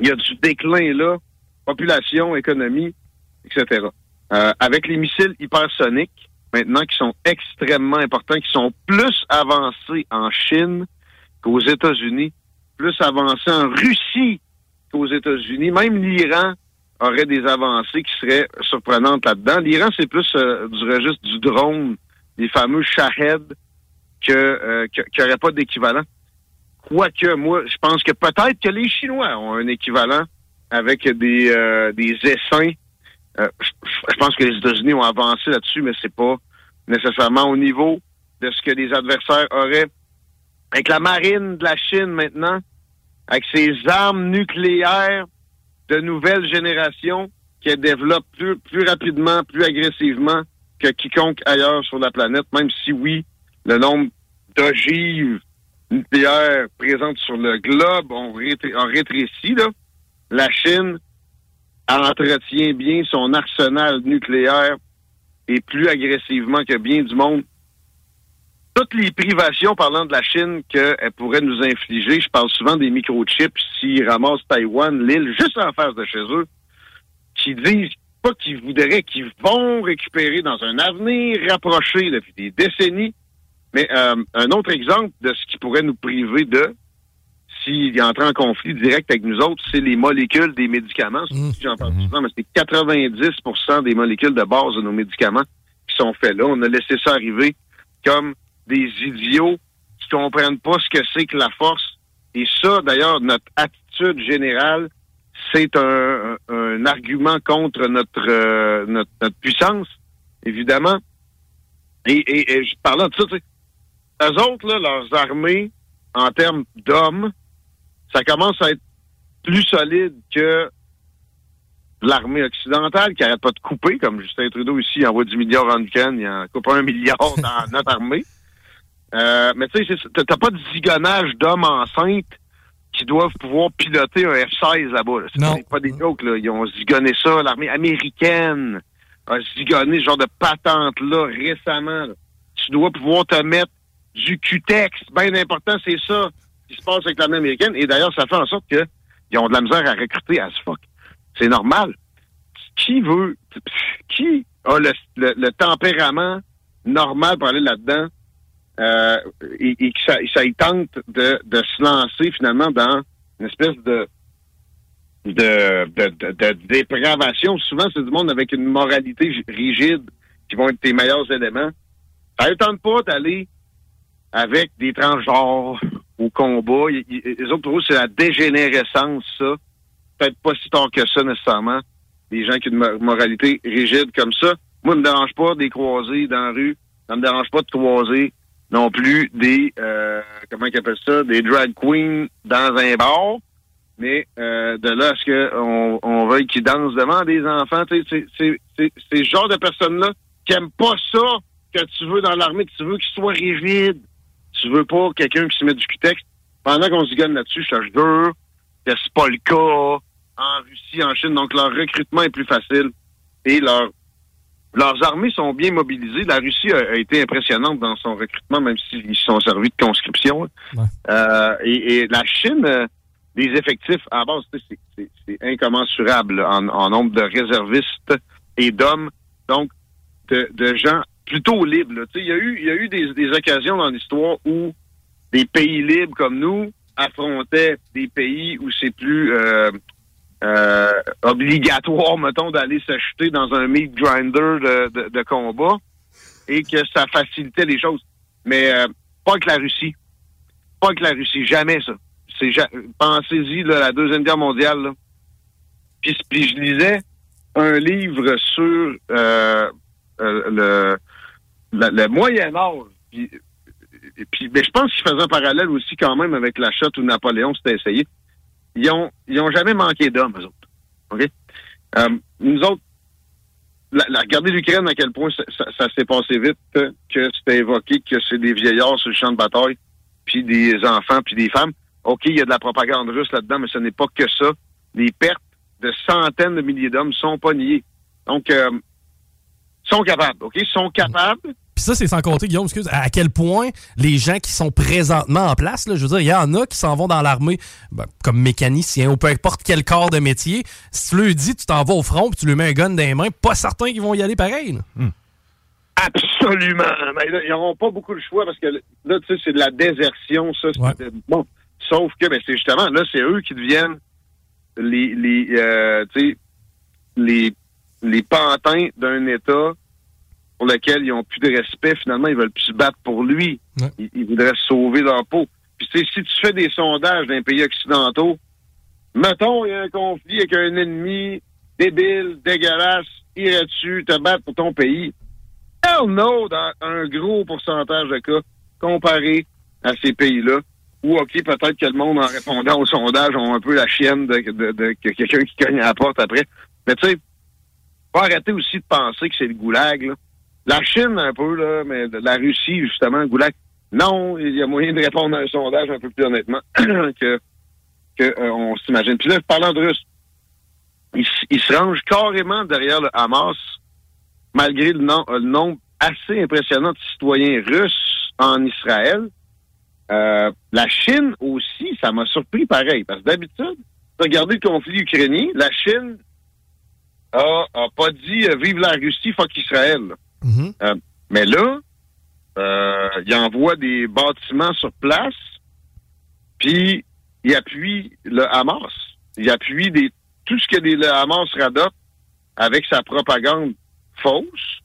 il y a du déclin là, population, économie, etc. Euh, avec les missiles hypersoniques, maintenant, qui sont extrêmement importants, qui sont plus avancés en Chine qu'aux États-Unis, plus avancés en Russie qu'aux États-Unis. Même l'Iran aurait des avancées qui seraient surprenantes là-dedans. L'Iran, c'est plus euh, du registre du drone, les fameux Shahed, que, euh, que- qu'il n'y aurait pas d'équivalent. Quoique, moi, je pense que peut-être que les Chinois ont un équivalent avec des, euh, des essaims. Euh, je, pense que les États-Unis ont avancé là-dessus, mais c'est pas nécessairement au niveau de ce que les adversaires auraient. Avec la marine de la Chine maintenant, avec ses armes nucléaires de nouvelle génération qu'elle développe plus, plus rapidement, plus agressivement que quiconque ailleurs sur la planète, même si oui, le nombre d'ogives nucléaires présentes sur le globe ont rétréci. Là. La Chine entretient bien son arsenal nucléaire et plus agressivement que bien du monde. Toutes les privations parlant de la Chine qu'elle pourrait nous infliger, je parle souvent des microchips s'ils ramassent Taïwan, l'île juste en face de chez eux, qui disent pas qu'ils voudraient, qu'ils vont récupérer dans un avenir rapproché depuis des décennies. Mais euh, un autre exemple de ce qui pourrait nous priver de, s'il entre en conflit direct avec nous autres, c'est les molécules des médicaments. J'en parle souvent, mais c'est 90% des molécules de base de nos médicaments qui sont faits là. On a laissé ça arriver comme des idiots qui comprennent pas ce que c'est que la force. Et ça, d'ailleurs, notre attitude générale, c'est un, argument contre notre, euh, notre, notre puissance, évidemment. Et, et, et je parlant de ça, tu sais, eux autres, là, leurs armées, en termes d'hommes, ça commence à être plus solide que l'armée occidentale qui arrête pas de couper, comme Justin Trudeau ici, il envoie 10 milliards en Ukraine, il en coupe un milliard dans notre armée. Euh, mais tu sais, t'as pas de zigonnage d'hommes enceintes qui doivent pouvoir piloter un F-16 là-bas. là. C'est pas, des jokes, là. Ils ont zigonné ça. L'armée américaine a zigonné ce genre de patente-là récemment. là. Tu dois pouvoir te mettre du Q-Tex. Bien important, c'est ça qui se passe avec l'armée américaine. Et d'ailleurs, ça fait en sorte que ils ont de la misère à recruter à ce fuck. C'est normal. Qui veut, qui a le, le- tempérament normal pour aller là-dedans euh, et, que ça, tente de, de se lancer finalement dans une espèce de de, de, de, dépravation? Souvent, c'est du monde avec une moralité rigide qui vont être tes meilleurs éléments. Ça ne tente pas d'aller avec des transgenres au combat. Les autres, pour eux, c'est la dégénérescence, ça. Peut-être pas si tard que ça, nécessairement. Des gens qui ont une mo- moralité rigide comme ça. Moi, ça me dérange pas des croisés dans la rue. Ça me dérange pas de croiser non plus des, euh, comment ils appellent ça, des drag queens dans un bar. Mais euh, de là à ce qu'on on veuille qu'ils dansent devant des enfants, c'est- ce genre de personnes-là qui aiment pas ça que tu veux dans l'armée, que tu veux qu'ils soient rigides. Tu veux pas quelqu'un qui se met du cutex? Pendant qu'on se gagne là-dessus, je te jure que c'est pas le cas en Russie, en Chine. Donc, leur recrutement est plus facile et leur, leurs armées sont bien mobilisées. La Russie a, a été impressionnante dans son recrutement, même s'ils se sont servis de conscription. Euh, et, et la Chine, euh, des effectifs à la base, c'est- incommensurable là, en, en nombre de réservistes et d'hommes. Donc, de, de gens plutôt sais, Il y a eu, y a eu des, des occasions dans l'histoire où des pays libres comme nous affrontaient des pays où c'est plus euh, euh, obligatoire, mettons, d'aller s'acheter dans un meat grinder de, de, de combat et que ça facilitait les choses. Mais euh, pas avec la Russie. Pas avec la Russie. Jamais ça. C'est Pensez-y, la Deuxième Guerre mondiale. Là. Puis, puis je lisais un livre sur euh, euh, le, le, Moyen Âge. Puis, puis ben, je pense qu'il faisait un parallèle aussi quand même avec la shot où Napoléon s'était essayé. Ils ont, ils ont jamais manqué d'hommes, eux autres. Euh, nous autres, la, regardez l'Ukraine à quel point ça, s'est passé vite, que c'était évoqué que c'est des vieillards sur le champ de bataille, puis des enfants, puis des femmes. OK, il y a de la propagande russe là-dedans, mais ce n'est pas que ça. Les pertes de centaines de milliers d'hommes sont pas niées. Donc, euh, sont capables, OK? sont capables. Puis ça, c'est sans compter, Guillaume, excuse, à quel point les gens qui sont présentement en place, là, je veux dire, il y en a qui s'en vont dans l'armée ben, comme mécaniciens ou peu importe quel corps de métier. Si tu leur dis, tu t'en vas au front puis tu lui mets un gun dans les mains, pas certain qu'ils vont y aller pareil. là. Absolument. Mais là, ils n'auront pas beaucoup de choix parce que là, tu sais, c'est de la désertion, ça. c'est- Bon. Sauf que, ben, c'est justement, là, c'est eux qui deviennent les, les, euh, tu sais, les, les pantins d'un État pour lequel ils n'ont plus de respect. Finalement, ils veulent plus se battre pour lui. Ils, ils voudraient sauver leur peau. Puis, tu sais, si tu fais des sondages dans les pays occidentaux, mettons, il y a un conflit avec un ennemi débile, dégueulasse, irais-tu te battre pour ton pays? Hell no, dans un gros pourcentage de cas, comparé à ces pays-là, où, OK, peut-être que le monde, en répondant au sondage, ont un peu la chienne de, de, de- que quelqu'un qui cogne à la porte après. Mais tu sais, faut arrêter aussi de penser que c'est le goulag, là. La Chine, un peu, là, mais la Russie, justement, le goulag. Non, il y a moyen de répondre à un sondage un peu plus honnêtement que, euh, s'imagine. Puis là, parlant de Russes, ils, se rangent carrément derrière le Hamas, malgré le, le nombre assez impressionnant de citoyens russes en Israël. Euh, la Chine aussi, ça m'a surpris pareil, parce que d'habitude, regardez le conflit ukrainien, la Chine a, pas dit euh, vive la Russie, fuck Israël. Là. Euh, mais là, euh, il envoie des bâtiments sur place, puis il appuie le Hamas. Il appuie tout ce que le Hamas radote avec sa propagande fausse.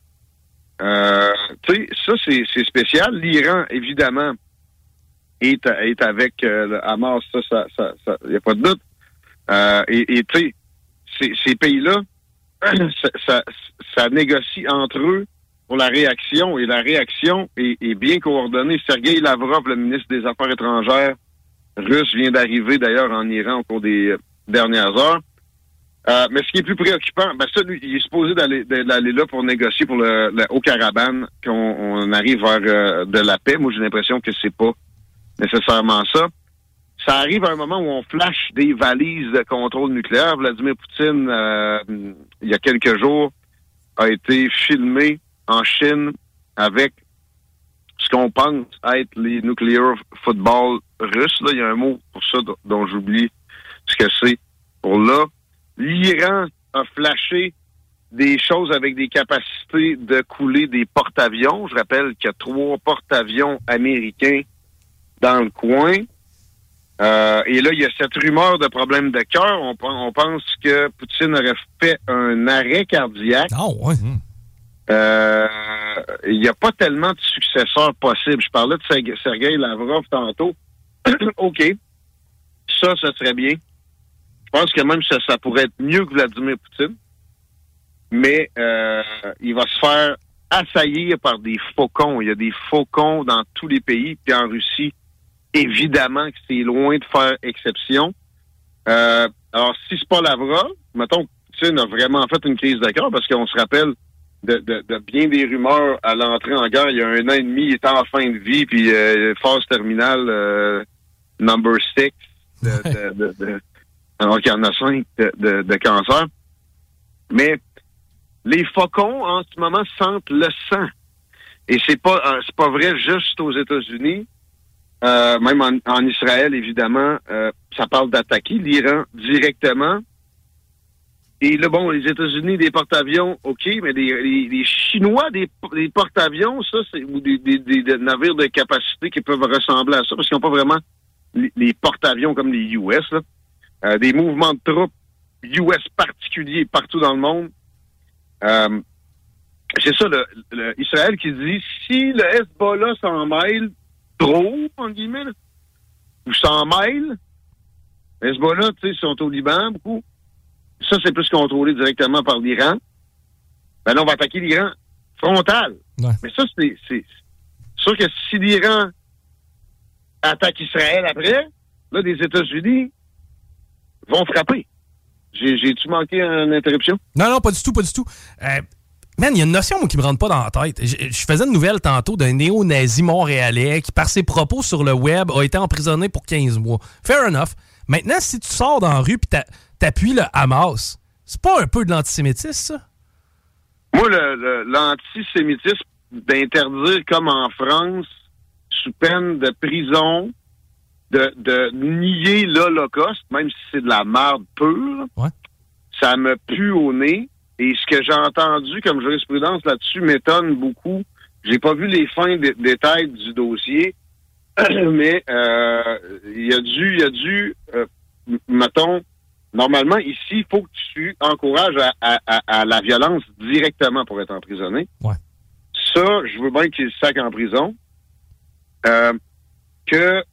Euh, ça, c'est spécial. L'Iran, évidemment, est, avec le Hamas. Ça, ça, ça, ça a pas de doute. Et tu sais, ces, pays-là, ça négocie entre eux pour la réaction. Et la réaction est, est bien coordonnée. Sergei Lavrov, le ministre des Affaires étrangères russe, vient d'arriver d'ailleurs en Iran au cours des euh, dernières heures. Euh, mais ce qui est plus préoccupant, ben ça, lui, il est supposé d'aller là pour négocier pour le, le Haut-Karabakh, qu'on on arrive vers euh, de la paix. Moi, j'ai l'impression que c'est pas nécessairement ça. Ça arrive à un moment où on flash des valises de contrôle nucléaire. Vladimir Poutine, euh, il y a quelques jours, a été filmé en Chine avec ce qu'on pense être les nuclear football russes. Là, il y a un mot pour ça dont- j'oublie ce que c'est pour là. L'Iran a flashé des choses avec des capacités de couler des porte-avions. Je rappelle qu'il y a trois porte-avions américains dans le coin. Euh, et là, il y a cette rumeur de problème de cœur. On, on pense que Poutine aurait fait un arrêt cardiaque. Ah ouais. Euh, il n'y a pas tellement de successeurs possibles. Je parlais de Serge- Sergei Lavrov tantôt. OK. Ça, ce serait bien. Je pense que même ça, ça pourrait être mieux que Vladimir Poutine. Mais euh, il va se faire assaillir par des faucons. Il y a des faucons dans tous les pays. Puis en Russie, évidemment que c'est loin de faire exception. Euh, alors, si c'est pas Lavrov, mettons, Poutine a vraiment fait une crise cœur parce qu'on se rappelle de, de- de bien des rumeurs à l'entrée en guerre il y a un an et demi, il était en fin de vie, puis euh, phase terminale euh, number six de, de, de, de- alors qu'il y en a cinq de, de, de cancer. Mais les faucons, en ce moment, sentent le sang. Et c'est pas euh, c'est pas vrai juste aux États-Unis. Euh, même en, en Israël, évidemment, euh, ça parle d'attaquer l'Iran directement. Et là, bon, les États-Unis, des porte-avions, OK, mais les, les- les Chinois, des, des porte-avions, ça, c'est ou des, des- des- navires de capacité qui peuvent ressembler à ça, parce qu'ils n'ont pas vraiment les, porte-avions comme les US, là. Euh, des mouvements de troupes US particuliers partout dans le monde. Euh, c'est ça, le, le- Israël qui dit si le Hezbollah s'en mêle trop, en guillemets, là, ou s'en mêle, le Hezbollah, tu sais, sont au Liban beaucoup. Ça, c'est plus contrôlé directement par l'Iran. Ben là, on va attaquer l'Iran frontal. Mais ça, c'est c'est sûr que si l'Iran attaque Israël après, là, les États-Unis vont frapper. J'ai- J'ai-tu manqué une interruption? Non, non, pas du tout, pas du tout. Euh, man, il y a une notion moi, qui me rentre pas dans la tête. Je, je faisais une nouvelle tantôt d'un néo-nazi montréalais qui, par ses propos sur le web, a été emprisonné pour 15 mois. Fair enough. Maintenant, si tu sors dans la rue et t'appuies le Hamas, c'est pas un peu de l'antisémitisme, ça? Moi, le- le- l'antisémitisme, d'interdire comme en France, sous peine de prison, de, de nier l'Holocauste, même si c'est de la merde pure, ça me pue au nez. Et ce que j'ai entendu comme jurisprudence là-dessus m'étonne beaucoup. J'ai pas vu les fins dé- détails du dossier, mais euh, il y a dû, il y a dû, euh, mettons, normalement ici, il faut que tu encourages à, à- à- à la violence directement pour être emprisonné. Ça, je veux bien qu'il sac en prison. Euh, que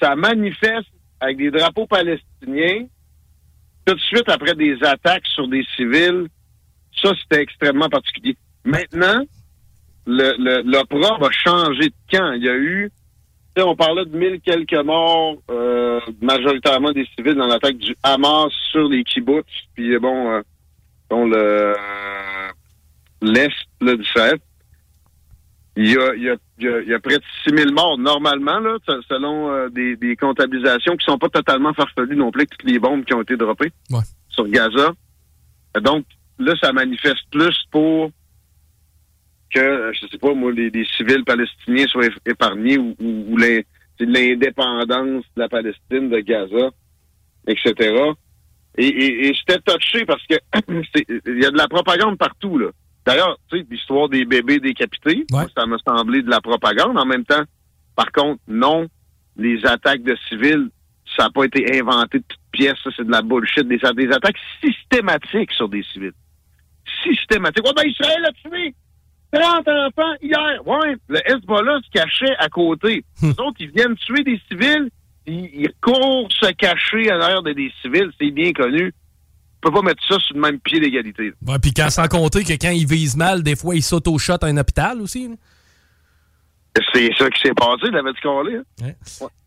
ça manifeste avec des drapeaux palestiniens tout de suite après des attaques sur des civils, ça, c'était extrêmement particulier. Maintenant, le, le, l'opprobre a changé de camp. Il y a eu, on parlait de mille quelques morts, euh, majoritairement des civils dans l'attaque du Hamas sur les kibbutz, puis euh, bon, euh, bon le l'est là, d'Israël. Il y, a, il, y a, il, y a, près de 6 000 morts normalement, là, se- selon euh, des, des comptabilisations qui sont pas totalement farfelues non plus, toutes les bombes qui ont été droppées sur Gaza. Euh, Donc, là, ça manifeste plus pour que, je sais pas, moi, les, les civils palestiniens soient ép- épargnés ou, l'indépendance de la Palestine, de Gaza, etc. Et, et, et j'étais touché parce que il y a de la propagande partout, là. D'ailleurs, tu sais, l'histoire des bébés décapités, ça m'a semblé de la propagande. En même temps, par contre, non, les attaques de civils, ça n'a pas été inventé de toutes pièces, ça, c'est de la bullshit. Des, des attaques systématiques sur des civils. Systématiques. Ouais, ben, Israël a tué 30 enfants hier. Ouais, le Hezbollah se cachait à côté. Les autres, ils viennent tuer des civils, ils, ils courent se cacher à l'arrière de des civils, c'est bien connu. On peut pas mettre ça sur le même pied d'égalité. Ouais, puis quand, sans compter que quand ils visent mal, des fois, ils s'auto-shot à un hôpital aussi. là. C'est ça qui s'est passé, l'avait-tu collé? Hein?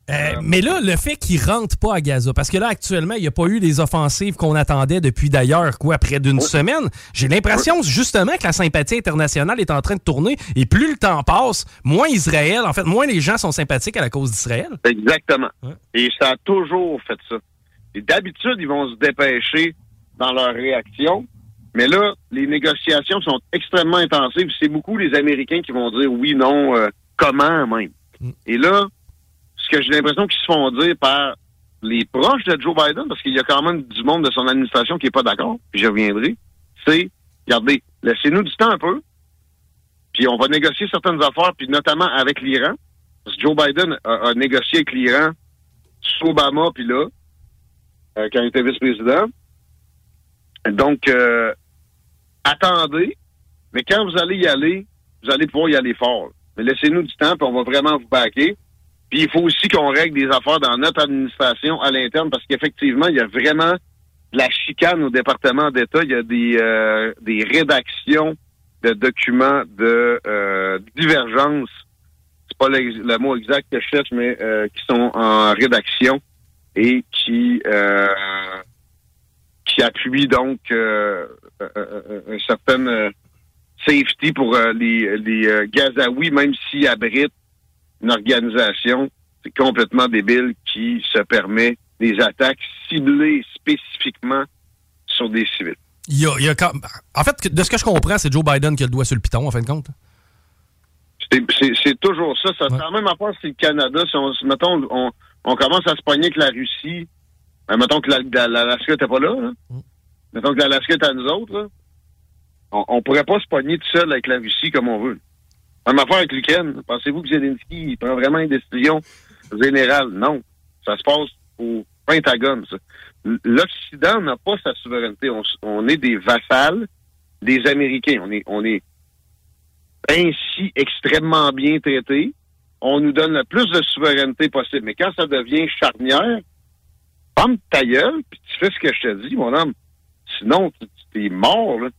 Euh, mais là, le fait qu'ils rentrent pas à Gaza, parce que là, actuellement, il n'y a pas eu les offensives qu'on attendait depuis d'ailleurs, quoi, près d'une semaine. J'ai l'impression, justement, que la sympathie internationale est en train de tourner. Et plus le temps passe, moins Israël, en fait, moins les gens sont sympathiques à la cause d'Israël. Exactement. Et ça a toujours fait ça. Et d'habitude, ils vont se dépêcher dans leur réaction. Mais là, les négociations sont extrêmement intensives. C'est beaucoup les Américains qui vont dire oui, non, euh, comment même. Et là, ce que j'ai l'impression qu'ils se font dire par les proches de Joe Biden, parce qu'il y a quand même du monde de son administration qui est pas d'accord, puis je reviendrai, c'est, regardez, laissez-nous du temps un peu, puis on va négocier certaines affaires, puis notamment avec l'Iran. Parce que Joe Biden a, a négocié avec l'Iran sous Obama, puis là, euh, quand il était vice-président. Donc, euh, attendez, mais quand vous allez y aller, vous allez pouvoir y aller fort. Mais laissez-nous du temps, puis on va vraiment vous baquer. Puis il faut aussi qu'on règle des affaires dans notre administration à l'interne, parce qu'effectivement, il y a vraiment de la chicane au département d'État. Il y a des, euh, des rédactions de documents de euh, divergence. C'est pas le, mot exact que je cherche, mais euh, qui sont en rédaction et qui euh, qui appuient donc euh, euh, un certain safety pour euh, les, les euh, Gazaouis, même s'ils abritent une organisation, c'est complètement débile qui se permet des attaques ciblées spécifiquement sur des civils. Il y a, il y a quand- En fait, de ce que je comprends, c'est Joe Biden qui a le doigt sur le piton, en fin de compte. C'est- toujours ça. Ça même à part si le Canada, si on, mettons, on, on commence à se pogner avec la Russie, ben, mettons que la- la- l'Alaska n'était pas là, là. mettons que l'Alaska était à nous autres, là. On, on pourrait pas se pogner tout seul avec la Russie comme on veut. Même affaire avec l'Ukraine. Pensez-vous que Zelensky prend vraiment une décision générale? Non. Ça se passe au Pentagone, ça. L'Occident n'a pas sa souveraineté. On, est des vassals des Américains. On est, on est ainsi extrêmement bien traités. On nous donne le plus de souveraineté possible. Mais quand ça devient charnière, ferme ta gueule, puis tu fais ce que je te dis, mon homme. Sinon, tu es mort, là.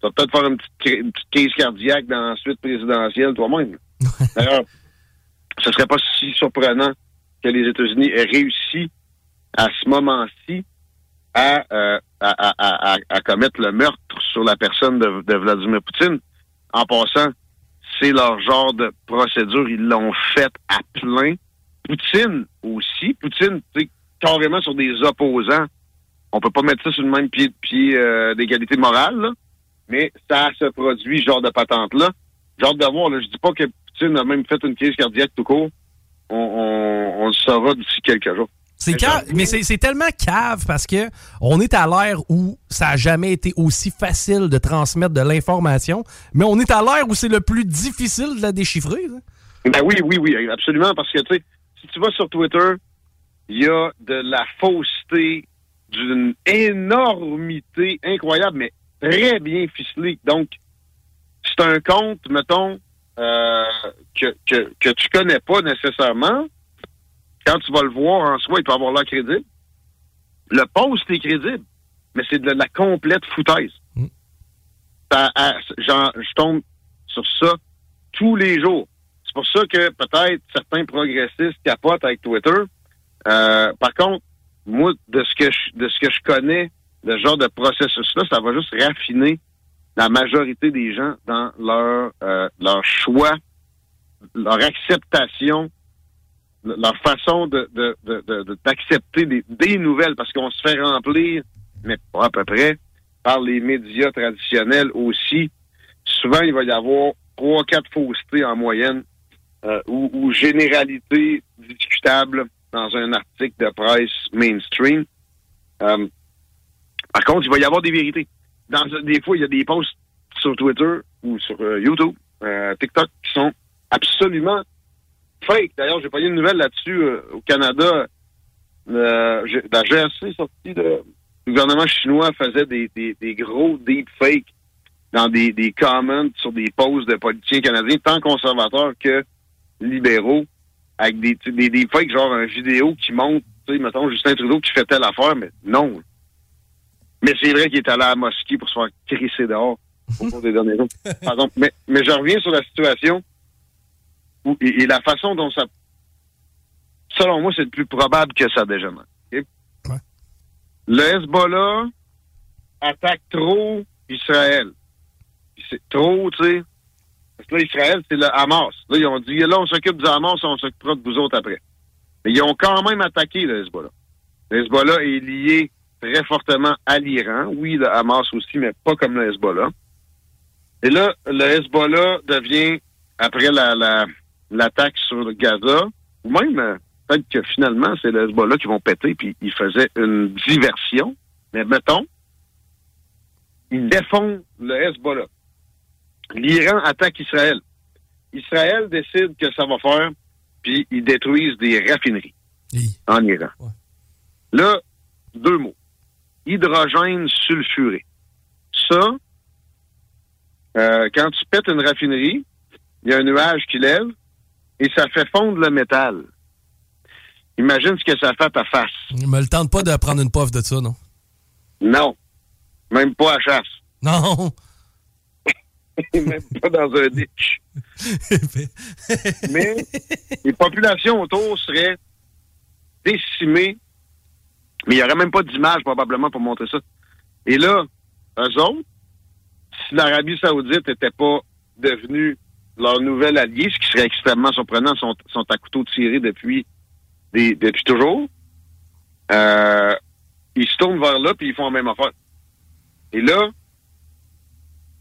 Tu vas peut-être faire une petite, cri- une petite crise cardiaque dans la suite présidentielle toi-même. D'ailleurs, ce serait pas si surprenant que les États-Unis aient réussi à ce moment-ci à, euh, à, à, à, commettre le meurtre sur la personne de, de Vladimir Poutine. En passant, c'est leur genre de procédure. Ils l'ont fait à plein. Poutine aussi. Poutine, tu sais, carrément sur des opposants. On peut pas mettre ça sur le même pied, pied euh, d'égalité morale, là. Mais ça se produit, ce genre de patente-là. Genre de voir, là, je dis pas que Poutine a même fait une crise cardiaque tout court. On, on, on le saura d'ici quelques jours. C'est ca- mais c'est tellement cave parce que on est à l'ère où ça a jamais été aussi facile de transmettre de l'information, mais on est à l'ère où c'est le plus difficile de la déchiffrer. là. Ben oui, oui, oui, absolument, parce que, tu sais, si tu vas sur Twitter, il y a de la fausseté d'une énormité incroyable, mais très bien ficelée. Donc, c'est un compte, mettons, euh, que, que, que tu connais pas nécessairement. Quand tu vas le voir en soi, il peut avoir l'air crédible. Le post est crédible, mais c'est de la complète foutaise. Ça- à- j'en- je tombe sur ça tous les jours. C'est pour ça que peut-être certains progressistes capotent avec Twitter. Euh, par contre, moi, de ce que je, de ce que je connais, ce genre de processus-là, ça va juste raffiner la majorité des gens dans leur euh, leur choix, leur acceptation, leur façon de- de- de- d'accepter des, des nouvelles, parce qu'on se fait remplir, mais pas à peu près, par les médias traditionnels aussi. Souvent, il va y avoir trois, quatre faussetés en moyenne euh, ou, ou généralités discutables dans un article de presse mainstream. Euh, par contre, il va y avoir des vérités. Dans, des fois, il y a des posts sur Twitter ou sur euh, YouTube, euh, TikTok, qui sont absolument fake. D'ailleurs, j'ai pas eu une nouvelle là-dessus euh, au Canada. La GRC sortie de... Le gouvernement chinois faisait des, des, des gros deepfakes dans des, des comments sur des posts de politiciens canadiens, tant conservateurs que libéraux, avec des, sais, des deepfakes, genre une vidéo qui montre, tu sais, mettons, Justin Trudeau qui fait telle affaire, mais non. Mais c'est vrai qu'il est allé à la mosquée pour se faire crisser dehors au cours des derniers jours. Par exemple. Mais, mais je reviens sur la situation où, et, et la façon dont ça... Selon moi, c'est le plus probable que ça dégénère. ok? Le Hezbollah attaque trop Israël. C'est trop, tu sais. Parce que là, Israël, c'est le Hamas. Là, ils ont dit, là, on s'occupe du Hamas, on s'occupera de vous autres après. Mais ils ont quand même attaqué le Hezbollah. Le Hezbollah est lié très fortement à l'Iran. Oui, le Hamas aussi, mais pas comme le Hezbollah. Et là, le Hezbollah devient, après la, la, l'attaque sur Gaza, ou même, euh, peut-être que finalement, c'est le Hezbollah qui vont péter, puis ils faisaient une diversion. Mais mettons, ils défendent le Hezbollah. L'Iran attaque Israël. Israël décide que ça va faire, puis ils détruisent des raffineries en Iran. Là, deux mots. Hydrogène sulfuré. Ça, euh, quand tu pètes une raffinerie, il y a un nuage qui lève et ça fait fondre le métal. Imagine ce que ça fait à ta face. Je me le tente pas de prendre une puff de ça, non? Non. Même pas à chasse. Non. Même pas dans un ditch. Mais les populations autour seraient décimées. Mais il n'y aurait même pas d'image probablement pour montrer ça. Et là, eux autres, si l'Arabie Saoudite n'était pas devenue leur nouvel allié, ce qui serait extrêmement surprenant, sont, sont à couteau tiré depuis, des, depuis toujours, euh, ils se tournent vers là puis ils font la même affaire. Et là,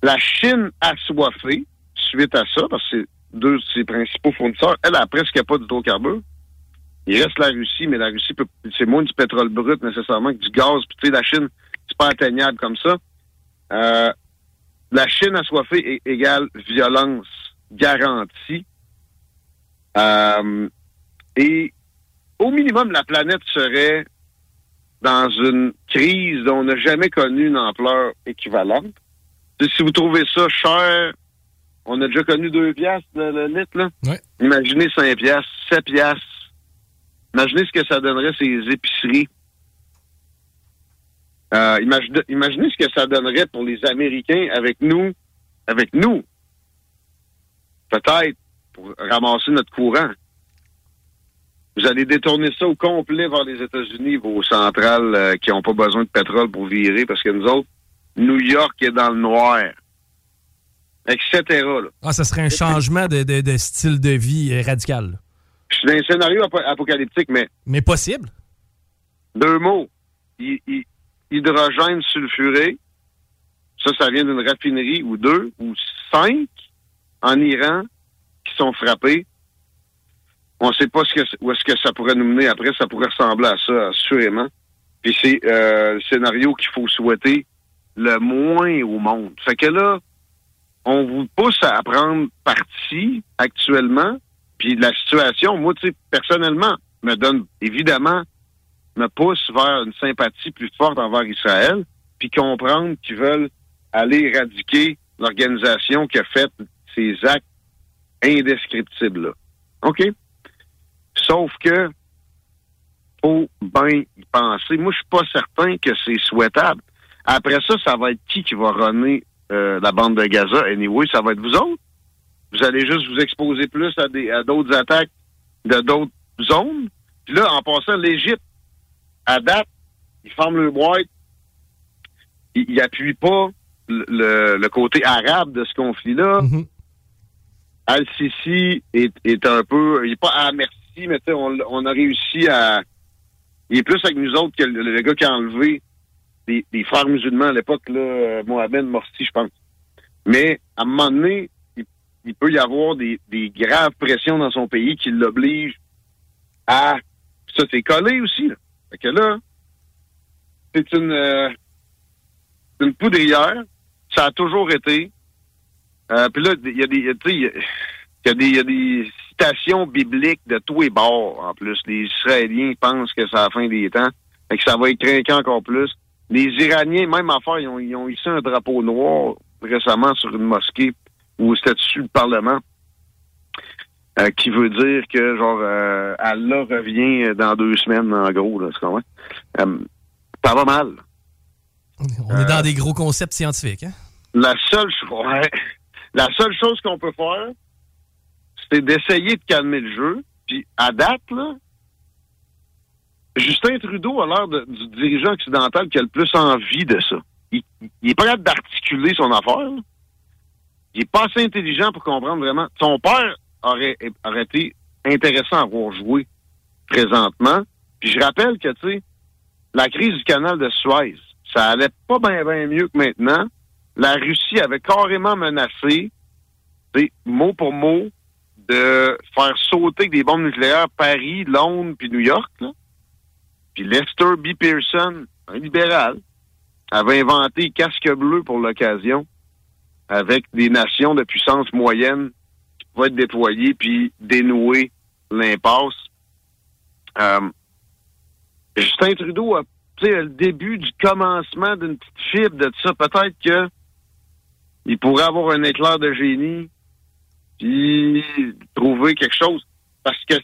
la Chine assoiffée, suite à ça, parce que c'est deux de ses principaux fournisseurs, elle a presque pas d'hydrocarbures. Il reste la Russie, mais la Russie, peut- c'est moins du pétrole brut nécessairement que du gaz. Puis tu sais, la Chine, c'est pas atteignable comme ça. Euh, la Chine assoiffée égale violence garantie. Euh, et au minimum, la planète serait dans une crise dont on n'a jamais connu une ampleur équivalente. Si vous trouvez ça cher, on a déjà connu deux piastres le, le litre, là. Imaginez 5 piastres, 7 piastres. Imaginez ce que ça donnerait ces épiceries. Euh, imaginez, ce que ça donnerait pour les Américains avec nous, avec nous. Peut-être pour ramasser notre courant. Vous allez détourner ça au complet vers les États-Unis, vos centrales euh, qui n'ont pas besoin de pétrole pour virer, parce que nous autres, New York est dans le noir. Etc. Ah, ça serait un changement de, style de vie radical. Je suis dans un scénario apo- apocalyptique, mais Mais possible. deux mots. Hy- hy- hydrogène sulfuré, ça, ça vient d'une raffinerie, ou deux, ou cinq en Iran qui sont frappés. On ne sait pas ce que, où est-ce que ça pourrait nous mener après. Ça pourrait ressembler à ça, assurément. Puis c'est euh, le scénario qu'il faut souhaiter le moins au monde. Fait que là, on vous pousse à prendre parti actuellement. Puis la situation, moi, tu sais, personnellement, me donne évidemment me pousse vers une sympathie plus forte envers Israël, puis comprendre qu'ils veulent aller éradiquer l'organisation qui a fait ces actes indescriptibles-là. OK? Sauf que faut bien y penser. Moi, je suis pas certain que c'est souhaitable. Après ça, ça va être qui qui va runner euh, la bande de Gaza? Anyway, ça va être vous autres. Vous allez juste vous exposer plus à des à d'autres attaques de d'autres zones. Puis là, en passant, l'Égypte, à date, ils forment le boîte. Ils n'appuient pas le, le- le côté arabe de ce conflit-là. Al-Sisi est, est un peu... Il n'est pas à merci, mais tu sais, on, on a réussi à... Il est plus avec nous autres que le, le gars qui a enlevé des, des frères musulmans à l'époque, là, Mohamed Morsi, je pense. Mais à un moment donné, il, peut y avoir des, des graves pressions dans son pays qui l'obligent à... Ça, c'est collé aussi. Là. Fait que là, c'est une, euh, une poudrière. Ça a toujours été. Euh, Puis là, il y a des, y a- y a des, y a des citations bibliques de tous les bords, en plus. Les Israéliens pensent que c'est la fin des temps et que ça va être craquant encore plus. Les Iraniens, même affaire, ils ont, ils ont hissé un drapeau noir récemment sur une mosquée c'était dessus le Parlement. Euh, qui veut dire que genre euh, Allah revient dans deux semaines en gros là, comprends? Euh, ça va mal. On est dans des gros concepts scientifiques. Hein? La seule ouais. la seule chose qu'on peut faire, c'est d'essayer de calmer le jeu. Puis à date, là, Justin Trudeau a l'air du dirigeant occidental qui a le plus envie de ça. Il, il est pas capable d'articuler son affaire. là. Il est pas assez intelligent pour comprendre vraiment. Son père aurait, aurait été intéressant à voir jouer présentement. Puis je rappelle que, tu sais, la crise du canal de Suez, ça allait pas bien mieux que maintenant. La Russie avait carrément menacé, mot pour mot, de faire sauter des bombes nucléaires Paris, Londres, puis New York. Puis Lester B. Pearson, un libéral, avait inventé casque bleu pour l'occasion avec des nations de puissance moyenne qui pouvaient être déployées puis dénouer l'impasse. Euh, Justin Trudeau a le début du commencement d'une petite fibre de ça. Peut-être que il pourrait avoir un éclair de génie puis trouver quelque chose. Parce que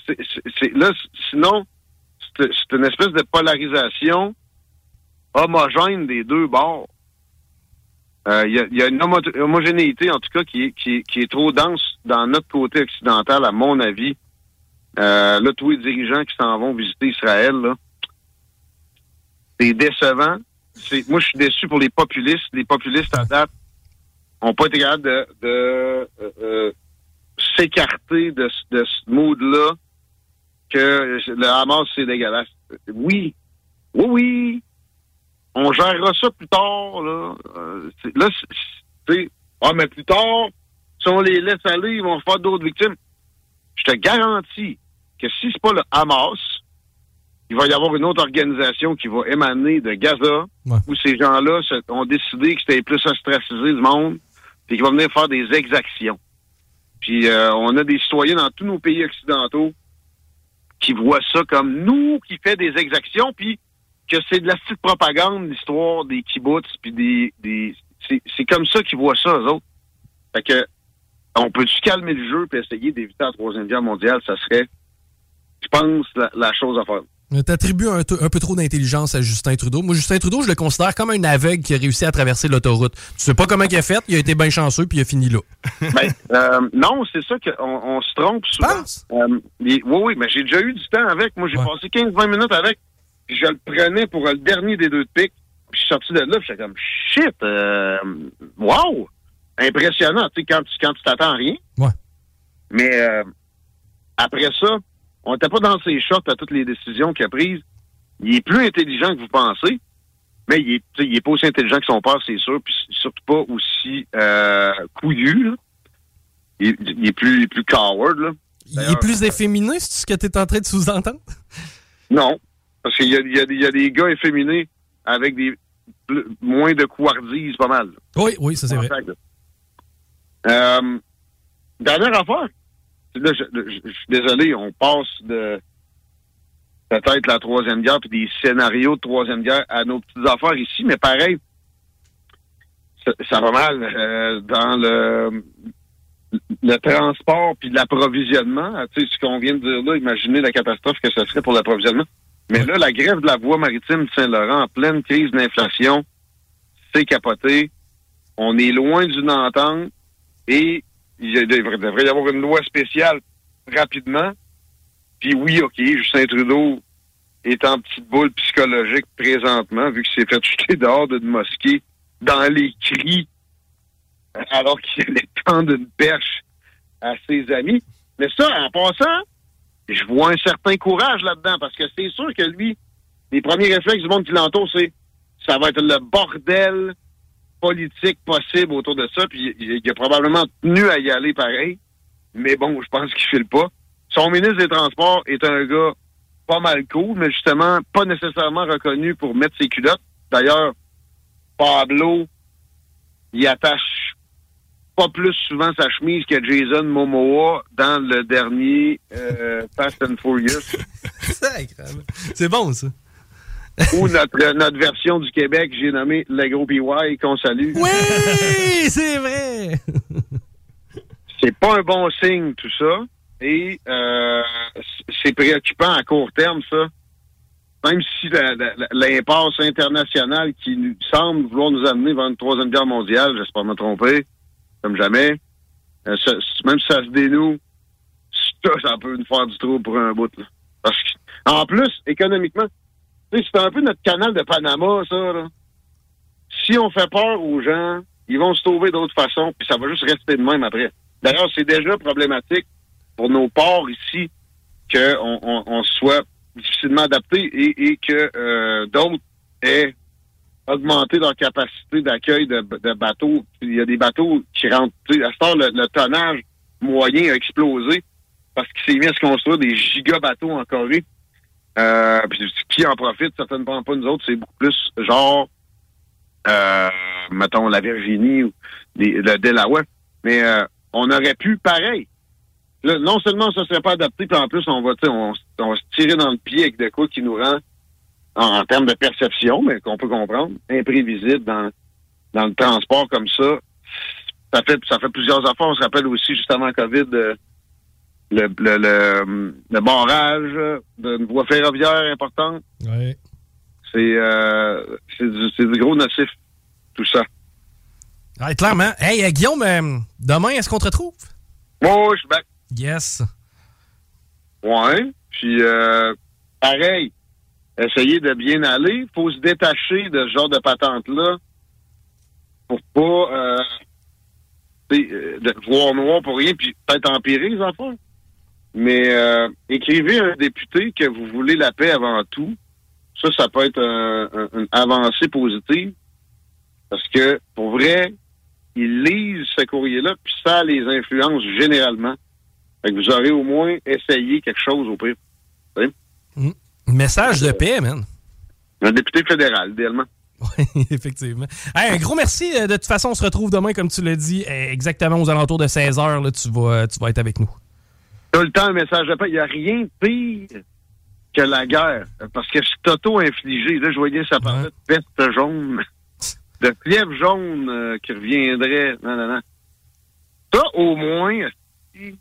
c'est, là, sinon, c'est une espèce de polarisation homogène des deux bords. Euh, Il y, a, il y a une homo- homogénéité, en tout cas, qui qui, qui est trop dense dans notre côté occidental, à mon avis. Euh, là, tous les dirigeants qui s'en vont visiter Israël, c'est décevant. Moi, je suis déçu pour les populistes. Les populistes, à date, n'ont pas été capables de, de euh, euh, s'écarter de, ce- de ce mood-là que le Hamas, c'est dégueulasse. Oui, oui, oui, on gérera ça plus tard. Là, Euh, là c'est- c'est- tu sais, ah, mais plus tard, si on les laisse aller, ils vont faire d'autres victimes. Je te garantis que si c'est pas le Hamas, il va y avoir une autre organisation qui va émaner de Gaza, où ces gens-là ont décidé que c'était plus ostracisé du monde, puis qui vont venir faire des exactions. Puis euh, on a des citoyens dans tous nos pays occidentaux qui voient ça comme nous qui fait des exactions, puis que c'est de la petite propagande, l'histoire des kibbutz, puis des... des c'est, comme ça qu'ils voient ça, eux autres. Fait que on peut-tu calmer le jeu puis essayer d'éviter la Troisième Guerre mondiale? Ça serait, je pense, la, la chose à faire. T'attribues un, un peu trop d'intelligence à Justin Trudeau. Moi, Justin Trudeau, je le considère comme un aveugle qui a réussi à traverser l'autoroute. Tu sais pas comment il a fait, il a été bien chanceux, puis il a fini là. Ben, euh, non, c'est ça qu'on on se trompe souvent. Euh, oui, oui, mais j'ai déjà eu du temps avec. Moi, j'ai passé 15-20 minutes avec. Puis je le prenais pour le dernier des deux de pique. Puis je suis sorti de là, puis j'étais comme shit, euh, wow, impressionnant. Tu sais, quand tu quand tu t'attends à rien. Ouais. Mais euh, après ça, on n'était pas dans ses shots à toutes les décisions qu'il a prises. Il est plus intelligent que vous pensez. Mais il est, il est pas aussi intelligent que son père, c'est sûr, puis surtout pas aussi euh, couillu. là. Il, il est plus, il est plus coward. Là. Il est plus efféminé, c'est ce que tu es en train de sous-entendre? Non, parce qu'il y a, y, des- il y a des gars efféminés avec des moins de couardise, pas mal. Oui, oui, ça c'est vrai. Euh, dernière affaire. Là, je, je- je suis désolé, on passe de peut-être la troisième guerre puis des scénarios de troisième guerre à nos petites affaires ici, mais pareil, ça, ça va mal euh, dans le le transport puis l'approvisionnement. Tu sais, ce qu'on vient de dire là, imaginez la catastrophe que ce serait pour l'approvisionnement. Mais là, la grève de la voie maritime de Saint-Laurent en pleine crise d'inflation, c'est capoté. On est loin d'une entente et il devrait, y avoir une loi spéciale rapidement. Puis oui, OK, Justin Trudeau est en petite boule psychologique présentement, vu qu'il s'est fait jeter dehors d'une mosquée dans les cris, alors qu'il allait tendre une perche à ses amis. Mais ça, en passant, je vois un certain courage là-dedans, parce que c'est sûr que lui, les premiers réflexes du monde qui l'entoure, c'est ça va être le bordel politique possible autour de ça, puis il, il a probablement tenu à y aller pareil, mais bon, je pense qu'il file pas. Son ministre des Transports est un gars pas mal cool, mais justement pas nécessairement reconnu pour mettre ses culottes. D'ailleurs, Pablo, il attache pas plus souvent sa chemise que Jason Momoa dans le dernier euh, Fast and Furious. C'est bon, ça. Ou notre, notre version du Québec, j'ai nommé le gros PY qu'on salue. Oui, c'est vrai. c'est pas un bon signe, tout ça. Et euh, c'est préoccupant à court terme, ça. Même si l'impasse internationale qui nous semble vouloir nous amener vers une troisième guerre mondiale, j'espère me tromper, comme jamais, euh, même si ça se dénoue, ça, peut nous faire du trou pour un bout. là. Parce que, en plus, économiquement, c'est un peu notre canal de Panama, ça. Là. Si on fait peur aux gens, ils vont se trouver d'autres façons, puis ça va juste rester de même après. D'ailleurs, c'est déjà problématique pour nos ports ici qu'on on, soit difficilement adapté et, et que euh, d'autres aient augmenté leur capacité d'accueil de, bateaux. Il y a des bateaux qui rentrent. À ce temps, le, tonnage moyen a explosé. parce qu'il s'est mis à se construire des giga bateaux en Corée. Euh, qui en profite, certainement pas nous autres, c'est beaucoup plus genre, euh, mettons, la Virginie ou le Delaware. Mais euh, on aurait pu, pareil. Là, non seulement ça serait pas adapté, puis en plus, on va, on, on se tirer dans le pied avec de quoi qui nous rend, en, en termes de perception, mais qu'on peut comprendre, imprévisible dans, dans le transport comme ça. Ça fait, ça fait plusieurs affaires. On se rappelle aussi, juste avant COVID, euh, le, le, le, le barrage d'une voie ferroviaire importante. Ouais. C'est euh, c'est du, c'est du gros nocif, tout ça. Ouais, clairement. Hey, euh, Guillaume, demain, est-ce qu'on te retrouve? Moi, je suis back. Yes. Ouais. Puis, euh, pareil, essayer de bien aller. faut se détacher de ce genre de patente-là pour pas euh, euh, de voir noir pour rien, puis peut-être empirer les affaires. Mais euh, écrivez à un député que vous voulez la paix avant tout. Ça, ça peut être un- un- une avancée positive. Parce que, pour vrai, ils lisent ce courrier-là, puis ça les influence généralement. Fait que vous aurez au moins essayé quelque chose au pire. Message de paix, man. Un député fédéral, idéalement. Oui, effectivement. Hey, un gros merci. Euh, De toute façon, on se retrouve demain, comme tu l'as dit, euh, exactement aux alentours de 16h. Là, tu, vas, tu vas être avec nous. Tout le temps, un message de paix. Il n'y a rien de pire que la guerre. Parce que c'est auto-infligé. Là, je voyais, ça parlait de peste jaune, de fièvre jaune euh, qui reviendrait. Non, non, non. Ça, au moins, c'est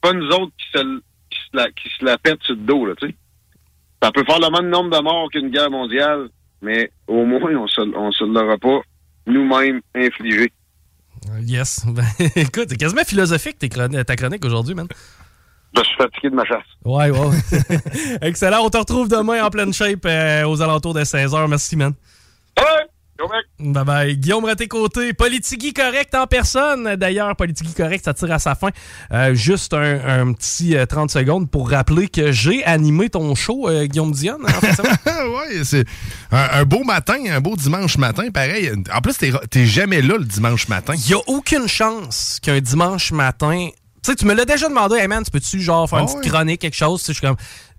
pas nous autres qui se, qui se la, qui se la pètent sur le dos, là, tu sais. Ça peut faire le même nombre de morts qu'une guerre mondiale, mais au moins, on se, on se l'aura pas nous-mêmes infligé. Yes. Ben, écoute, c'est quasiment philosophique ta chronique aujourd'hui, man. Je suis fatigué de ma chasse. Ouais, ouais. Excellent. On te retrouve demain en pleine shape euh, aux alentours de 16h. Merci, man. Bye bye. Guillaume Raté-Côté, Politigui correct en personne. D'ailleurs, Politigui correct, ça tire à sa fin. Euh, juste un, un petit euh, 30 secondes pour rappeler que j'ai animé ton show, euh, Guillaume en de semaine. ouais, c'est un, un beau matin, un beau dimanche matin, pareil. En plus, t'es t'es jamais là le dimanche matin. Il y a aucune chance qu'un dimanche matin. Tu sais, tu me l'as déjà demandé, hey man, tu peux-tu genre faire une Ah petite chronique, quelque chose? Je suis comme,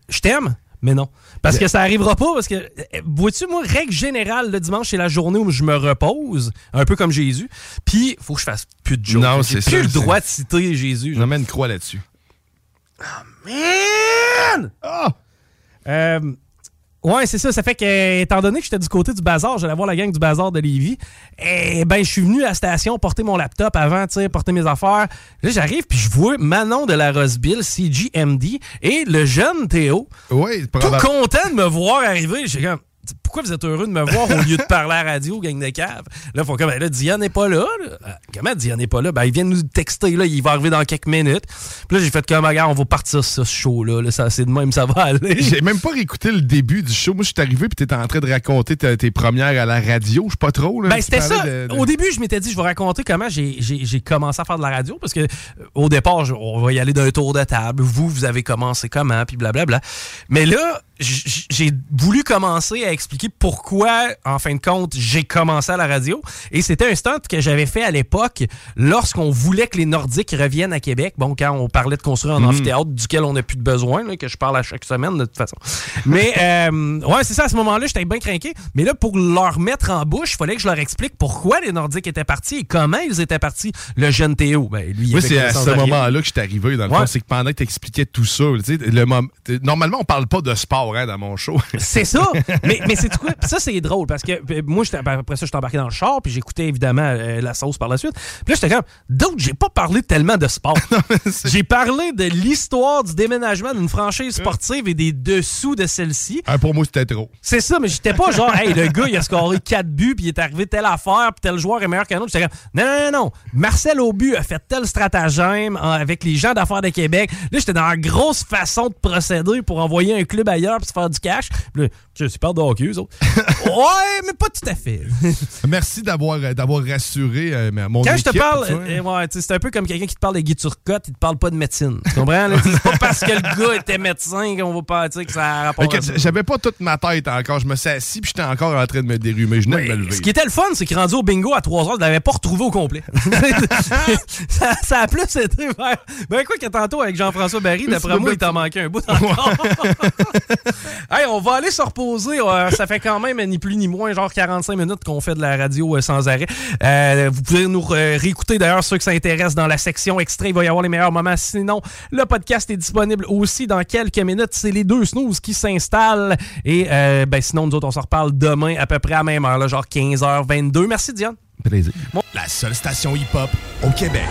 je t'aime, mais non. Parce que ça arrivera pas, parce que, euh, vois-tu, moi, règle générale, le dimanche, c'est la journée où je me repose, un peu comme Jésus. Puis, faut que je fasse plus de jokes. Non, c'est plus ça, le c'est- droit de citer Jésus. Je mets une croix là-dessus. Man! Euh, ouais, c'est ça. Ça fait que, étant donné que j'étais du côté du bazar, j'allais voir la gang du bazar de Lévis. Et ben, je suis venu à la station porter mon laptop avant, tu sais, porter mes affaires. Là, j'arrive, puis je vois Manon de la Roseville, CGMD, et le jeune Théo. Oui, Tout content de me voir arriver. J'ai comme. Pourquoi vous êtes heureux de me voir au lieu de parler à la radio, gang de cave? Là, faut comme, ben là, Diane n'est pas là. là. Euh, Comment Diane n'est pas là? Ben, il vient de nous texter, là, il va arriver dans quelques minutes. Puis là, j'ai fait comme, regarde, on va partir sur ce show-là. Là, ça, c'est de même, ça va aller. J'ai même pas réécouté le début du show. Moi, je suis arrivé puis t'étais en train de raconter tes premières à la radio. Je sais pas trop. Là, Ben, c'était ça. parlais de- de- Au début, je m'étais dit, je vais raconter comment j'ai- commencé à faire de la radio parce que euh, au départ, on va y aller d'un tour de table. Vous, vous avez commencé comment, puis blablabla. Mais là, j'ai voulu commencer à expliquer pourquoi, en fin de compte, j'ai commencé à la radio. Et c'était un stunt que j'avais fait à l'époque lorsqu'on voulait que les Nordiques reviennent à Québec. Bon, quand on parlait de construire un Mhm. amphithéâtre duquel on n'a plus de besoin, là, que je parle à chaque semaine de toute façon. Mais euh, ouais, c'est ça, à ce moment-là, j'étais bien craqué. Mais là, pour leur mettre en bouche, il fallait que je leur explique pourquoi les Nordiques étaient partis et comment ils étaient partis. Le jeune Théo, ben, lui, il avait c'est à ce moment-là que je suis arrivé. Dans le Ouais. fond, c'est que pendant que tu expliquais tout ça, le normalement, on parle pas de sport hein, dans mon show. C'est ça. mais mais c'est quoi? Ça, c'est drôle parce que euh, moi, j'étais- ben, après ça, j'étais embarqué dans le char puis j'écoutais évidemment euh, la sauce par la suite. Puis là, j'étais comme, d'autres, j'ai pas parlé tellement de sport. j'ai parlé de l'histoire du déménagement d'une franchise sportive et des dessous de celle-ci. Ah, pour moi, c'était trop. C'est ça, mais j'étais pas genre, hey, le gars, il a scoré 4 buts, puis il est arrivé telle affaire, puis tel joueur est meilleur qu'un autre. J'étais comme, non, non, non, non. Marcel Aubu a fait tel stratagème avec les gens d'affaires de Québec. Là, j'étais dans la grosse façon de procéder pour envoyer un club ailleurs puis se faire du cash. Puis là, je suis pas de hockey, eux autres. ouais, mais pas tout à fait. Merci d'avoir euh, d'avoir rassuré euh, mon Quand je te parle, euh, ouais, c'est un peu comme quelqu'un qui te parle de Guy Turcotte, il te parle pas de médecine. Tu comprends? C'est pas parce que le gars était médecin qu'on va pas dire que ça a rapport. J'avais pas toute ma tête encore. Je me suis assis puis j'étais encore en train de me dérumer. Je venais de me lever. Ce qui était le fun, c'est qu'il rendu au bingo à 3 heures, je l'avais pas retrouvé au complet. ça, ça a plus été vers. Ben quoi que tantôt avec Jean-François Barry, d'après moi, il t'en manquait un bout encore. hey, on va aller se reposer. Euh, ça fait quand même ni plus ni moins, genre 45 minutes qu'on fait de la radio euh, sans arrêt. Euh, vous pouvez nous euh, réécouter d'ailleurs ceux que ça intéresse dans la section extrait. Il va y avoir les meilleurs moments. Sinon, le podcast est disponible aussi dans quelques minutes. C'est les deux snooze qui s'installent. Et ben, sinon, nous autres, on se reparle demain à peu près à même heure, là, genre 15h22. Merci, Diane. Plaisir. La seule station hip-hop au Québec.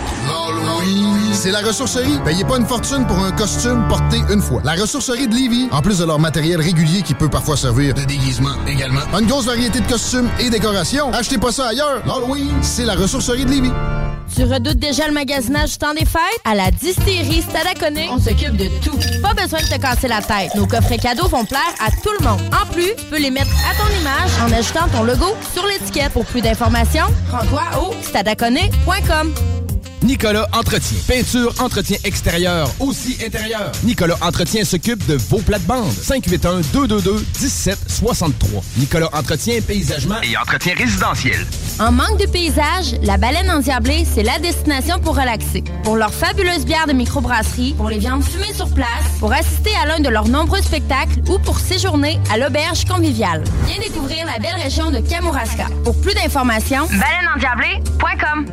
C'est la ressourcerie. Payez pas une fortune pour un costume porté une fois. La ressourcerie de Lévis, en plus de leur matériel régulier qui peut parfois servir de déguisement également. Une grosse variété de costumes et décorations. Achetez pas ça ailleurs. L'Halloween, c'est la ressourcerie de Lévis. Tu redoutes déjà le magasinage du temps des fêtes? À la distillerie Stadaconé, on s'occupe de tout. Pas besoin de te casser la tête. Nos coffrets cadeaux vont plaire à tout le monde. En plus, tu peux les mettre à ton image en ajoutant ton logo sur l'étiquette. Pour plus d'informations, rends-toi au. Nicolas Entretien. Peinture, entretien extérieur, aussi intérieur. Nicolas Entretien s'occupe de vos plates-bandes. 581-222-1763. Nicolas Entretien, paysagement et entretien résidentiel. En manque de paysage, la baleine endiablée, c'est la destination pour relaxer. Pour leurs fabuleuses bières de microbrasserie, pour les viandes fumées sur place, pour assister à l'un de leurs nombreux spectacles ou pour séjourner à l'auberge conviviale. Viens découvrir la belle région de Kamouraska. Pour plus d'informations, baleineendiablée.com.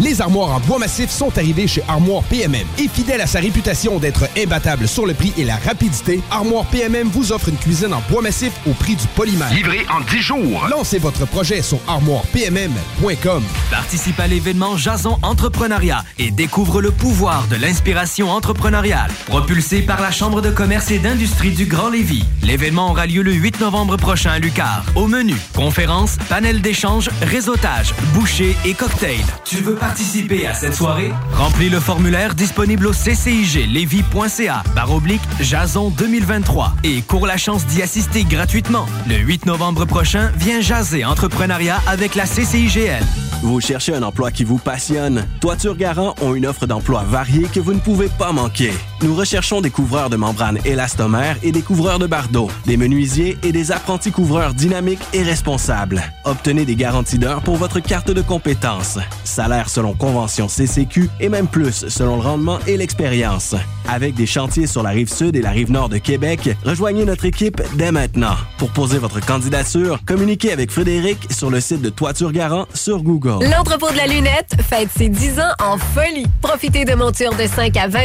Les armoires en bois massif sont arrivées chez Armoire PMM. Et fidèle à sa réputation d'être imbattable sur le prix et la rapidité, Armoire PMM vous offre une cuisine en bois massif au prix du polymère. Livré en 10 jours. Lancez votre projet sur armoirepmm.com. Participe à l'événement Jason Entrepreneuriat et découvre le pouvoir de l'inspiration entrepreneuriale. Propulsé par la Chambre de commerce et d'industrie du Grand Lévis. L'événement aura lieu le 8 novembre prochain à Lucar. Au menu, conférences, panel d'échange, réseautage, bouchées et cocktails. Tu veux participer à cette soirée? Remplis le formulaire disponible au cciglevy.ca barre oblique Jason 2023 et cours la chance d'y assister gratuitement. Le 8 novembre prochain, viens jaser entrepreneuriat avec la CCIGL. Vous cherchez un emploi qui vous passionne? Toiture Garant ont une offre d'emploi variée que vous ne pouvez pas manquer. Nous recherchons des couvreurs de membranes élastomères et des couvreurs de bardeaux, des menuisiers et des apprentis couvreurs dynamiques et responsables. Obtenez des garanties d'heures pour votre carte de compétences. Salaire selon convention CCQ et même plus selon le rendement et l'expérience. Avec des chantiers sur la rive sud et la rive nord de Québec, rejoignez notre équipe dès maintenant. Pour poser votre candidature, communiquez avec Frédéric sur le site de Toiture Garant sur Google. L'entrepôt de la lunette fête ses 10 ans en folie. Profitez de montures de 5 à 20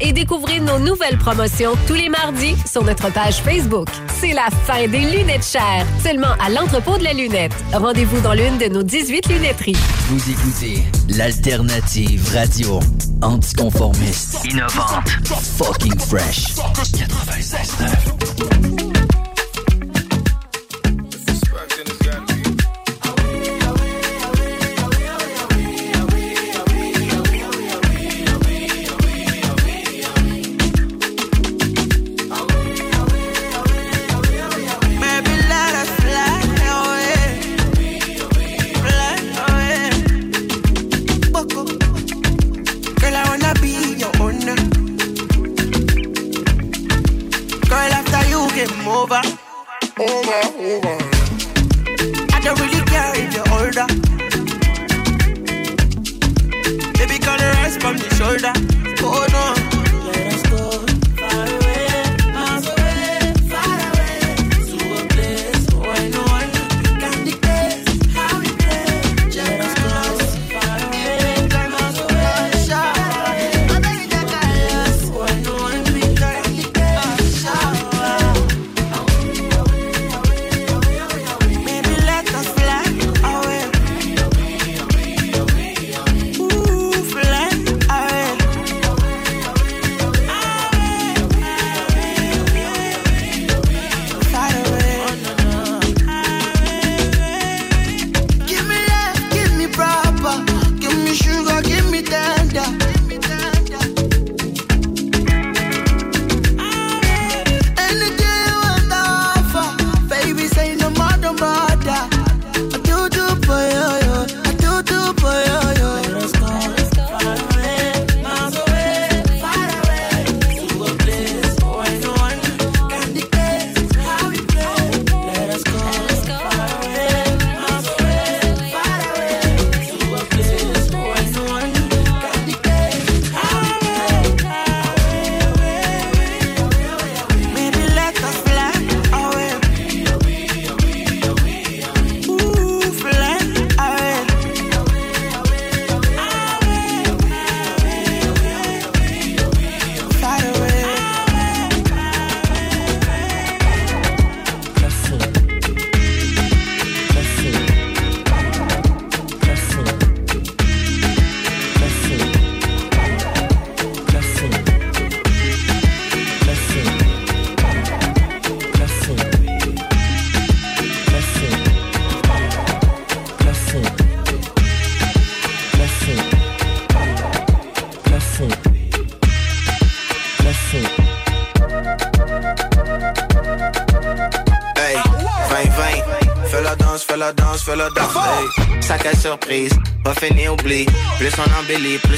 et découvrez nos nouvelles promotions tous les mardis sur notre page Facebook. C'est la fin des lunettes chères, seulement à l'entrepôt de la lunette. Rendez-vous dans l'une de nos 18 lunetteries. Vous écoutez l'alternative radio anticonformiste, innovante, fucking fresh. 96.9. over. Over, over. I don't really care if you're older. Baby, girl, rest from the shoulder.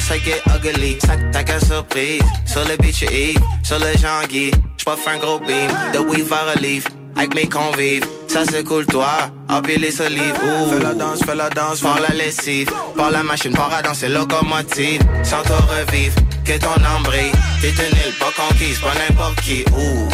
Plus ça get ugly. Sac, sac à surprise, sur le beach sur le Jean-Guy. J'poffe un gros beam, de weave à relief. Avec mes convives, ça c'est cool toi, empiler ce livre. Ouh. Fais la danse, fais la danse, par la lessive, par la machine, par la danse, c'est locomotive. Sans toi revivre, que ton âme brille. T'es une île pas conquise, pas n'importe qui. Ouh.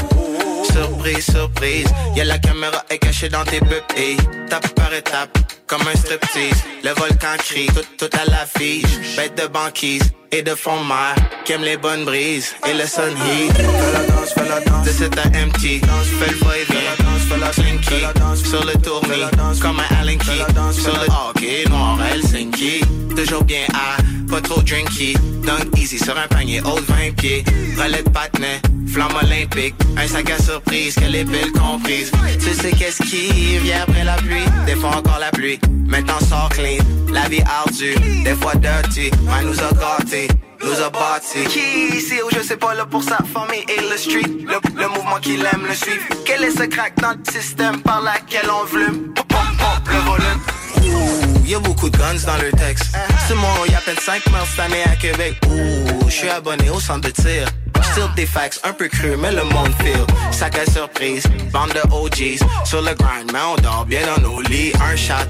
Surprise, surprise, y'a la caméra est cachée dans tes pupilles. Tape par étape, comme un striptease. Le volcan crie, tout, tout à l'affiche. Bête de banquise et de fond mer, qui aime les bonnes brises et le sun heat. Fais la danse, fais la danse, de cet à empty. Fais le va-et-vient, fais la slinky. Sur le tournis, comme un Allen Key. Sur le hockey, noir Helsinki. Toujours bien à, pas trop drinky. Dunk easy sur un panier, haut de 20 pieds. Relais de patinet, flamme olympique. Un sac à surprise, que les belles comprises. Tu sais qu'est-ce qui vient après la pluie? Des fois encore la pluie, maintenant sort clean. La vie ardue, des fois dirty. Man nous a gâtés, nous a bâtis. Qui ici où je sais pas là pour sa famille et le street? Le, le mouvement qu'il aime le suivre. Quel est ce crack dans le système par laquelle on volume? Pop, pop, le volume. Ouh, y'a beaucoup de guns dans le texte. C'est moi, y'a à peine 5 morts cette année à Québec. Ouh, je suis abonné au centre de tir. Still des facts un peu crus, mais le monde feel. Sac à surprise, bande de OGs. Sur le grind, mais on dort bien dans nos lits. Un shot,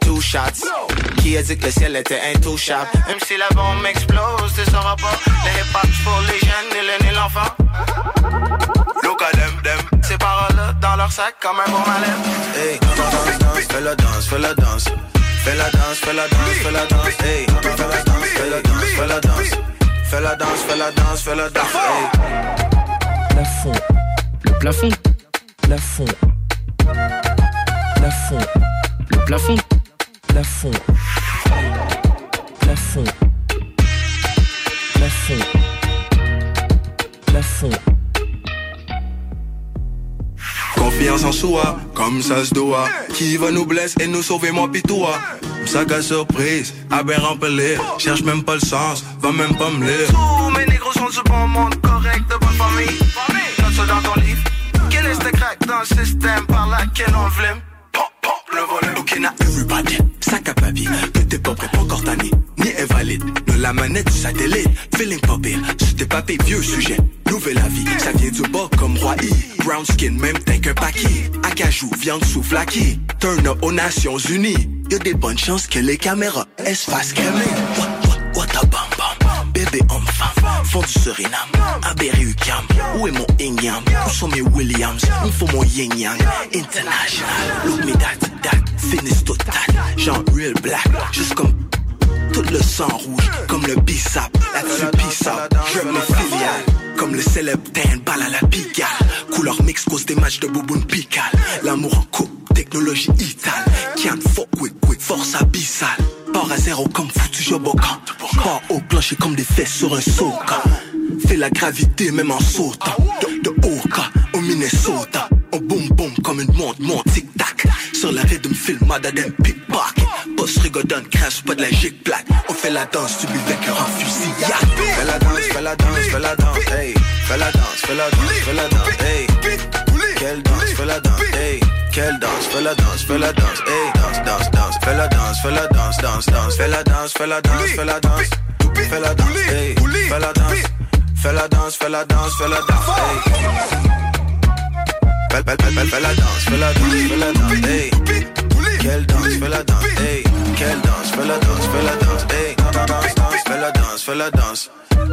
two shots. Qui a dit que le ciel était intouchable? Même si la bombe explose, tu sauras pas. Le hip-hop pour les jeunes et l'aîné l'enfant. Look at them, them. Ces paroles dans leur sac comme un bon malin. Hey, danse, danse, fais la danse, fais la danse. Fais la danse, fais la danse, fais la danse. Hey, fais la danse, fais la danse, fais la danse. Fais la danse, fais la danse, fais la danse. Hey. Plafond, le plafond, plafond, plafond, le plafond, plafond, plafond, plafond, plafond. Confiance en soi, comme ça se doit. Qui va nous blesser et nous sauver, moi pis toi. Sac à surprise, à bien remplir. Cherche même pas le sens, va même pas me lire. Tous mes négros sont du bon monde, correct, de bonne famille. Note ça dans ton livre. Quel est ce crack dans le système par laquelle on vlime? Pop, pop, le volet. Ok, now everybody, sac à papier. Que t'es pas prêt, pas encore tanné, invalide. De la manette du satellite, feeling pas pire. Tes papiers, vieux sujet. Nouvelle avis, ça vient du bas comme roi I. Brown skin, même teint qu'un paquet. Acajou, viande souffle acquis. Turn up aux Nations Unies. Y'a des bonnes chances que les caméras elles se fassent calmer. What, what, what a bam bam. Bébé homme femme, fond du Suriname. Aberry Ucam, où est mon Ingham? Où sont mes Williams? Il faut mon yin yang. International, look me that, that. Finish total, genre real black. Juste comme tout le sang rouge, comme le bissap, là-dessus bissap, je me filiale, comme le célèbre Dan, balle à la picale, couleur mix cause des matchs de bouboune pical, l'amour en coupe, technologie itale, can't fuck with quick, force abyssale, part à zéro comme foutu job au camp, pas au clocher comme des fesses sur un soca, fais la gravité même en sautant, de, de Oka au Minnesota, on boom boom comme une montre, montre tic tac, sur la rhythm film, madame pickpocket, boss rigodonne, crash pas de la gic plaque, on fait la danse, tu buvais cœur en fusillade. Fais la danse, fais la danse, fais la danse, hey, fais la danse, fais la danse, fais la danse, hey, quelle danse, fais la danse, hey, quelle danse, fais la danse, fais la danse, hey, danse, danse, danse, fais la danse, fais la danse, danse, danse, fais la danse, fais la danse, fais la danse, fais la danse, hey, fais la danse, fais la danse, fais la danse, fais la danse, hey. Fais, fais, fais, fais la danse, fais la danse, fais la danse, hey. Quelle danse, fais la danse, hey. Quelle danse, fais la danse, fais la danse, hey. Fais la danse, fais la danse.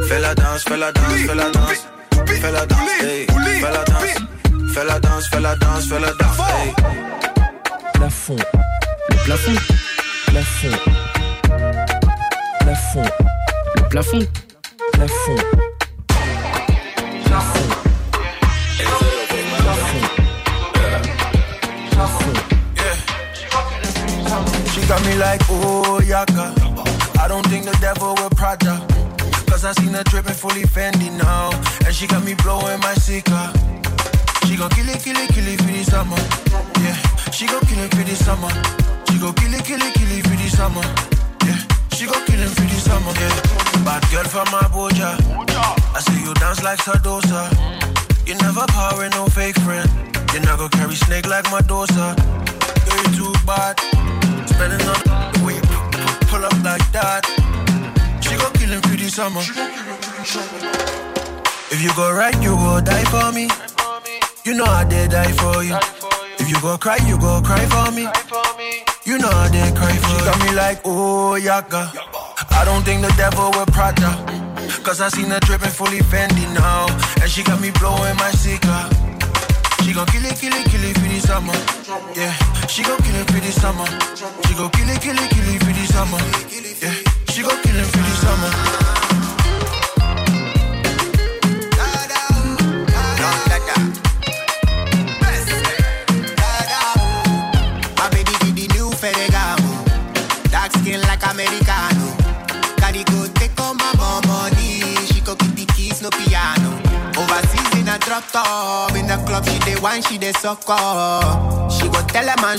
Fais la danse, fais la danse, fais la danse. Fais la danse, hey. Fais la danse. Fais la danse, fais la danse, fais la danse, hey. Plafond, le plafond, plafond, plafond, le plafond, plafond, plafond. Got me like, oh, yaka. I don't think the devil will Prada. Cause I seen her dripping fully Fendi now. And she got me blowing my seeker. She gon' kill it, kill it, kill it for the summer. Yeah, she gon' kill it for the summer. She gon' kill it, kill it, kill it for the summer. Yeah, she gon' kill it for the summer. Yeah, bad girl from Abuja. I see you dance like Sardosa. You never power no fake friend. You never carry snake like Medusa. Girl, you too bad. Spending on the pull up like that. She go kill him for the summer. If you go right, you go die for me. You know I did die for you. If you go cry, you go cry for me. You know I did cry for you. She got me like, oh, yaga. I don't think the devil will Prada. Cause I seen her dripping fully Fendi now. And she got me blowing my cigar. She gon' kill it, kill it, kill it for the summer. Yeah, she gon' kill it for the summer. She gon' kill it, kill it, kill it for the summer. Yeah, she gon' kill it for the summer. Drop top. In the club, she dey wine, she dey suck up. She go tell a man,